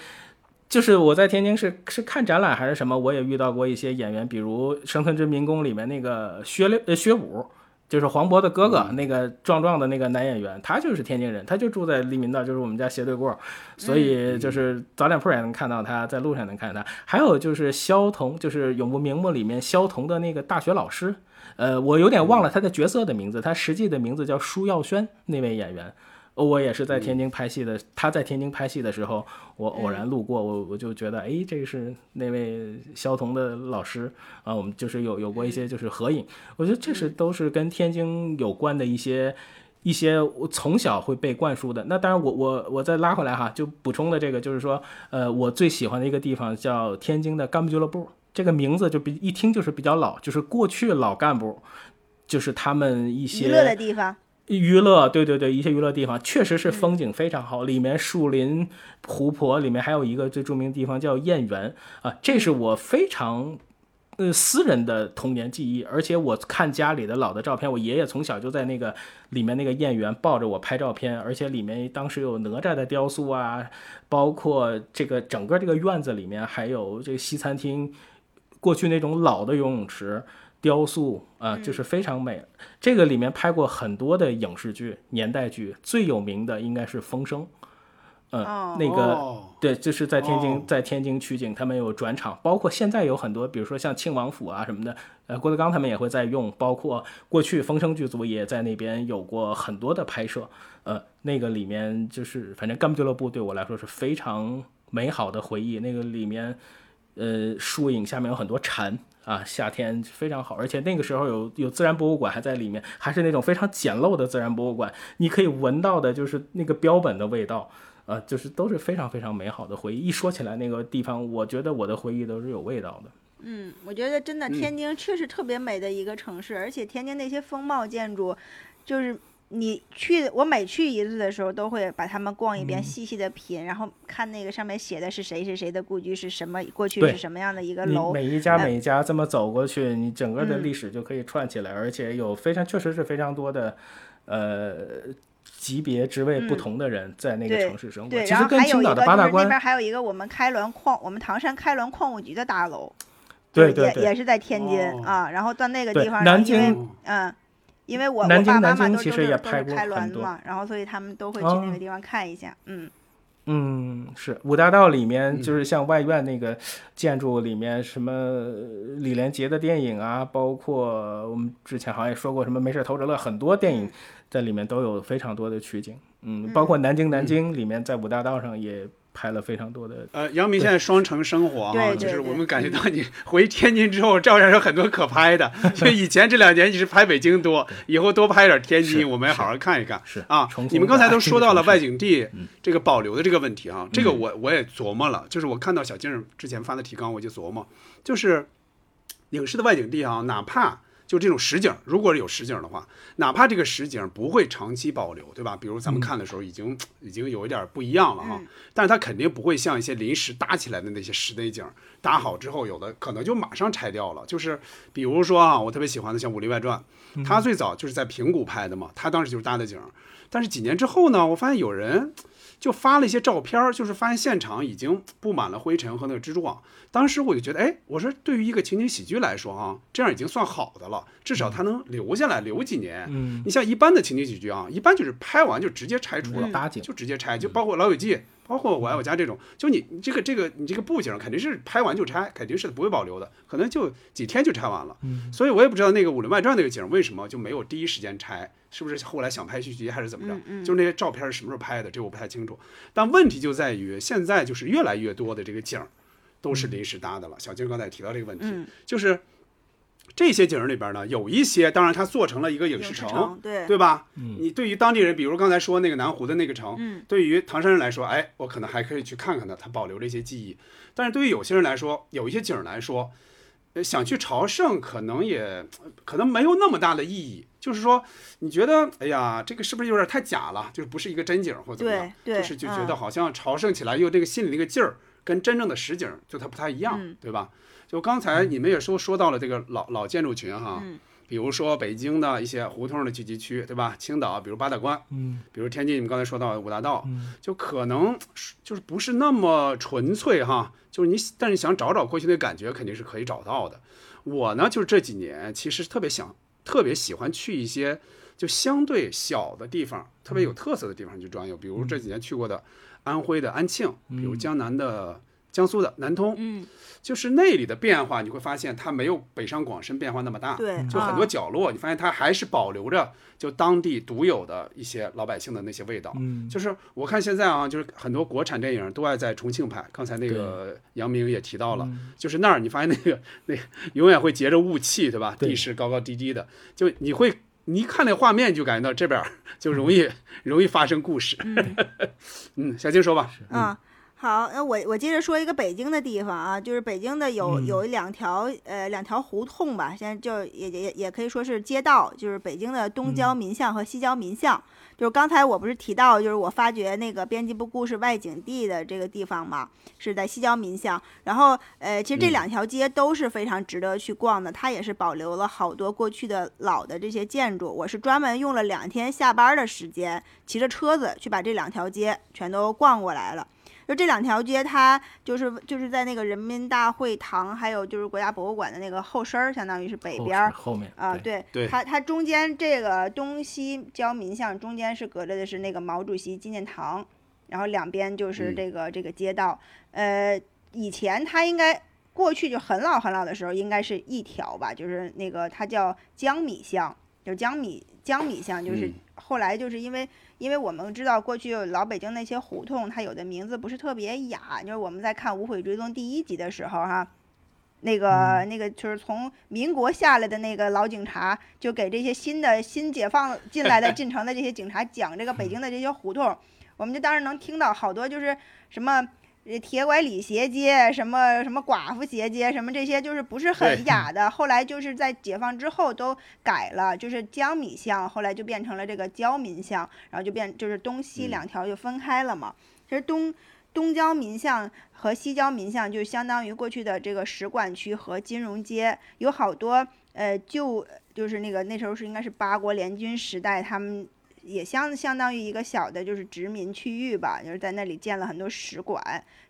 [SPEAKER 1] 就是我在天津是是看展览还是什么，我也遇到过一些演员，比如《生存之民工》里面那个薛六呃薛武，就是黄渤的哥哥，那个壮壮的那个男演员，他就是天津人，他就住在利民道，就是我们家斜对过，所以就是早点铺也能看到他，在路上能看到他。还有就是萧彤，就是《永不瞑目》里面萧彤的那个大学老师。呃，我有点忘了他的角色的名字，他实际的名字叫舒耀轩，那位演员。我也是在天津拍戏的，他在天津拍戏的时候，我偶然路过，我我就觉得，哎，这个是那位肖童的老师啊，我们就是有有过一些就是合影，我觉得这是都是跟天津有关的一些一些我从小会被灌输的。那当然我，我我再拉回来哈，就补充的这个就是说，呃，我最喜欢的一个地方叫天津的干部俱乐部，这个名字就比一听就是比较老，就是过去老干部，就是他们一些
[SPEAKER 4] 娱乐的地方，
[SPEAKER 1] 娱乐，对对对，一些娱乐地方确实是风景非常好，里面树林、湖泊，里面还有一个最著名的地方叫燕园啊，这是我非常。呃，私人的童年记忆，而且我看家里的老的照片，我爷爷从小就在那个里面那个燕园抱着我拍照片，而且里面当时有哪吒的雕塑啊，包括这个整个这个院子里面还有这个西餐厅，过去那种老的游泳池雕塑啊，就是非常美。这个里面拍过很多的影视剧、年代剧，最有名的应该是《风声》。嗯，
[SPEAKER 4] 哦
[SPEAKER 1] 那个、
[SPEAKER 2] 哦
[SPEAKER 1] 对，就是在天津，
[SPEAKER 2] 哦
[SPEAKER 1] 在天津取景，他们有转场，包括现在有很多，比如说像庆王府啊什么的，呃，郭德纲他们也会在用，包括过去风声剧组也在那边有过很多的拍摄，呃，那个里面就是反正干部俱乐部对我来说是非常美好的回忆，那个里面，呃，树影下面有很多蝉。啊，夏天非常好，而且那个时候有有自然博物馆还在里面，还是那种非常简陋的自然博物馆，你可以闻到的就是那个标本的味道，呃，就是都是非常非常美好的回忆。一说起来那个地方，我觉得我的回忆都是有味道的。
[SPEAKER 4] 嗯，我觉得真的天津确实特别美的一个城市，而且天津那些风貌建筑，就是你去我每去一次的时候，都会把他们逛一遍，细细的品，然后看那个上面写的是谁谁谁的故居是什么，过去是什么样的一个楼，
[SPEAKER 1] 每一家
[SPEAKER 4] 呃
[SPEAKER 1] 每一家这么走过去，你整个的
[SPEAKER 4] 嗯。
[SPEAKER 1] 历史就可以串起来，而且有非常确实是非常多的，呃。级别职位不
[SPEAKER 4] 嗯。
[SPEAKER 1] 同的人在那个城市生活，
[SPEAKER 4] 对，
[SPEAKER 1] 其
[SPEAKER 4] 然后
[SPEAKER 1] 实跟青岛
[SPEAKER 4] 还有一个
[SPEAKER 1] 的八大关
[SPEAKER 4] 就是那边还有一个我们开滦矿，我们唐山开滦矿务局的大楼，
[SPEAKER 1] 对对对
[SPEAKER 4] 也也是在天津、
[SPEAKER 2] 哦。
[SPEAKER 4] 啊。然后到那个地方，
[SPEAKER 1] 南京
[SPEAKER 4] 嗯，因为我
[SPEAKER 1] 南京
[SPEAKER 4] 我爸爸妈
[SPEAKER 1] 南京其实
[SPEAKER 4] 妈都都是
[SPEAKER 1] 也拍过
[SPEAKER 4] 都是开
[SPEAKER 1] 很多
[SPEAKER 4] 嘛，然后所以他们都会去那
[SPEAKER 1] 哦
[SPEAKER 4] 个地方看一下。嗯，
[SPEAKER 1] 嗯，是五大道里面，
[SPEAKER 2] 嗯
[SPEAKER 1] 就是像外院那个建筑里面，什么呃李连杰的电影啊，包括我们之前好像也说过什么《没事偷着乐》，很多电影在里面都有非常多的取景。嗯，包括南京南京里面，在五大道上也拍了非常多的。
[SPEAKER 2] 呃，杨明现在双城生活哈，
[SPEAKER 4] 对对
[SPEAKER 2] 就是我们感觉到你回天津之后，照样有很多可拍的。就以前这两年你是拍北京多，*laughs* 以后多拍点天津，我们也好好看一看。
[SPEAKER 1] 是
[SPEAKER 2] 啊，你们刚才都说到了 *laughs* 外景地这个保留的这个问题啊，这个我我也琢磨了，就是我看到小静之前发的提纲，我就琢磨，就是影视的外景地啊，哪怕就这种实景，如果有实景的话，哪怕这个实景不会长期保留，对吧？比如咱们看的时候已经、*tsk* 已经有一点不一样了哈，但是它肯定不会像一些临时搭起来的那些室内景，搭好之后有的可能就马上拆掉了。就是比如说啊，我特别喜欢的像《武林外传》，它最早就是在平谷拍的嘛，它当时就是搭的景，但是几年之后呢，我发现有人。就发了一些照片儿，就是发现现场已经布满了灰尘和那个蜘蛛网。当时我就觉得，哎，我说对于一个情景喜剧来说啊，这样已经算好的了，至少它能留下来，留几年。
[SPEAKER 1] 嗯，
[SPEAKER 2] 你像一般的情景喜剧啊，一般就是拍完就直接拆除了，就直接拆，就包括《老友记》，包括《我爱我家》这种，就你你这个这个你这个布景肯定是拍完就拆，肯定是不会保留的，可能就几天就拆完了。所以我也不知道那个《武林外传》那个景为什么就没有第一时间拆，是不是后来想拍续集还是怎么着？就是那些照片是什么时候拍的，这我不太清楚。但问题就在于现在就是越来越多的这个景儿都是临时搭的了。小静刚才也提到这个问题，
[SPEAKER 4] 嗯
[SPEAKER 2] 就是这些景儿里边呢，有一些当然它做成了一个影
[SPEAKER 4] 影视
[SPEAKER 2] 视城，
[SPEAKER 4] 城对
[SPEAKER 2] 对吧？
[SPEAKER 1] 嗯
[SPEAKER 2] 你对于当地人，比如刚才说那个南湖的那个城，
[SPEAKER 4] 嗯
[SPEAKER 2] 对于唐山人来说，哎，我可能还可以去看看它，它保留了一些记忆。但是对于有些人来说，有一些景儿来说，呃，想去朝圣可能也可能没有那么大的意义。就是说，你觉得，哎呀，这个是不是有点太假了？就是不是一个真景儿或怎么样？
[SPEAKER 4] 对对
[SPEAKER 2] 就是就觉得
[SPEAKER 4] 嗯
[SPEAKER 2] 好像朝圣起来又这个心里那个劲儿跟真正的实景就它不太一样，
[SPEAKER 4] 嗯。
[SPEAKER 2] 对吧？就刚才你们也说说到了这个老老建筑群哈，
[SPEAKER 4] 嗯。
[SPEAKER 2] 比如说北京的一些胡同的聚集区，对吧？青岛，比如八大关，
[SPEAKER 1] 嗯。
[SPEAKER 2] 比如天津，你们刚才说到的五大道，
[SPEAKER 1] 嗯。
[SPEAKER 2] 就可能就是不是那么纯粹哈，就是你但是想找找过去的感觉，肯定是可以找到的。我呢，就是这几年其实特别想，特别喜欢去一些就相对小的地方，特别有特色的地方去转悠，比如这几年去过的安徽的安庆，比如江南的。江苏的南通，
[SPEAKER 4] 嗯，
[SPEAKER 2] 就是那里的变化，你会发现它没有北上广深变化那么大。
[SPEAKER 4] 对，
[SPEAKER 2] 就很多
[SPEAKER 4] 啊
[SPEAKER 2] 角落，你发现它还是保留着就当地独有的一些老百姓的那些味道。
[SPEAKER 1] 嗯
[SPEAKER 2] 就是我看现在啊，就是很多国产电影都爱在重庆拍。刚才那个杨明也提到了，
[SPEAKER 1] 嗯
[SPEAKER 2] 就是那儿你发现那个那个永远会结着雾气，对吧？地势高高低低的，就你会你一看那画面就感觉到这边就容易 *laughs* 容易发生故事。嗯，*laughs* 小静说吧。
[SPEAKER 4] 嗯，好，那我我接着说一个北京的地方啊，就是北京的有
[SPEAKER 1] 嗯
[SPEAKER 4] 有两条呃两条胡同吧，现在就也也也可以说是街道，就是北京的东郊民巷和西郊民巷。就是刚才我不是提到，就是我发掘那个编辑部故事外景地的这个地方嘛，是在西郊民巷。然后呃，其实这
[SPEAKER 2] 嗯
[SPEAKER 4] 两条街都是非常值得去逛的，它也是保留了好多过去的老的这些建筑。我是专门用了两天下班的时间，骑着车子去把这两条街全都逛过来了。就这两条街，它就是就是在那个人民大会堂，还有就是国家博物馆的那个后身儿，相当于是北边儿
[SPEAKER 1] 后面
[SPEAKER 4] 啊，
[SPEAKER 1] 对
[SPEAKER 4] 对，
[SPEAKER 2] 对
[SPEAKER 4] 它它中间这个东西交民巷中间是隔着的是那个毛主席纪念堂，然后两边就是
[SPEAKER 2] 嗯
[SPEAKER 4] 这个、这个街道。呃，以前它应该过去就很老很老的时候，应该是一条吧，就是那个它叫江米巷，就江米江米巷，就是
[SPEAKER 2] 嗯
[SPEAKER 4] 后来就是因为因为我们知道过去老北京那些胡同，它有的名字不是特别雅，就是我们在看《无悔追踪》第一集的时候哈。那个、那个就是从民国下来的那个老警察，就给这些新的新解放 *laughs* 进来的进城的这些警察讲这个北京的这些胡同，我们就当时能听到好多就是什么呃铁拐李斜街，什么什么寡妇斜街，什么这些就是不是很雅的。后来就是在解放之后都改了，就是江米巷，后来就变成了这个焦民巷，然后就变就是东西
[SPEAKER 2] 嗯
[SPEAKER 4] 两条就分开了嘛。其实东东郊民巷和西郊民巷就相当于过去的这个使馆区和金融街，有好多呃旧就是那个那时候是应该是八国联军时代，他们也相相当于一个小的就是殖民区域吧，就是在那里建了很多使馆，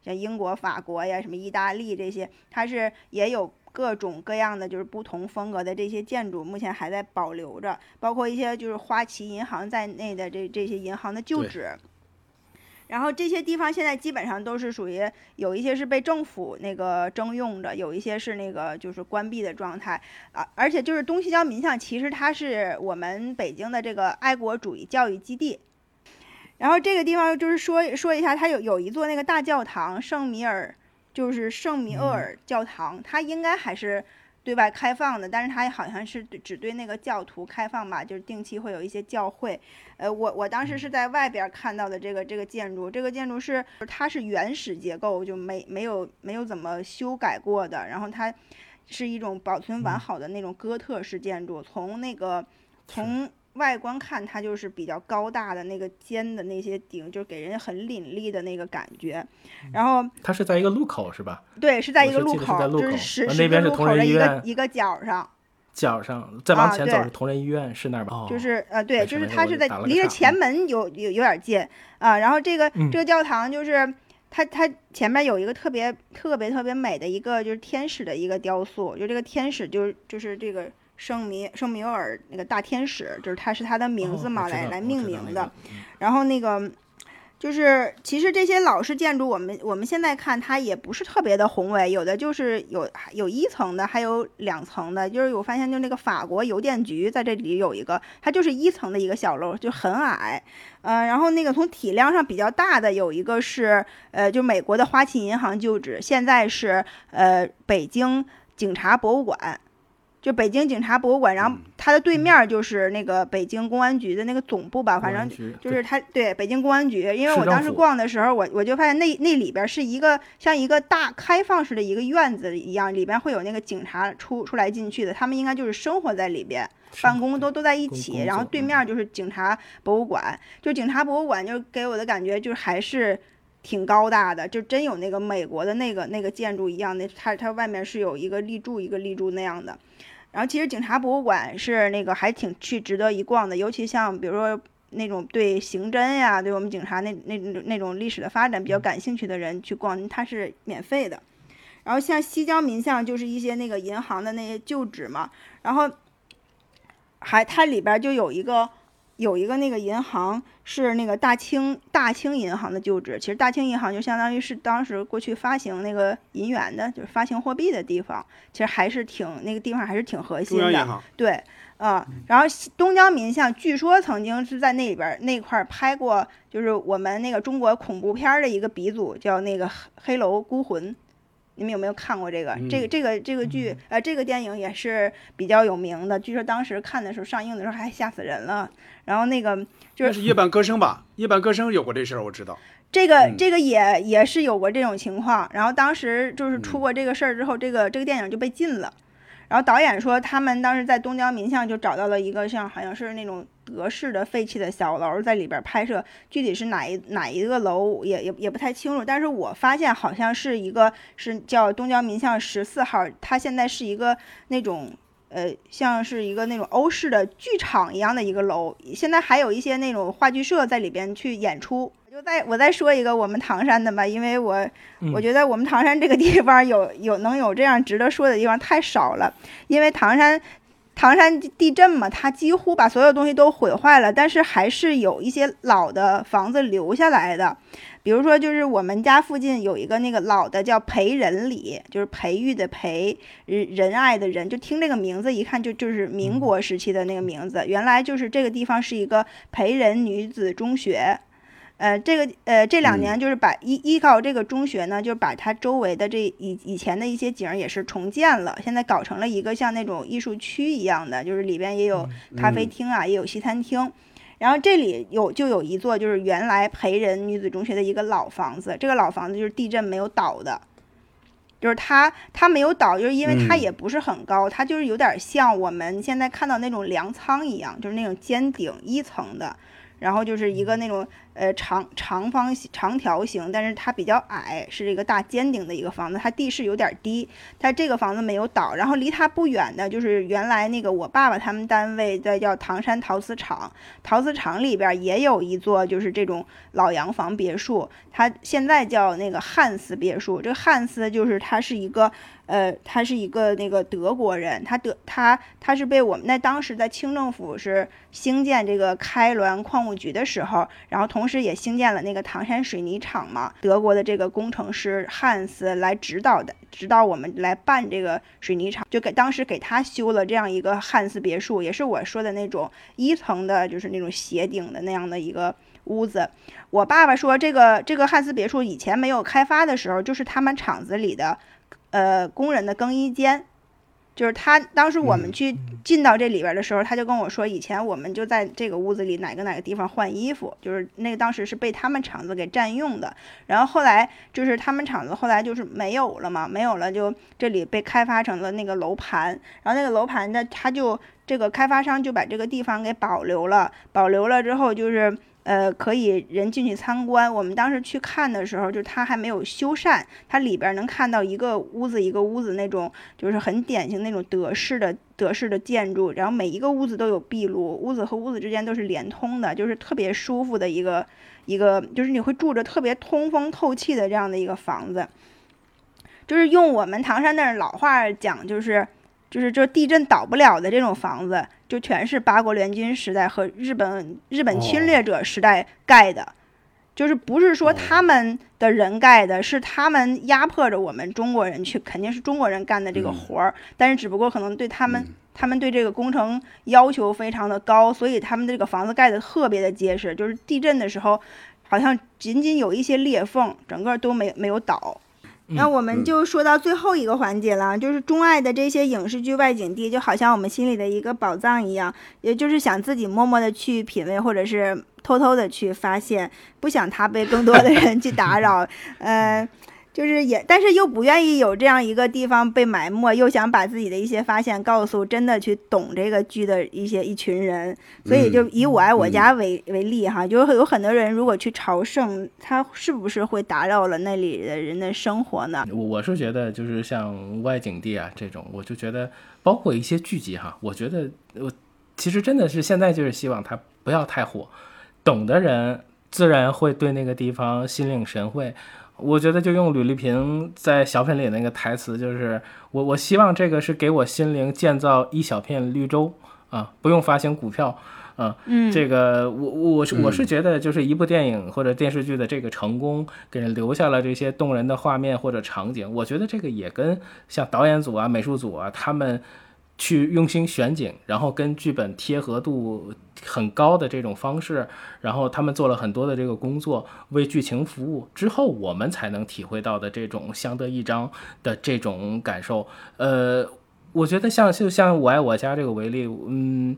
[SPEAKER 4] 像英国、法国呀、什么意大利这些，它是也有。各种各样的就是不同风格的这些建筑，目前还在保留着，包括一些就是花旗银行在内的这这些银行的旧址。然后这些地方现在基本上都是属于有一些是被政府那个征用的，有一些是那个就是关闭的状态啊。而且就是东西郊民巷，其实它是我们北京的这个爱国主义教育基地。然后这个地方就是说说一下，它有有一座那个大教堂，圣米尔，就是圣米厄尔教堂，它应该还是对外开放的，但是它好像是对只对那个教徒开放吧，就是定期会有一些教会。呃，我我当时是在外边儿看到的这个这个建筑，这个建筑是它是原始结构，就没没有没有怎么修改过的，然后它是一种保存完好的那种哥特式建筑，从那个从外观看，它就是比较高大的那个尖的那些顶，就给人很凛冽的那个感觉。然后
[SPEAKER 1] 它是在一个路口是吧？
[SPEAKER 4] 对，是在一个路口，就是十字路口的
[SPEAKER 1] 是同仁医院
[SPEAKER 4] 一个一个角上。
[SPEAKER 1] 角上再往前走是同仁医院，是那儿吧？哦
[SPEAKER 4] 就是呃，对，就是它是在离着前
[SPEAKER 1] 嗯
[SPEAKER 4] 门有有有点近啊。然后这个
[SPEAKER 1] 嗯
[SPEAKER 4] 这个教堂就是它它前面有一个特别特别特别美的一个就是天使的一个雕塑，就这个天使就是就是这个圣米圣米厄尔那个大天使，就是他是他的名字嘛，
[SPEAKER 1] 哦
[SPEAKER 4] 来来命名的然后那个就是其实这些老式建筑，我们我们现在看它也不是特别的宏伟，有的就是有有一层的，还有两层的。就是我发现，就那个法国邮电局在这里有一个，它就是一层的一个小楼，就很矮。呃，然后那个从体量上比较大的有一个是呃，就美国的花旗银行旧址，现在是呃北京警察博物馆。就北京警察博物馆，然后它的对面就是那个北京公安局的那个总部吧，反正就是它对北京公安局。因为我当时逛的时候，我我就发现那那里边是一个像一个大开放式的一个院子一样，里边会有那个警察出出来进去的，他们应该就是生活在里边，办公都都在一起。然后对面就是警察博物馆，就警察博物馆就给我的感觉就是还是。挺高大的，就真有那个美国的那个那个建筑一样的，它它外面是有一个立柱一个立柱那样的。然后其实警察博物馆是那个还挺去值得一逛的，尤其像比如说那种对刑侦呀，对我们警察那那那种历史的发展比较感兴趣的人去逛，它是免费的。然后像西郊民巷就是一些那个银行的那些旧址嘛，然后还它里边就有一个。有一个那个银行是那个大清大清银行的旧址，其实大清银行就相当于是当时过去发行那个银元的，就是发行货币的地方，其实还是挺那个地方还是挺核心的。对，啊，然后东江民巷据说曾经是在那里边那块拍过，就是我们那个中国恐怖片的一个鼻祖，叫那个《黑楼孤魂》。你们有没有看过这个？这个这个这个剧，呃，这个电影也是比较有名的。据说当时看的时候，上映的时候还吓死人了。然后那个就是《
[SPEAKER 2] 夜半歌声》吧，《夜半歌声》有过这事儿，我知道。
[SPEAKER 4] 这个这个也也是有过这种情况。然后当时就是出过这个事儿之后，这个这个电影就被禁了。然后导演说，他们当时在东郊民巷就找到了一个像好像是那种德式的废弃的小楼，在里边拍摄。具体是哪一哪一个楼也也也不太清楚。但是我发现好像是一个是叫东郊民巷十四号，它现在是一个那种呃像是一个那种欧式的剧场一样的一个楼，现在还有一些那种话剧社在里边去演出。就再我再说一个我们唐山的吧，因为我我觉得我们唐山这个地方有有能有这样值得说的地方太少了，因为唐山唐山地震嘛，它几乎把所有东西都毁坏了，但是还是有一些老的房子留下来的，比如说就是我们家附近有一个那个老的叫培仁里，就是培育的培仁仁爱的人，就听这个名字一看就就是民国时期的那个名字，原来就是这个地方是一个培仁女子中学。呃，这个呃，这两年就是把依依靠这个中学呢，就是把它周围的这以以前的一些景也是重建了，现在搞成了一个像那种艺术区一样的，就是里边也有咖啡厅啊，也有西餐厅。然后这里有就有一座就是原来培仁女子中学的一个老房子，这个老房子就是地震没有倒的，就是它它没有倒，就是因为它也不是很高，它就是有点像我们现在看到那种粮仓一样，就是那种尖顶一层的。然后就是一个那种呃长长方形长条形，但是它比较矮，是这个大尖顶的一个房子，它地势有点低，它这个房子没有倒。然后离它不远的就是原来那个我爸爸他们单位在叫唐山陶瓷厂，陶瓷厂里边也有一座就是这种老洋房别墅，它现在叫那个汉斯别墅。这个汉斯就是它是一个。呃，他是一个那个德国人，他德他他是被我们那当时在清政府是兴建这个开滦矿务局的时候，然后同同时也兴建了那个唐山水泥厂嘛。德国的这个工程师汉斯来指导的，指导我们来办这个水泥厂，就给当时给他修了这样一个汉斯别墅，也是我说的那种一层的，就是那种斜顶的那样的一个屋子。我爸爸说，这个这个汉斯别墅以前没有开发的时候，就是他们厂子里的。呃，工人的更衣间，就是他当时我们去进到这里边的时候，他就跟我说，以前我们就在这个屋子里哪个哪个地方换衣服，就是那个当时是被他们厂子给占用的。然后后来就是他们厂子后来就是没有了嘛，没有了，就这里被开发成了那个楼盘。然后那个楼盘呢，他就这个开发商就把这个地方给保留了，保留了之后就是。呃，可以人进去参观。我们当时去看的时候，就是它还没有修缮，它里边能看到一个屋子一个屋子那种，就是很典型那种德式的德式的建筑。然后每一个屋子都有壁炉，屋子和屋子之间都是连通的，就是特别舒服的一个一个，就是你会住着特别通风透气的这样的一个房子。就是用我们唐山那儿老话讲，就是就是这地震倒不了的这种房子。就全是八国联军时代和日本日本侵略者时代盖的，就是不是说他们的人盖的，是他们压迫着我们中国人去，肯定是中国人干的这个活儿。但是只不过可能对他们，他们对这个工程要求非常的高，所以他们这个房子盖的特别的结实，就是地震的时候，好像仅仅有一些裂缝，整个都没没有倒。那我们就说到最后一个环节了，就是钟爱的这些影视剧外景地，就好像我们心里的一个宝藏一样，也就是想自己默默的去品味，或者是偷偷的去发现，不想它被更多的人去打扰。*laughs* 呃，就是也，但是又不愿意有这样一个地方被埋没，又想把自己的一些发现告诉真的去懂这个剧的一些一群人，所以就以我爱我家为、为例哈，就是有很多人如果去朝圣，他是不是会打扰了那里的人的生活呢？
[SPEAKER 1] 我我是觉得就是像外景地啊这种，我就觉得包括一些剧集哈，我觉得我其实真的是现在就是希望它不要太火，懂的人自然会对那个地方心领神会。我觉得就用吕丽萍在小品里那个台词，就是我我希望这个是给我心灵建造一小片绿洲啊，不用发行股票啊。
[SPEAKER 4] 嗯，
[SPEAKER 1] 这个我我是我是觉得就是一部电影或者电视剧的这个成功，给人留下了这些动人的画面或者场景。我觉得这个也跟像导演组啊、美术组啊他们。去用心选景，然后跟剧本贴合度很高的这种方式，然后他们做了很多的这个工作，为剧情服务之后，我们才能体会到的这种相得益彰的这种感受。呃，我觉得像就像我爱我家这个为例，嗯，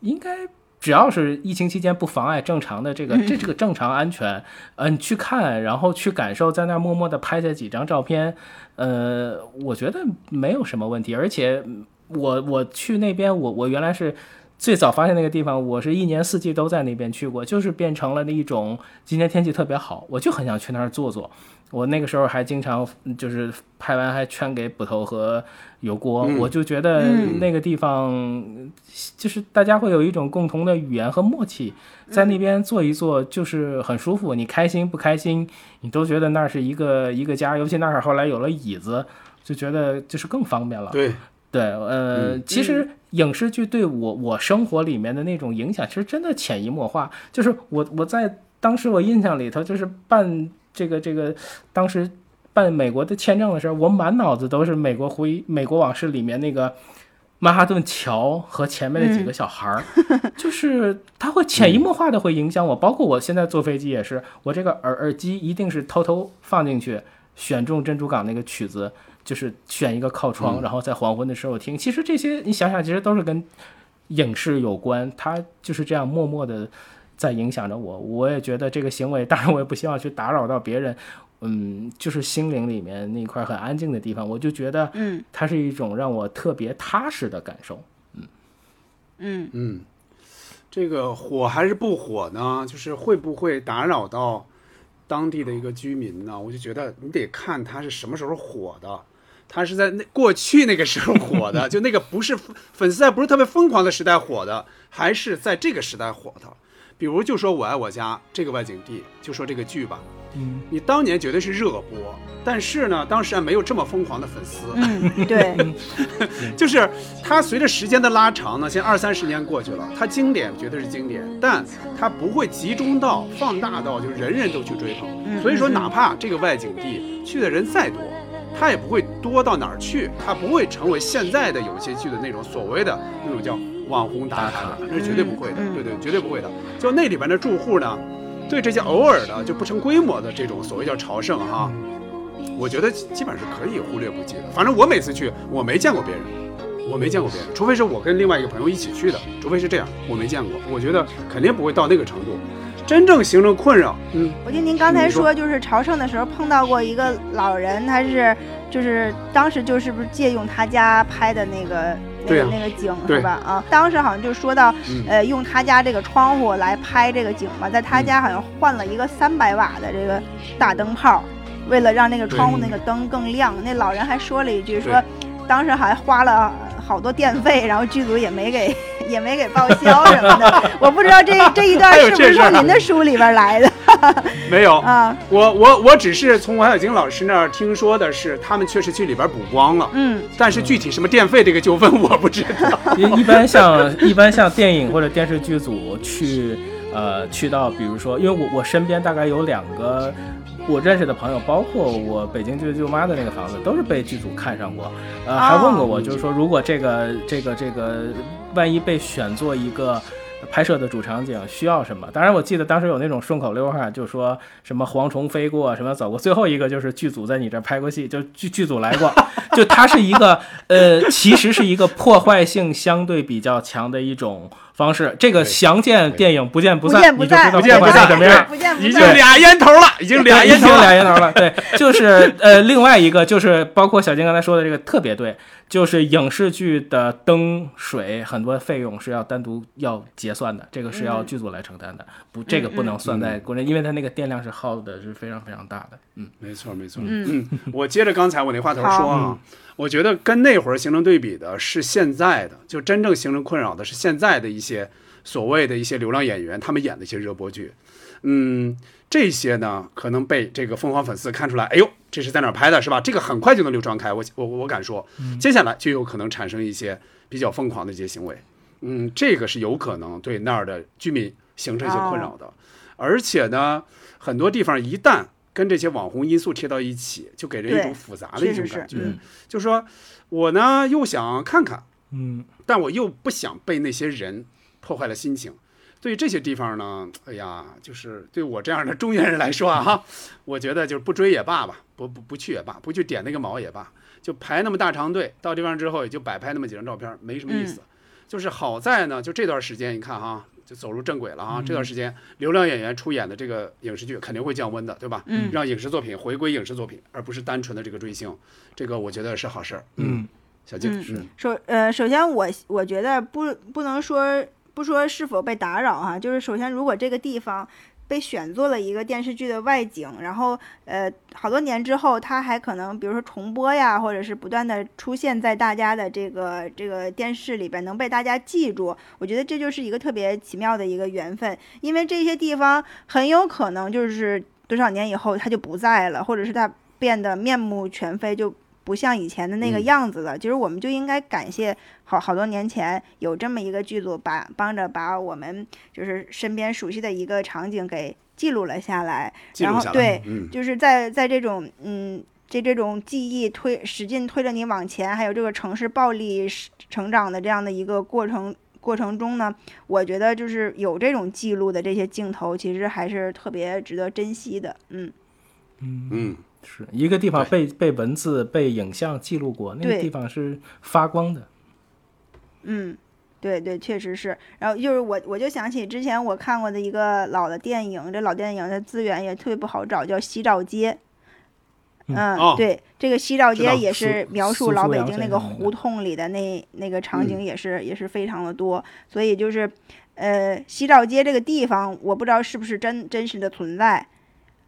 [SPEAKER 1] 应该只要是疫情期间不妨碍正常的这个这这个正常安全，呃，你去看，然后去感受，在那默默的拍下几张照片，呃，我觉得没有什么问题，而且。我我去那边，我我原来是最早发现那个地方，我是一年四季都在那边去过，就是变成了那一种今天天气特别好，我就很想去那儿坐坐。我那个时候还经常就是拍完还圈给捕头和油锅，我就觉得那个地方就是大家会有一种共同的语言和默契，在那边坐一坐就是很舒服，你开心不开心，你都觉得那是一个一个家，尤其那儿后来有了椅子，就觉得就是更方便了。
[SPEAKER 2] 对。
[SPEAKER 1] 对，呃，其实影视剧对我我生活里面的那种影响，其实真的潜移默化。就是我我在当时我印象里头，就是办这个这个当时办美国的签证的时候，我满脑子都是美国回美国往事里面那个曼哈顿桥和前面那几个小孩儿，*laughs* 就是他会潜移默化的会影响我。包括我现在坐飞机也是，我这个耳耳机一定是偷偷放进去，选中珍珠港那个曲子。就是选一个靠窗，然后在黄昏的时候听。其实这些你想想，其实都是跟影视有关。它就是这样默默的在影响着我。我也觉得这个行为，当然我也不希望去打扰到别人。嗯，就是心灵里面那块很安静的地方，我就觉得，
[SPEAKER 4] 嗯，
[SPEAKER 1] 它是一种让我特别踏实的感受。
[SPEAKER 4] 嗯嗯
[SPEAKER 2] 嗯，这个火还是不火呢？就是会不会打扰到当地的一个居民呢？我就觉得你得看它是什么时候火的。他是在那过去那个时候火的，*laughs* 就那个不是粉丝在不是特别疯狂的时代火的，还是在这个时代火的。比如就说我爱我家这个外景地，就说这个剧吧，
[SPEAKER 1] 嗯，
[SPEAKER 2] 你当年绝对是热播，但是呢，当时还没有这么疯狂的粉丝，
[SPEAKER 4] 嗯，对，*laughs*
[SPEAKER 2] 就是它随着时间的拉长呢，现在二三十年过去了，它经典绝对是经典，但它不会集中到放大到就人人都去追捧，所以说哪怕这个外景地去的人再多。它也不会多到哪儿去，它不会成为现在的有些剧的那种所谓的那种叫网红打卡，那是绝对不会的，对对，绝对不会的。就那里边的住户呢，对这些偶尔的就不成规模的这种所谓叫朝圣哈，我觉得基本上是可以忽略不计的。反正我每次去，我没见过别人，我没见过别人，除非是我跟另外一个朋友一起去的，除非是这样，我没见过。我觉得肯定不会到那个程度。真正形成困扰，嗯，
[SPEAKER 4] 我听您刚才说，就是朝圣的时候碰到过一个老人，他是，就是当时就是不是借用他家拍的那个那个那个景是吧？啊，当时好像就说到，呃，用他家这个窗户来拍这个景嘛，在他家好像换了一个三百瓦的这个大灯泡，为了让那个窗户那个灯更亮。那老人还说了一句，说当时还花了好多电费，然后剧组也没给。*laughs* 也没给报销什么的，*laughs* 我不知道这这一段是不是从您的书里边来的？*laughs*
[SPEAKER 2] 没有
[SPEAKER 4] 啊，
[SPEAKER 2] 我我我只是从王小晶老师那儿听说的是，他们确实去里边补光了。
[SPEAKER 4] 嗯，
[SPEAKER 2] 但是具体什么电费这个纠纷我不知道。
[SPEAKER 1] 一一般像一般像电影或者电视剧组去呃去到，比如说，因为我我身边大概有两个。我认识的朋友，包括我北京舅舅妈的那个房子，都是被剧组看上过，呃，还问过我，就是说如果这个这个这个万一被选做一个拍摄的主场景需要什么。当然，我记得当时有那种顺口溜哈，就说什么蝗虫飞过，什么走过。最后一个就是剧组在你这拍过戏，就剧剧组来过。*laughs* 就它是一个呃，其实是一个破坏性相对比较强的一种。方式，这个详见电影不见
[SPEAKER 4] 不
[SPEAKER 1] 散，你就知道
[SPEAKER 2] 不见
[SPEAKER 1] 不散什么样。
[SPEAKER 2] 已经俩烟头了，已经俩烟头，
[SPEAKER 1] 俩烟头了。对，*laughs* 就是呃，另外一个就是包括小金刚才说的这个特别对，就是影视剧的灯水很多费用是要单独要结算的，这个是要剧组来承担的，不，这个不能算在国内，因为它那个电量是耗的是非常非常大的。嗯，
[SPEAKER 2] 没错没错。嗯，我接着刚才我那话头说啊。我觉得跟那会儿形成对比的是现在的，就真正形成困扰的是现在的一些所谓的一些流量演员，他们演的一些热播剧，嗯，这些呢可能被这个疯狂粉丝看出来，哎呦，这是在哪儿拍的，是吧？这个很快就能流传开，我我我敢说，接下来就有可能产生一些比较疯狂的一些行为，嗯，这个是有可能对那儿的居民形成一些困扰的，而且呢，很多地方一旦跟这些网红因素贴到一起，就给人一种复杂的一种感觉。就是说，我呢又想看看，
[SPEAKER 1] 嗯，
[SPEAKER 2] 但我又不想被那些人破坏了心情。对于这些地方呢，哎呀，就是对我这样的中年人来说啊，哈，我觉得就是不追也罢吧，不不不去也罢，不去点那个毛也罢，就排那么大长队，到地方之后也就摆拍那么几张照片，没什么意思。就是好在呢，就这段时间，你看哈。就走入正轨了啊！这段时间，流量演员出演的这个影视剧肯定会降温的，对吧？
[SPEAKER 4] 嗯，
[SPEAKER 2] 让影视作品回归影视作品，而不是单纯的这个追星，这个我觉得是好事儿。嗯，小静是
[SPEAKER 4] 首呃，首先我我觉得不不能说不说是否被打扰哈，就是首先如果这个地方。被选做了一个电视剧的外景，然后呃，好多年之后，它还可能比如说重播呀，或者是不断的出现在大家的这个这个电视里边，能被大家记住。我觉得这就是一个特别奇妙的一个缘分，因为这些地方很有可能就是多少年以后它就不在了，或者是它变得面目全非，就。不像以前的那个样子了，其实我们就应该感谢好好多年前有这么一个剧组，把帮着把我们就是身边熟悉的一个场景给记录了下来。然后对，就是在在这种嗯，这这种记忆推使劲推着你往前，还有这个城市暴力成长的这样的一个过程过程中呢，我觉得就是有这种记录的这些镜头，其实还是特别值得珍惜的。嗯
[SPEAKER 2] 嗯嗯。
[SPEAKER 1] 是一个地方被被文字、被影像记录过，那个地方是发光的。
[SPEAKER 4] 嗯，对对，确实是。然后就是我，我就想起之前我看过的一个老的电影，这老电影的资源也特别不好找，叫《西照街》。
[SPEAKER 1] 嗯，
[SPEAKER 4] 对，这个西照街也是描述老北京那个胡同里的那那个场景，也是也是非常的多。所以就是，呃，西照街这个地方，我不知道是不是真真实的存在，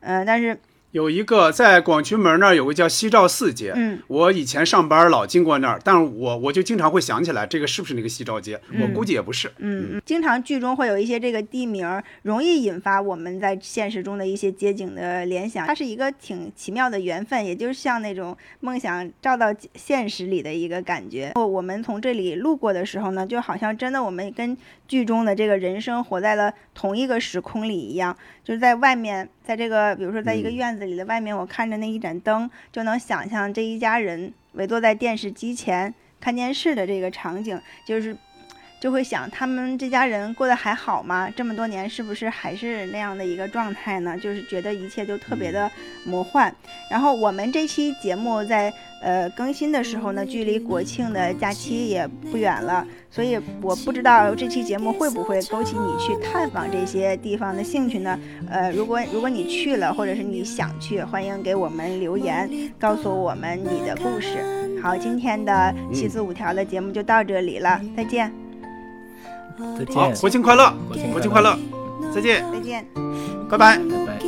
[SPEAKER 4] 嗯，但是。
[SPEAKER 2] 有一个在广渠门那儿有个叫西照寺街，
[SPEAKER 4] 嗯，
[SPEAKER 2] 我以前上班老经过那儿，但是我我就经常会想起来这个是不是那个西照街，我估计也不是，
[SPEAKER 4] 嗯嗯，经常剧中会有一些这个地名，容易引发我们在现实中的一些街景的联想，它是一个挺奇妙的缘分，也就是像那种梦想照到现实里的一个感觉。我们从这里路过的时候呢，就好像真的我们跟剧中的这个人生活在了同一个时空里一样，就是在外面，在这个比如说在一个院子。里的外面，我看着那一盏灯，就能想象这一家人围坐在电视机前看电视的这个场景，就是。就会想他们这家人过得还好吗？这么多年是不是还是那样的一个状态呢？就是觉得一切都特别的魔幻。然后我们这期节目在呃更新的时候呢，距离国庆的假期也不远了，所以我不知道这期节目会不会勾起你去探访这些地方的兴趣呢？呃，如果如果你去了，或者是你想去，欢迎给我们留言，告诉我们你的故事。好，今天的七四五条的节目就到这里了，再见。
[SPEAKER 1] 好，
[SPEAKER 2] 国庆快乐，国庆快乐，再见，
[SPEAKER 4] 再见，
[SPEAKER 2] 拜拜，
[SPEAKER 1] 拜拜。